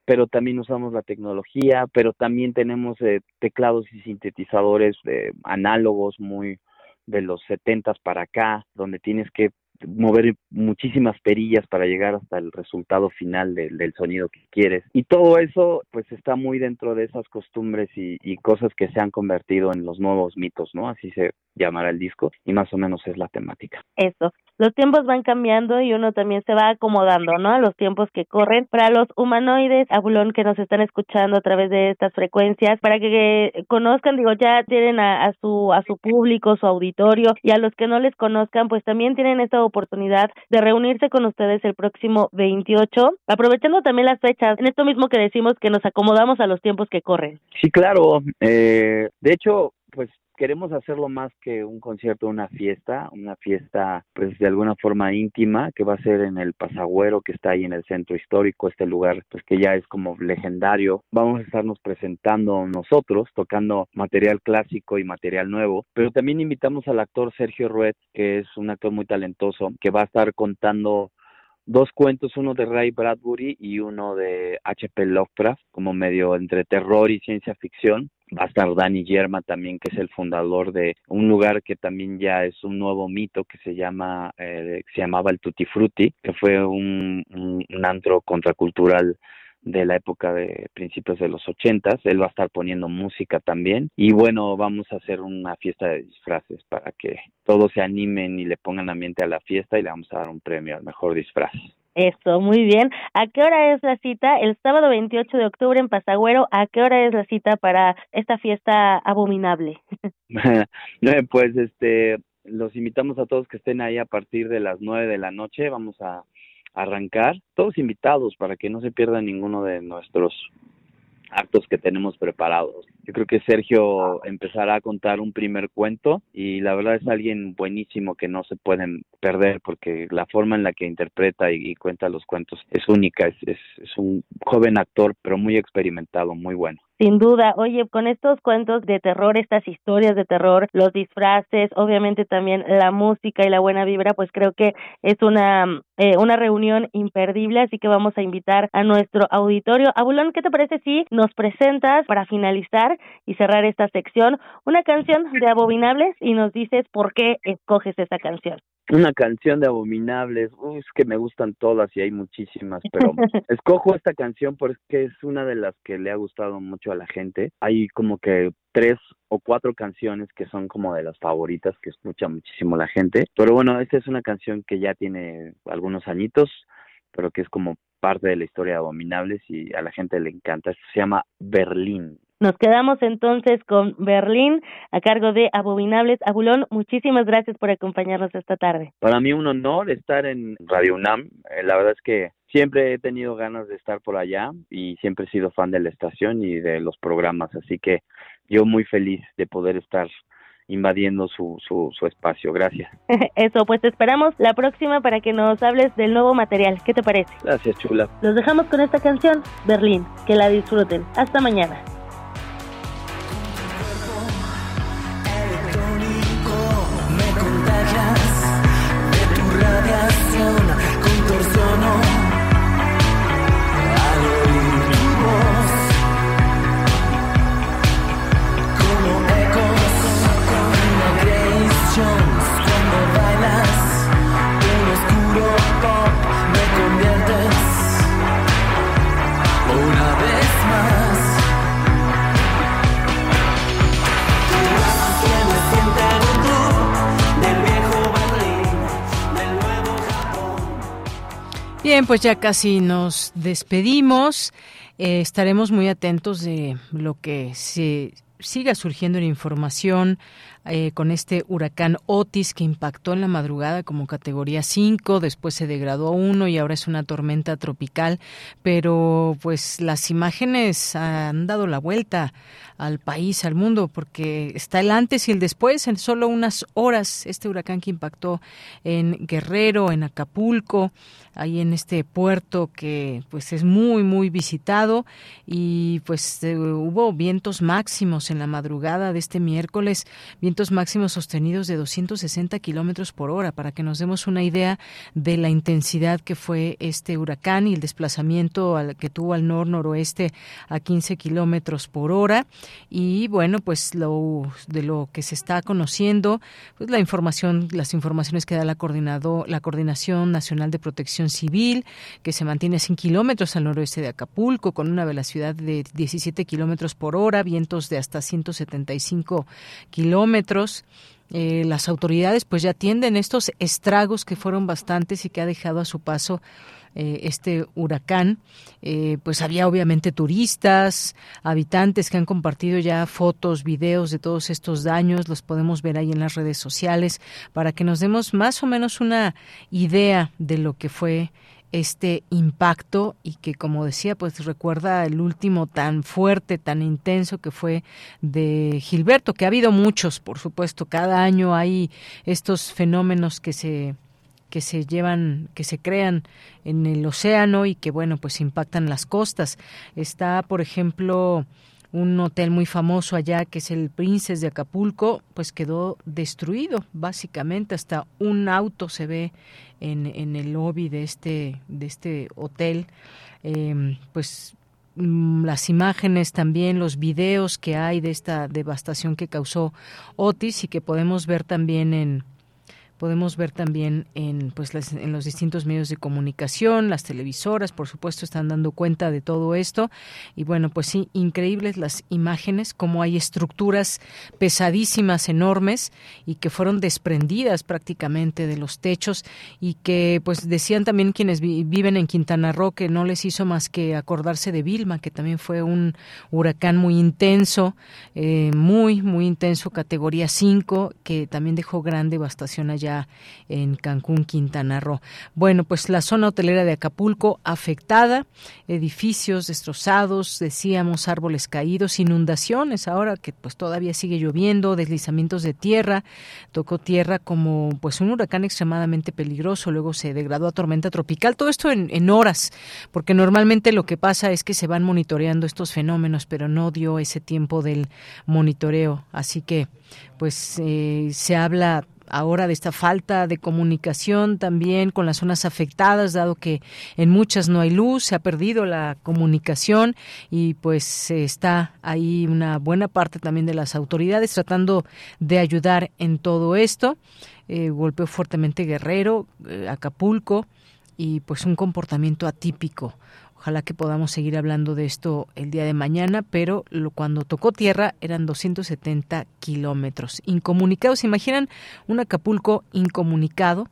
pero también usamos la tecnología pero también tenemos eh, teclados y sintetizadores eh, análogos muy de los setentas para acá, donde tienes que mover muchísimas perillas para llegar hasta el resultado final del sonido que quieres. Y todo eso pues está muy dentro de esas costumbres y, y, cosas que se han convertido en los nuevos mitos, ¿no? Así se llamará el disco y más o menos es la temática. Eso los tiempos van cambiando y uno también se va acomodando, ¿no? A los tiempos que corren. Para los humanoides, Abulón, que nos están escuchando a través de estas frecuencias, para que conozcan, digo, ya tienen a, a, su a su público, su auditorio, y a los que no les conozcan, pues también tienen esta oportunidad de reunirse con ustedes el próximo 28, aprovechando también las fechas, en esto mismo que decimos que nos acomodamos a los tiempos que corren. Sí, claro. Eh, de hecho, pues queremos hacerlo más que un concierto, una fiesta, una fiesta pues de alguna forma íntima que va a ser en el Pasagüero que está ahí en el centro histórico, este lugar pues que ya es como legendario. Vamos a estarnos presentando nosotros, tocando material clásico y material nuevo, pero también invitamos al actor Sergio Ruet, que es un actor muy talentoso, que va a estar contando dos cuentos, uno de Ray Bradbury y uno de H.P. Lovecraft, como medio entre terror y ciencia ficción va a estar Dani Yerma también, que es el fundador de un lugar que también ya es un nuevo mito que se llama, eh, se llamaba el Tutti Frutti, que fue un, un, antro contracultural de la época de principios de los ochentas. Él va a estar poniendo música también. Y bueno, vamos a hacer una fiesta de disfraces para que todos se animen y le pongan ambiente a la fiesta y le vamos a dar un premio al mejor disfraz. Eso, muy bien. ¿A qué hora es la cita? El sábado 28 de octubre en Pasagüero. ¿A qué hora es la cita para esta fiesta abominable? pues este, los invitamos a todos que estén ahí a partir de las nueve de la noche. Vamos a arrancar. Todos invitados para que no se pierda ninguno de nuestros actos que tenemos preparados. Yo creo que Sergio empezará a contar un primer cuento y la verdad es alguien buenísimo que no se pueden perder porque la forma en la que interpreta y, cuenta los cuentos es única, es, es un joven actor pero muy experimentado, muy bueno. Sin duda, oye, con estos cuentos de terror, estas historias de terror, los disfraces, obviamente también la música y la buena vibra, pues creo que es una, eh, una reunión imperdible, así que vamos a invitar a nuestro auditorio. Abulón, ¿qué te parece si nos presentas para finalizar y cerrar esta sección una canción de Abominables y nos dices por qué escoges esa canción? Una canción de Abominables, Uy, es que me gustan todas y hay muchísimas, pero escojo esta canción porque es una de las que le ha gustado mucho a la gente. Hay como que tres o cuatro canciones que son como de las favoritas que escucha muchísimo la gente. Pero bueno, esta es una canción que ya tiene algunos añitos, pero que es como parte de la historia de Abominables y a la gente le encanta. se llama Berlín. Nos quedamos entonces con Berlín a cargo de Abominables. Abulón, muchísimas gracias por acompañarnos esta tarde. Para mí un honor estar en Radio UNAM. Eh, la verdad es que siempre he tenido ganas de estar por allá y siempre he sido fan de la estación y de los programas, así que yo muy feliz de poder estar invadiendo su, su, su espacio. Gracias. Eso, pues te esperamos la próxima para que nos hables del nuevo material. ¿Qué te parece? Gracias, chula. Los dejamos con esta canción, Berlín. Que la disfruten. Hasta mañana. Bien, pues ya casi nos despedimos. Eh, estaremos muy atentos de lo que se siga surgiendo en información eh, con este huracán Otis que impactó en la madrugada como categoría 5, después se degradó a 1 y ahora es una tormenta tropical, pero pues las imágenes han dado la vuelta al país, al mundo, porque está el antes y el después. En solo unas horas. Este huracán que impactó en Guerrero, en Acapulco, ahí en este puerto que pues es muy muy visitado. Y pues eh, hubo vientos máximos en la madrugada de este miércoles, vientos máximos sostenidos de 260 kilómetros por hora, para que nos demos una idea de la intensidad que fue este huracán y el desplazamiento al, que tuvo al nor-noroeste a 15 kilómetros por hora. Y bueno, pues lo, de lo que se está conociendo, pues la información, las informaciones que da la, coordinado, la Coordinación Nacional de Protección Civil, que se mantiene a 100 kilómetros al noroeste de Acapulco, con una velocidad de 17 kilómetros por hora, vientos de hasta 175 kilómetros. Eh, las autoridades pues ya atienden estos estragos que fueron bastantes y que ha dejado a su paso eh, este huracán, eh, pues había obviamente turistas, habitantes que han compartido ya fotos, videos de todos estos daños, los podemos ver ahí en las redes sociales, para que nos demos más o menos una idea de lo que fue este impacto y que como decía pues recuerda el último tan fuerte tan intenso que fue de Gilberto que ha habido muchos por supuesto cada año hay estos fenómenos que se que se llevan, que se crean en el océano y que bueno, pues impactan las costas. Está, por ejemplo, un hotel muy famoso allá que es el Princes de Acapulco, pues quedó destruido básicamente, hasta un auto se ve en, el lobby de este, de este hotel. Em, pues mm, las imágenes también, los videos que hay de esta devastación que causó Otis y que podemos ver también en, podemos ver también en pues en los distintos medios de comunicación, las televisoras, por supuesto, están dando cuenta de todo esto. Y bueno, pues sí, increíbles las imágenes, como hay estructuras pesadísimas, enormes y que fueron desprendidas prácticamente de los techos y que pues decían también quienes viven en Quintana Roo que no les hizo más que acordarse de Vilma, que también fue un huracán muy intenso, eh, muy, muy intenso, categoría 5, que también dejó gran devastación allá en Cancún, Quintana Roo. Bueno, pues la zona hotelera de Acapulco afectada, edificios destrozados, decíamos árboles caídos, inundaciones ahora que pues todavía sigue lloviendo, deslizamientos de tierra, tocó tierra como pues un huracán extremadamente peligroso, luego se degradó a tormenta tropical, todo esto en, horas, porque normalmente lo que pasa es que se van monitoreando estos fenómenos, pero no dio ese tiempo del monitoreo, así que pues eh, se habla ahora de esta falta de comunicación también con las zonas afectadas, dado que en muchas no hay luz, se ha perdido la comunicación y pues está ahí una buena parte también de las autoridades tratando de ayudar en todo esto. Eh, golpeó fuertemente Guerrero, eh, Acapulco y pues un comportamiento atípico Ojalá que podamos seguir hablando de esto el día de mañana, pero lo, cuando tocó tierra eran 270 kilómetros. Incomunicados, ¿se imaginan un Acapulco incomunicado?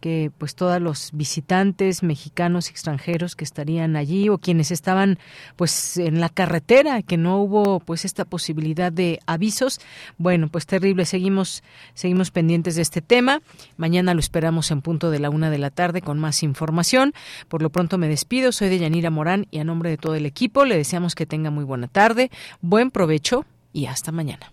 Que pues todos los visitantes mexicanos y extranjeros que estarían allí o quienes estaban pues en la carretera que no hubo pues esta posibilidad de avisos bueno pues terrible. Seguimos seguimos pendientes de este tema. Mañana lo esperamos en punto de la una de la tarde con más información. Por lo pronto me despido. Soy de Yanira Morán y a nombre de todo el equipo le deseamos que tenga muy buena tarde buen provecho y hasta mañana